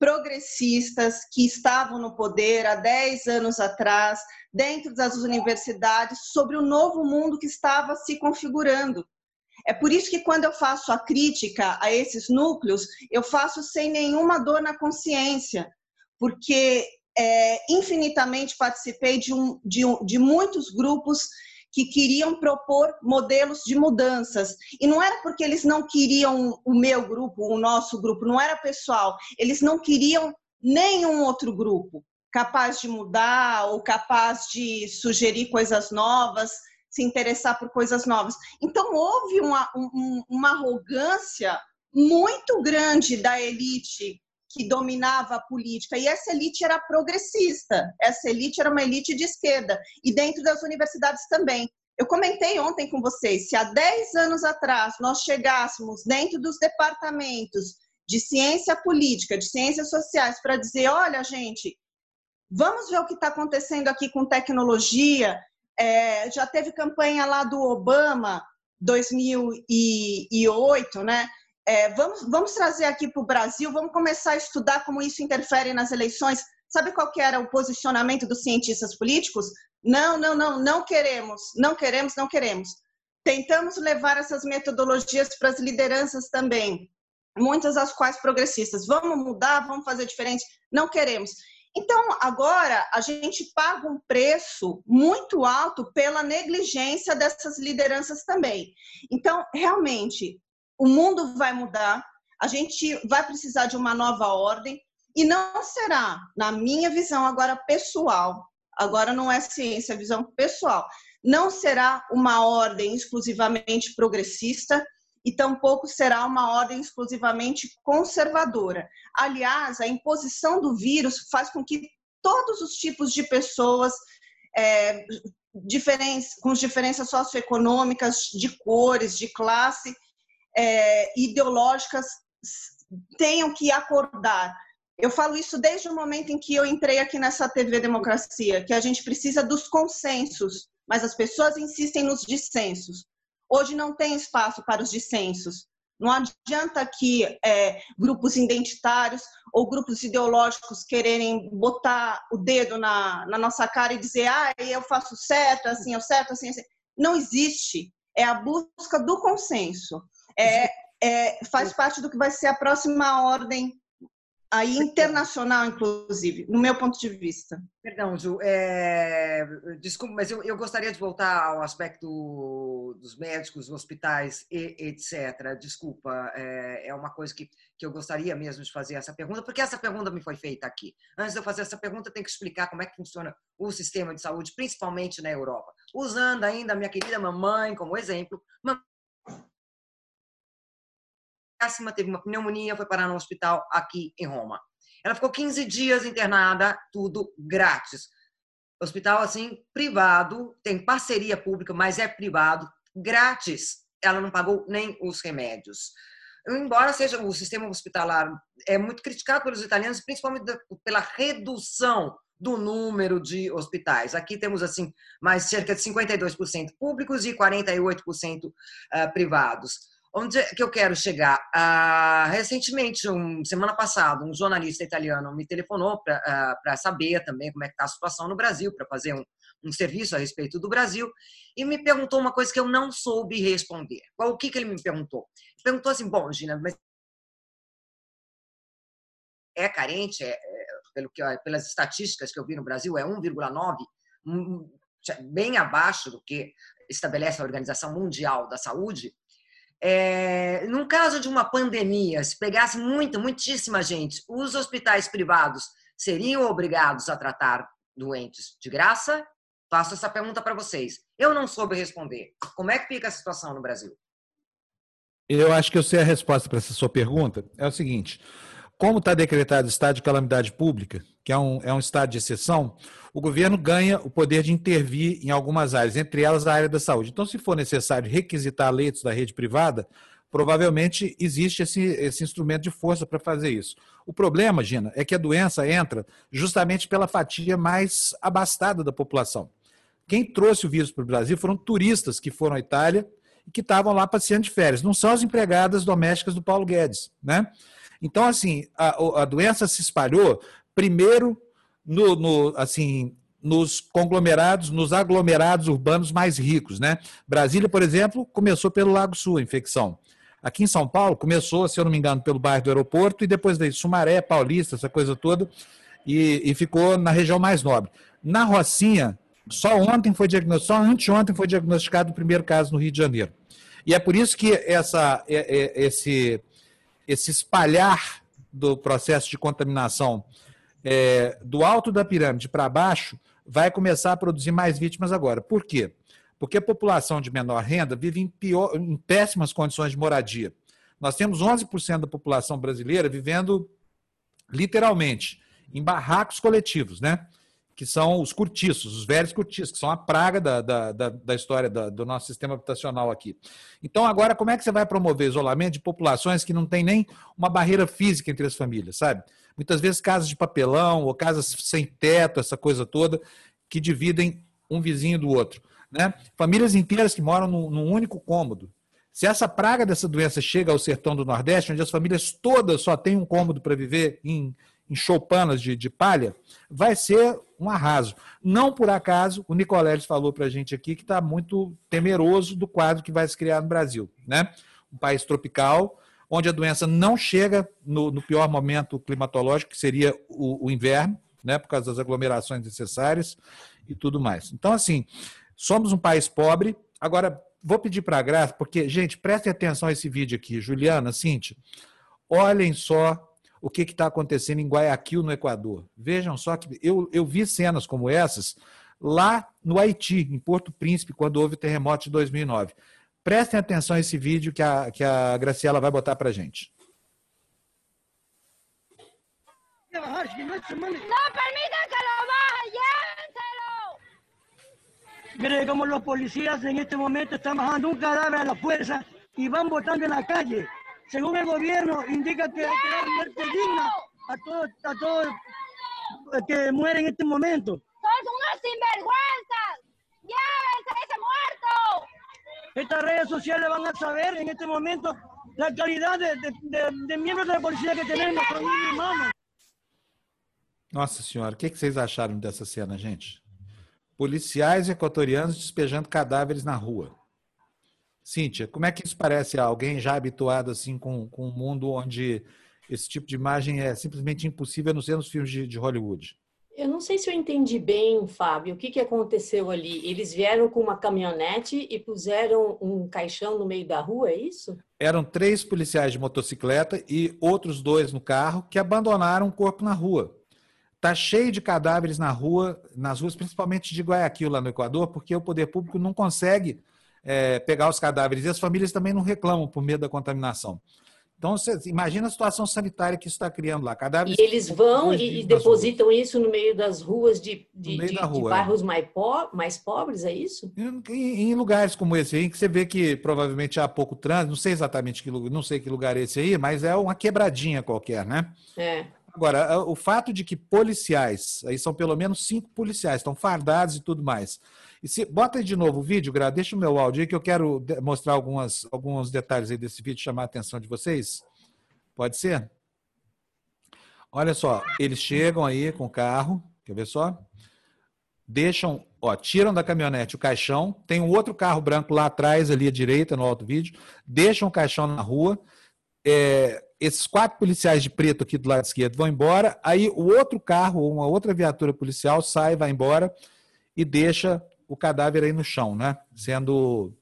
progressistas que estavam no poder há 10 anos atrás, dentro das universidades, sobre o novo mundo que estava se configurando. É por isso que quando eu faço a crítica a esses núcleos, eu faço sem nenhuma dor na consciência, porque é, infinitamente participei de, um, de, um, de muitos grupos que queriam propor modelos de mudanças. E não era porque eles não queriam o meu grupo, o nosso grupo, não era pessoal, eles não queriam nenhum outro grupo capaz de mudar ou capaz de sugerir coisas novas, se interessar por coisas novas. Então, houve uma, um, uma arrogância muito grande da elite que dominava a política, e essa elite era progressista, essa elite era uma elite de esquerda, e dentro das universidades também. Eu comentei ontem com vocês, se há 10 anos atrás nós chegássemos dentro dos departamentos de ciência política, de ciências sociais, para dizer: olha, gente, vamos ver o que está acontecendo aqui com tecnologia. É, já teve campanha lá do Obama, 2008, né? É, vamos, vamos trazer aqui para o Brasil, vamos começar a estudar como isso interfere nas eleições. Sabe qual que era o posicionamento dos cientistas políticos? Não, não, não, não queremos, não queremos, não queremos. Tentamos levar essas metodologias para as lideranças também, muitas das quais progressistas. Vamos mudar, vamos fazer diferente? Não queremos. Então, agora a gente paga um preço muito alto pela negligência dessas lideranças também. Então, realmente, o mundo vai mudar, a gente vai precisar de uma nova ordem e não será, na minha visão agora pessoal, agora não é ciência, é visão pessoal, não será uma ordem exclusivamente progressista e tampouco será uma ordem exclusivamente conservadora. Aliás, a imposição do vírus faz com que todos os tipos de pessoas é, com diferenças socioeconômicas, de cores, de classe, é, ideológicas tenham que acordar. Eu falo isso desde o momento em que eu entrei aqui nessa TV Democracia, que a gente precisa dos consensos, mas as pessoas insistem nos dissensos. Hoje não tem espaço para os dissensos. Não adianta que é, grupos identitários ou grupos ideológicos quererem botar o dedo na, na nossa cara e dizer, ah, eu faço certo, assim, eu certo, assim, assim. Não existe. É a busca do consenso é, é, faz parte do que vai ser a próxima ordem aí internacional, inclusive, no meu ponto de vista. Perdão, Ju, é... desculpa, mas eu, eu, gostaria de voltar ao aspecto dos médicos, hospitais, e, etc. Desculpa, é, é, uma coisa que, que eu gostaria mesmo de fazer essa pergunta, porque essa pergunta me foi feita aqui. Antes de eu fazer essa pergunta, eu tenho que explicar como é que funciona o sistema de saúde, principalmente na Europa. Usando ainda a minha querida mamãe como exemplo, péssima, teve uma pneumonia, foi parar no hospital aqui em Roma. Ela ficou 15 dias internada, tudo grátis. Hospital, assim, privado, tem parceria pública, mas é privado, grátis. Ela não pagou nem os remédios. Embora seja o sistema hospitalar é muito criticado pelos italianos, principalmente pela redução do número de hospitais. Aqui temos assim mais cerca de 52% públicos e 48% ah, privados. Onde é que eu quero chegar? Ah, recentemente, um, semana passada, um jornalista italiano me telefonou para ah, saber também como é que está a situação no Brasil, para fazer um, um, serviço a respeito do Brasil, e me perguntou uma coisa que eu não soube responder. Qual, o que, que ele me perguntou? Ele perguntou assim, bom, Gina, mas é carente, é, é, pelo que, pelas estatísticas que eu vi no Brasil, é 1,9, bem abaixo do que estabelece a Organização Mundial da Saúde, é, num caso de uma pandemia, se pegasse muita, muitíssima gente, os hospitais privados seriam obrigados a tratar doentes de graça? Faço essa pergunta para vocês. Eu não soube responder. Como é que fica a situação no Brasil? Eu acho que eu sei a resposta para essa sua pergunta. É o seguinte: como está decretado estado de calamidade pública, que é um, é um estado de exceção, o governo ganha o poder de intervir em algumas áreas, entre elas a área da saúde. Então, se for necessário requisitar leitos da rede privada, provavelmente existe esse, esse instrumento de força para fazer isso. O problema, Gina, é que a doença entra justamente pela fatia mais abastada da população. Quem trouxe o vírus para o Brasil foram turistas que foram à Itália e que estavam lá passeando de férias. Não são as empregadas domésticas do Paulo Guedes, né? Então, assim, a, a doença se espalhou primeiro no, no, assim, nos conglomerados, nos aglomerados urbanos mais ricos. Né? Brasília, por exemplo, começou pelo Lago Sul, a infecção. Aqui em São Paulo, começou, se eu não me engano, pelo bairro do aeroporto, e depois daí Sumaré, Paulista, essa coisa toda, e, e ficou na região mais nobre. Na Rocinha, só ontem foi diagnosticado, só anteontem foi diagnosticado o primeiro caso no Rio de Janeiro. E é por isso que essa, é, é, esse, esse espalhar do processo de contaminação é, do alto da pirâmide para baixo vai começar a produzir mais vítimas agora. Por quê? Porque a população de menor renda vive em, pior, em péssimas condições de moradia. Nós temos 11% da população brasileira vivendo literalmente em barracos coletivos, né? Que são os cortiços, os velhos cortiços, que são a praga da, da, da, da história da, do nosso sistema habitacional aqui. Então, agora, como é que você vai promover isolamento de populações que não tem nem uma barreira física entre as famílias, sabe? Muitas vezes casas de papelão ou casas sem teto, essa coisa toda, que dividem um vizinho do outro. Né? Famílias inteiras que moram num, num único cômodo. Se essa praga dessa doença chega ao sertão do Nordeste, onde as famílias todas só têm um cômodo para viver em em choupanas de, de palha, vai ser um arraso. Não por acaso, o Nicoleles falou para a gente aqui que está muito temeroso do quadro que vai se criar no Brasil. Né? Um país tropical, onde a doença não chega no, no pior momento climatológico, que seria o, o, inverno, né? por causa das aglomerações necessárias e tudo mais. Então, assim, somos um país pobre. Agora, vou pedir para a Graça, porque, gente, prestem atenção a esse vídeo aqui. Juliana, Cintia, olhem só o que está acontecendo em Guayaquil, no Equador. Vejam só que eu, eu vi cenas como essas lá no Haiti, em Porto Príncipe, quando houve o terremoto de 2009. Prestem atenção a esse vídeo que a, que a Graciela vai botar para gente. Não permitam que lo baje, llévenselo. Mire como los policías en este momento están bajando un cadáver a la fuerza y van botando en la calle. Según el gobierno, indica que hay que dar muerte digna a todos a todo que mueren en este momento. ¡Son unos sinvergüenzas! ¡Llévense ese muerto! Estas redes sociales van a saber en este momento la calidad de, de, de, de miembros da polícia que temos, são irmãos. Nossa Senhora, o que, que vocês acharam dessa cena, gente? Policiais equatorianos despejando cadáveres na rua. Cíntia, como é que isso parece a alguém já habituado assim com, com um mundo onde esse tipo de imagem é simplesmente impossível, a não ser nos filmes de, de Hollywood? Eu não sei se eu entendi bem, Fábio, o que, que aconteceu ali. Eles vieram com uma caminhonete e puseram um caixão no meio da rua, é isso? Eram três policiais de motocicleta e outros dois no carro que abandonaram o corpo na rua. Tá cheio de cadáveres na rua, nas ruas, principalmente de Guayaquil, lá no Equador, porque o poder público não consegue é, pegar os cadáveres. E as famílias também não reclamam por medo da contaminação. Então, você imagina a situação sanitária que isso está criando lá. Cadáveres e eles vão e, depositam ruas. isso no meio das ruas de, de, de, rua, de bairros é. mais, po mais, pobres, é isso? Em, em, lugares como esse aí, que você vê que provavelmente há pouco trânsito, não sei exatamente que não sei que lugar é esse aí, mas é uma quebradinha qualquer, né? É. Agora, o fato de que policiais, aí são pelo menos cinco policiais, estão fardados e tudo mais, e se, bota aí de novo o vídeo, Gra, deixa o meu áudio aí que eu quero mostrar algumas, alguns detalhes aí desse vídeo, chamar a atenção de vocês. Pode ser? Olha só, eles chegam aí com o carro, quer ver só? Deixam, ó, tiram da caminhonete o caixão, tem um outro carro branco lá atrás, ali à direita, no alto vídeo, deixam o caixão na rua, é, esses quatro policiais de preto aqui do lado esquerdo vão embora, aí o outro carro, uma outra viatura policial sai, vai embora e deixa o cadáver aí no chão, né? Sendo,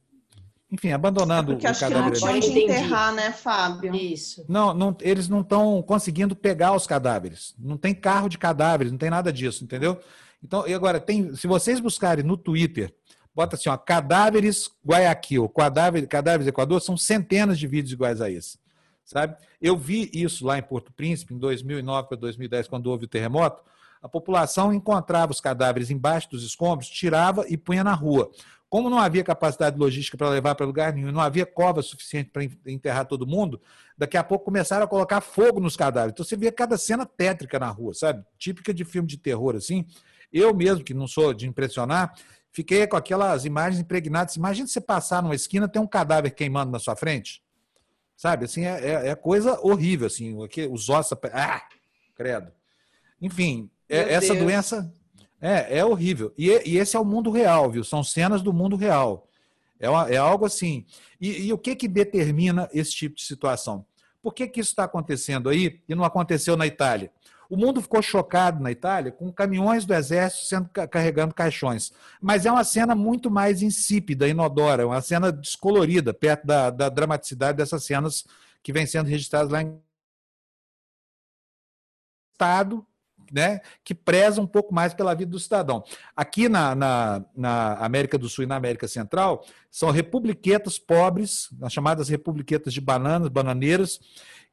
enfim, abandonando é o cadáver. Que não pode enterrar, né, Fábio? Isso. Não, não eles não estão conseguindo pegar os cadáveres. Não tem carro de cadáveres, não tem nada disso, entendeu? Então, e agora tem, se vocês buscarem no Twitter, bota assim, ó, cadáveres Guayaquil, cadáver, cadáveres Equador, são centenas de vídeos iguais a esse. Sabe? Eu vi isso lá em Porto Príncipe em 2009 para 2010, quando houve o terremoto a população encontrava os cadáveres embaixo dos escombros, tirava e punha na rua. Como não havia capacidade logística para levar para lugar nenhum, não havia cova suficiente para enterrar todo mundo, daqui a pouco começaram a colocar fogo nos cadáveres. Então você via cada cena tétrica na rua, sabe? Típica de filme de terror, assim. Eu mesmo, que não sou de impressionar, fiquei com aquelas imagens impregnadas. Imagina você passar numa esquina tem um cadáver queimando na sua frente. Sabe? Assim, é, é, é coisa horrível, assim. Os ossos. Ah, credo. Enfim, é, essa Deus. doença É, é horrível. E, e, esse é o mundo real, viu? São cenas do mundo real. É, uma, é algo assim. E, e, o que, que determina esse tipo de situação? Por que, que isso está acontecendo aí e não aconteceu na Itália? O mundo ficou chocado na Itália com caminhões do exército sendo carregando caixões. Mas é uma cena muito mais insípida, inodora, uma cena descolorida, perto da, da dramaticidade dessas cenas que vêm sendo registradas lá em Estado, né, que preza um pouco mais pela vida do cidadão. Aqui na, na, na, América do Sul e na América Central, são republiquetas pobres, as chamadas republiquetas de bananas, bananeiras,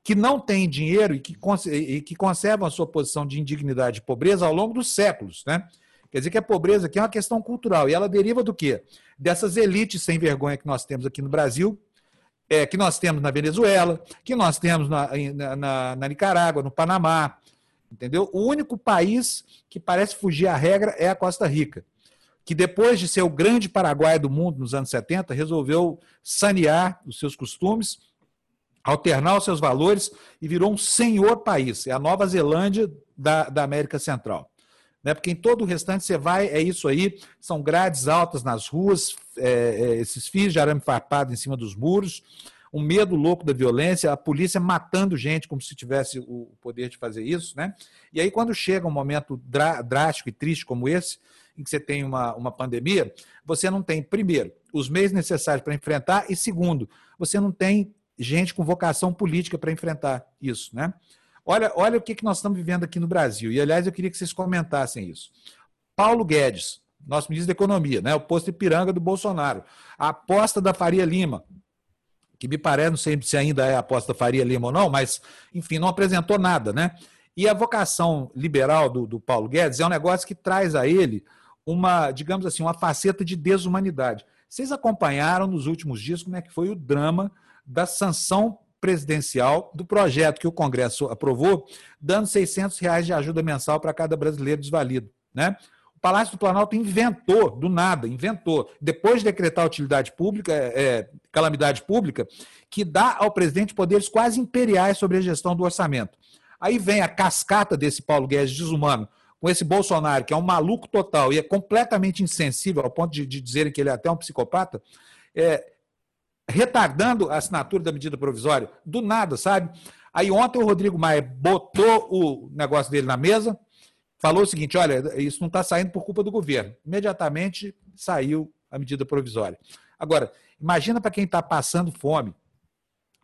que não têm dinheiro e que, e que conservam a sua posição de indignidade e pobreza ao longo dos séculos. Né? Quer dizer que a pobreza aqui é uma questão cultural. E ela deriva do quê? Dessas elites sem vergonha que nós temos aqui no Brasil, é, que nós temos na Venezuela, que nós temos na, na, na Nicarágua, no Panamá. Entendeu? O único país que parece fugir à regra é a Costa Rica, que depois de ser o grande Paraguai do mundo nos anos 70, resolveu sanear os seus costumes alternar os seus valores e virou um senhor país. É a Nova Zelândia da, da América Central. Né? Porque em todo o restante você vai, é isso aí, são grades altas nas ruas, é, é, esses fios de arame farpado em cima dos muros, um medo louco da violência, a polícia matando gente como se tivesse o poder de fazer isso. Né? E aí, quando chega um momento drástico e triste como esse, em que você tem uma, uma pandemia, você não tem, primeiro, os meios necessários para enfrentar, e segundo, você não tem gente com vocação política para enfrentar isso, né? Olha, olha o que, que nós estamos vivendo aqui no Brasil. E, aliás, eu queria que vocês comentassem isso. Paulo Guedes, nosso ministro da Economia, né? o posto Ipiranga do Bolsonaro. A aposta da Faria Lima, que me parece, não sei se ainda é aposta Faria Lima ou não, mas, enfim, não apresentou nada, né? E a vocação liberal do, do Paulo Guedes é um negócio que traz a ele uma, digamos assim, uma faceta de desumanidade. Vocês acompanharam nos últimos dias como é que foi o drama da sanção presidencial do projeto que o Congresso aprovou, dando 600 reais de ajuda mensal para cada brasileiro desvalido. Né? Palácio do Planalto inventou, do nada, inventou, depois de decretar utilidade pública, é, é, calamidade pública, que dá ao presidente poderes quase imperiais sobre a gestão do orçamento. Aí vem a cascata desse Paulo Guedes desumano, com esse Bolsonaro, que é um maluco total e é completamente insensível, ao ponto de, de dizerem que ele é até um psicopata, é, retardando a assinatura da medida provisória, do nada, sabe? Aí ontem o Rodrigo Maia botou o negócio dele na mesa, falou o seguinte: olha, isso não está saindo por culpa do governo. Imediatamente saiu a medida provisória. Agora, imagina para quem está passando fome,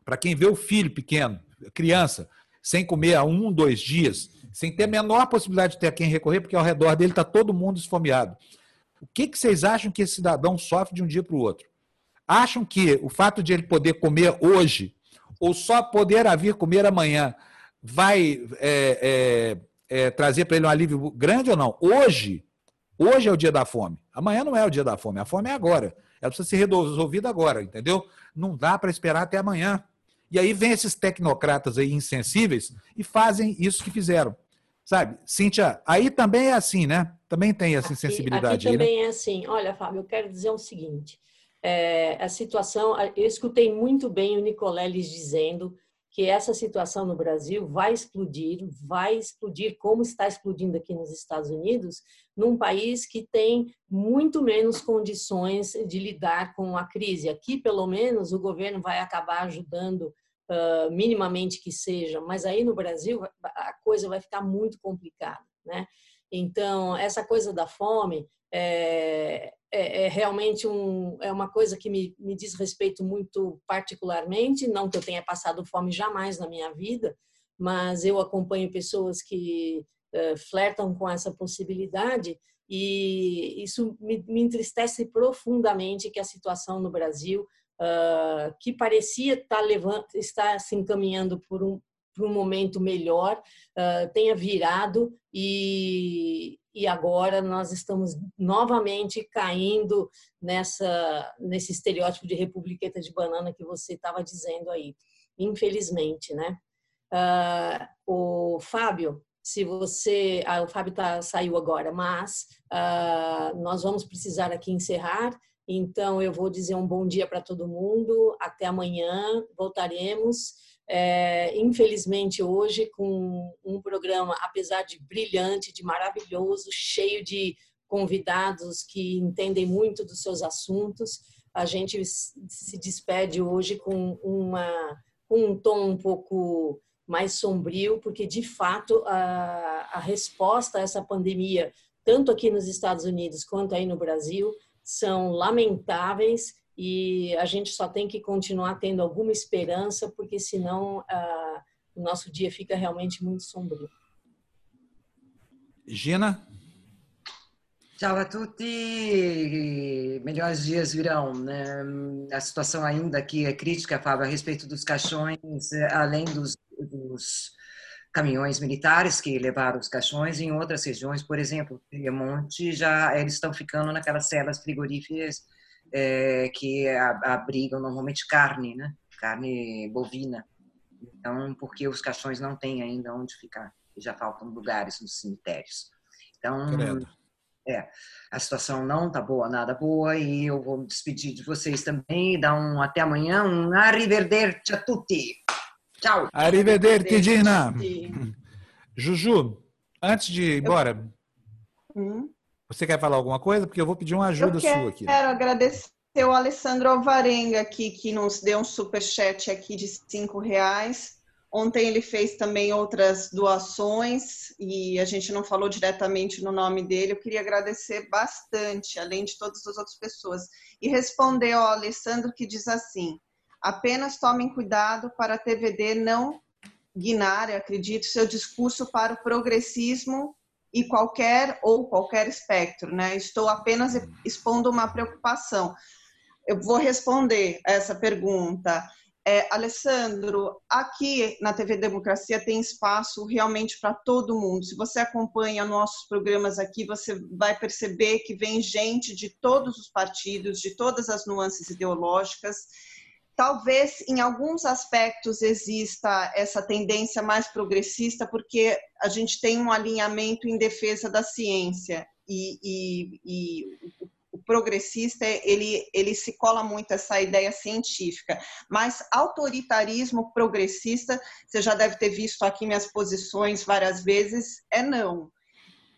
para quem vê o filho pequeno, criança, sem comer há um, dois dias, sem ter a menor possibilidade de ter a quem recorrer, porque ao redor dele está todo mundo esfomeado. O que, que vocês acham que esse cidadão sofre de um dia para o outro? acham que o fato de ele poder comer hoje, ou só poder vir comer amanhã, vai é, é, é, trazer para ele um alívio grande ou não? Hoje, hoje é o dia da fome. Amanhã não é o dia da fome. A fome é agora. Ela precisa ser resolvida agora, entendeu? Não dá para esperar até amanhã. E aí vem esses tecnocratas aí insensíveis e fazem isso que fizeram. Sabe? Cíntia, aí também é assim, né? Também tem essa insensibilidade. Aqui, também aí, né? é assim. Olha, Fábio, eu quero dizer o seguinte é, a situação, eu escutei muito bem o Nicoleles dizendo que essa situação no Brasil vai explodir, vai explodir como está explodindo aqui nos Estados Unidos, num país que tem muito menos condições de lidar com a crise. Aqui, pelo menos, o governo vai acabar ajudando uh, minimamente que seja, mas aí no Brasil a coisa vai ficar muito complicada, né? Então, essa coisa da fome, é, é, é, realmente um, é uma coisa que me, me diz respeito muito particularmente, não que eu tenha passado fome jamais na minha vida, mas eu acompanho pessoas que uh, flertam com essa possibilidade e isso me, me, entristece profundamente que a situação no Brasil, uh, que parecia estar, tá levando, estar se encaminhando por um, por um momento melhor, uh, tenha virado e, e agora nós estamos novamente caindo nessa nesse estereótipo de republiqueta de banana que você estava dizendo aí, infelizmente, né? Uh, o Fábio, se você, ah, o Fábio tá, saiu agora, mas uh, nós vamos precisar aqui encerrar. Então eu vou dizer um bom dia para todo mundo. Até amanhã, voltaremos. É, infelizmente hoje com um programa, apesar de brilhante, de maravilhoso, cheio de convidados que entendem muito dos seus assuntos, a gente se despede hoje com uma um tom um pouco mais sombrio, porque de fato a, a resposta a essa pandemia, tanto aqui nos Estados Unidos quanto aí no Brasil, são lamentáveis e a gente só tem que continuar tendo alguma esperança, porque senão uh, o nosso dia fica realmente muito sombrio. Gina? Ciao a tutti, melhores dias virão. Né? A situação ainda aqui é crítica, Fábio, a respeito dos caixões, além dos, dos caminhões militares que levaram os caixões em outras regiões, por exemplo, Piemonte, já eles estão ficando naquelas celas frigoríficas é, que abrigam normalmente carne, né? Carne bovina. Então, porque os caixões não têm ainda onde ficar, já faltam lugares nos cemitérios. Então, é, a situação não está boa, nada boa, e eu vou me despedir de vocês também, dar um até amanhã, um arrivederci a tutti. Tchau. Arrivederci, Gina. Juju, antes de ir embora, hum? Você quer falar alguma coisa? Porque eu vou pedir uma ajuda eu sua aqui. Quero agradecer o Alessandro Alvarenga aqui, que nos deu um super chat aqui de cinco reais. Ontem ele fez também outras doações e a gente não falou diretamente no nome dele. Eu queria agradecer bastante, além de todas as outras pessoas. E responder ao Alessandro que diz assim: apenas tomem cuidado para a TVD não guinar, acredito, seu discurso para o progressismo e qualquer ou qualquer espectro, né? Estou apenas expondo uma preocupação. Eu vou responder essa pergunta. É, Alessandro, aqui na TV Democracia tem espaço realmente para todo mundo. Se você acompanha nossos programas aqui, você vai perceber que vem gente de todos os partidos, de todas as nuances ideológicas Talvez em alguns aspectos exista essa tendência mais progressista, porque a gente tem um alinhamento em defesa da ciência e, e, e o progressista ele, ele se cola muito essa ideia científica, mas autoritarismo progressista, você já deve ter visto aqui minhas posições várias vezes, é não.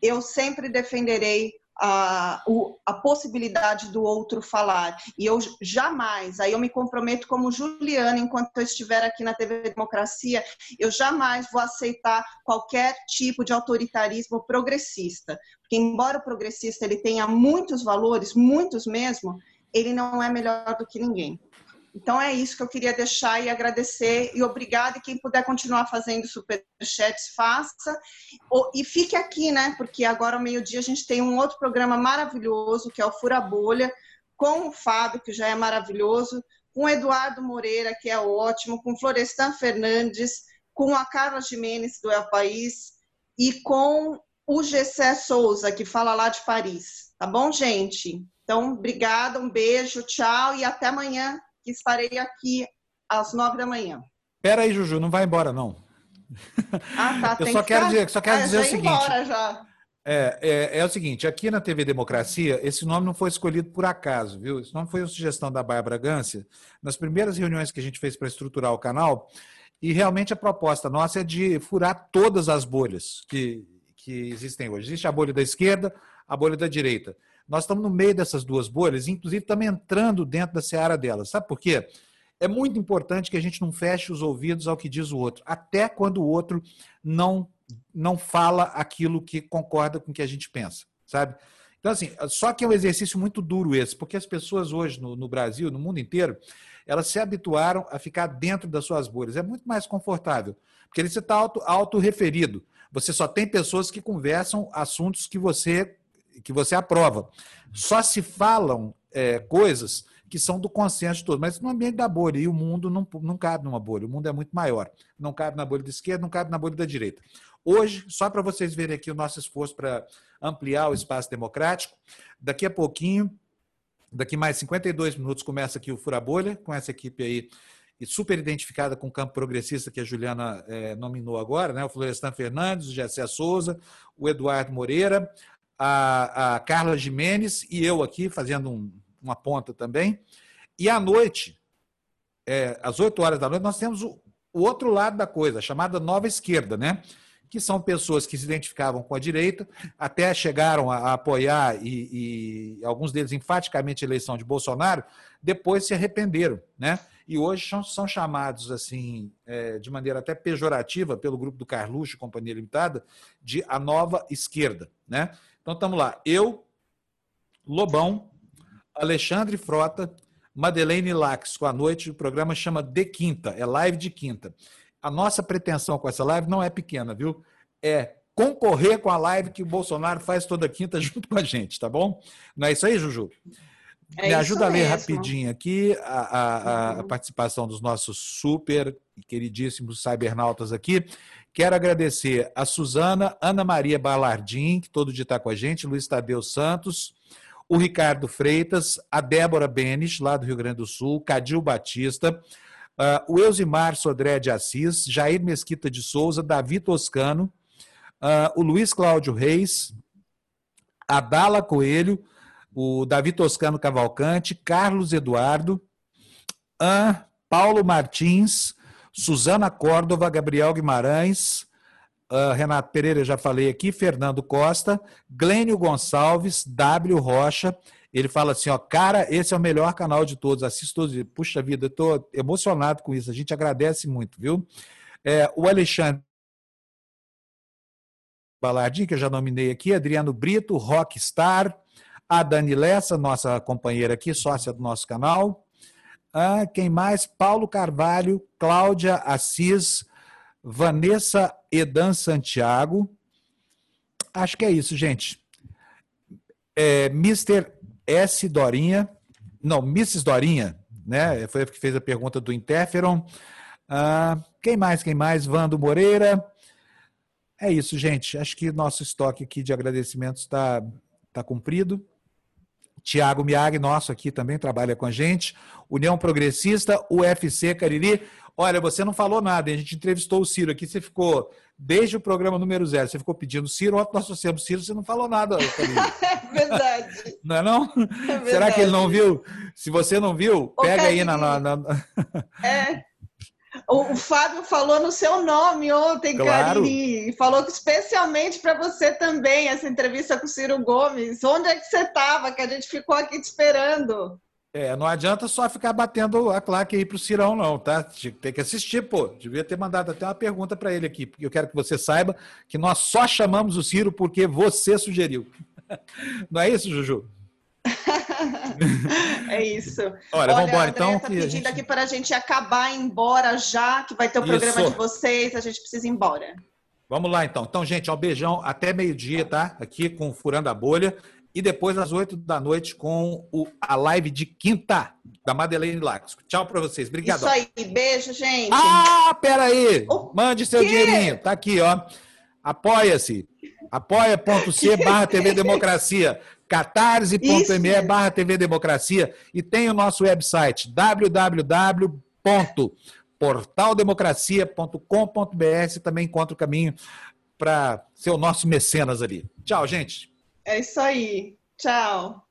Eu sempre defenderei a, a possibilidade do outro falar. E eu jamais, aí eu me comprometo como Juliana, enquanto eu estiver aqui na TV Democracia, eu jamais vou aceitar qualquer tipo de autoritarismo progressista. Porque embora o progressista ele tenha muitos valores, muitos mesmo, ele não é melhor do que ninguém. Então é isso que eu queria deixar e agradecer e obrigada. E quem puder continuar fazendo superchats, faça. E fique aqui, né? Porque agora ao meio-dia a gente tem um outro programa maravilhoso, que é o Fura Bolha, com o Fábio, que já é maravilhoso, com o Eduardo Moreira, que é ótimo, com Florestan Fernandes, com a Carla Jimenez, do El País, e com o Gessé Souza, que fala lá de Paris. Tá bom, gente? Então, obrigada, um beijo, tchau e até amanhã que estarei aqui às nove da manhã. Espera aí, Juju, não vai embora, não. Ah, tá. Eu só quero dizer, só quero ah, dizer o seguinte. Embora, já. É, é, é, o seguinte, aqui na TV Democracia, esse nome não foi escolhido por acaso, viu? Esse nome foi uma sugestão da Baia Bragança, nas primeiras reuniões que a gente fez para estruturar o canal, e realmente a proposta nossa é de furar todas as bolhas que, que existem hoje. Existe a bolha da esquerda, a bolha da direita. Nós estamos no meio dessas duas bolhas, inclusive estamos entrando dentro da seara delas. Sabe por quê? É muito importante que a gente não feche os ouvidos ao que diz o outro, até quando o outro não, não fala aquilo que concorda com o que a gente pensa, sabe? Então, assim, só que é um exercício muito duro esse, porque as pessoas hoje no, no Brasil, no mundo inteiro, elas se habituaram a ficar dentro das suas bolhas. É muito mais confortável, porque você está auto, auto-referido. Você só tem pessoas que conversam assuntos que você que você aprova. Só se falam é, coisas que são do consenso de todos, mas no ambiente da bolha, e o mundo não, não cabe numa bolha, o mundo é muito maior. Não cabe na bolha da esquerda, não cabe na bolha da direita. Hoje, só para vocês verem aqui o nosso esforço para ampliar o espaço democrático, daqui a pouquinho, daqui mais 52 minutos, começa aqui o Fura Bolha, com essa equipe aí super identificada com o campo progressista que a Juliana é, nominou agora, né? o Florestan Fernandes, o Gessé Souza, o Eduardo Moreira, a, a Carla Jimenez e eu aqui fazendo um, uma ponta também. E à noite, é, às 8 horas da noite, nós temos o, o outro lado da coisa, a chamada nova esquerda, né? que são pessoas que se identificavam com a direita, até chegaram a, a apoiar, e, e, alguns deles enfaticamente a eleição de Bolsonaro, depois se arrependeram, né? E hoje são, são chamados, assim, é, de maneira até pejorativa, pelo grupo do Carluxo Companhia Limitada, de a nova esquerda, né? Então, estamos lá. Eu, Lobão, Alexandre Frota, Madeleine Lax com a noite, o programa chama De Quinta, é live de quinta a nossa pretensão com essa live não é pequena, viu? É concorrer com a live que o Bolsonaro faz toda quinta junto com a gente, tá bom? Não é isso aí, Juju? É Me ajuda a ler mesmo. rapidinho aqui a, a, a, uhum. participação dos nossos super queridíssimos cybernautas aqui. Quero agradecer a Suzana, Ana Maria Balardim, que todo dia está com a gente, Luiz Tadeu Santos, o Ricardo Freitas, a Débora Benes, lá do Rio Grande do Sul, Cadil Batista, Uh, o Elzimar Sodré de Assis, Jair Mesquita de Souza, Davi Toscano, uh, o Luiz Cláudio Reis, Adala Coelho, o Davi Toscano Cavalcante, Carlos Eduardo, uh, Paulo Martins, Suzana Córdova, Gabriel Guimarães, Renato Pereira, já falei aqui, Fernando Costa, Glênio Gonçalves, W. Rocha, ele fala assim, ó, cara, esse é o melhor canal de todos, assisto todos. Puxa vida, eu estou emocionado com isso, a gente agradece muito, viu? É, o Alexandre Balardim, que eu já nominei aqui, Adriano Brito, Rockstar, a Dani Lessa, nossa companheira aqui, sócia do nosso canal. Ah, quem mais? Paulo Carvalho, Cláudia Assis, Vanessa Edan Santiago. Acho que é isso, gente. É, Mr. S. Dorinha, não, Mrs. Dorinha, né? Foi a que fez a pergunta do Interferon. Ah, quem mais? Quem mais? Vando Moreira. É isso, gente. Acho que nosso estoque aqui de agradecimentos está tá cumprido. Tiago Miag, nosso aqui também trabalha com a gente. União Progressista, UFC Cariri. Olha, você não falou nada, a gente entrevistou o Ciro aqui, você ficou, desde o programa número zero, você ficou pedindo Ciro, ontem nós trouxemos Ciro, você não falou nada. é verdade. Não é não? É Será que ele não viu? Se você não viu, pega aí na... na, na... É. O, Fábio falou no seu nome ontem, claro. Cariri, falou especialmente para você também essa entrevista com o Ciro Gomes. Onde é que você estava? Que a gente ficou aqui te esperando. É, não adianta só ficar batendo a claque aí pro Cirão, não, tá? Tem que assistir, pô. Devia ter mandado até uma pergunta para ele aqui, porque eu quero que você saiba que nós só chamamos o Ciro porque você sugeriu. Não é isso, Juju? é isso. Olha, vamos embora então. Tá pedindo gente... aqui para a gente acabar embora já, que vai ter o programa isso. de vocês, a gente precisa ir embora. Vamos lá então. Então, gente, um beijão até meio-dia, tá? Aqui com Furando a Bolha e depois às oito da noite com o, a live de quinta da Madeleine Lax. Tchau para vocês. Obrigado. Isso aí. Beijo, gente. Ah, peraí. Mande seu dinheirinho. Tá aqui, ó. Apoia-se. Apoia.c barra TV Democracia. catarse.me barra TV Democracia. E tem o nosso website www.portaldemocracia.com.br. Você também encontra o caminho para ser o nosso mecenas ali. Tchau, gente. É isso aí. Tchau.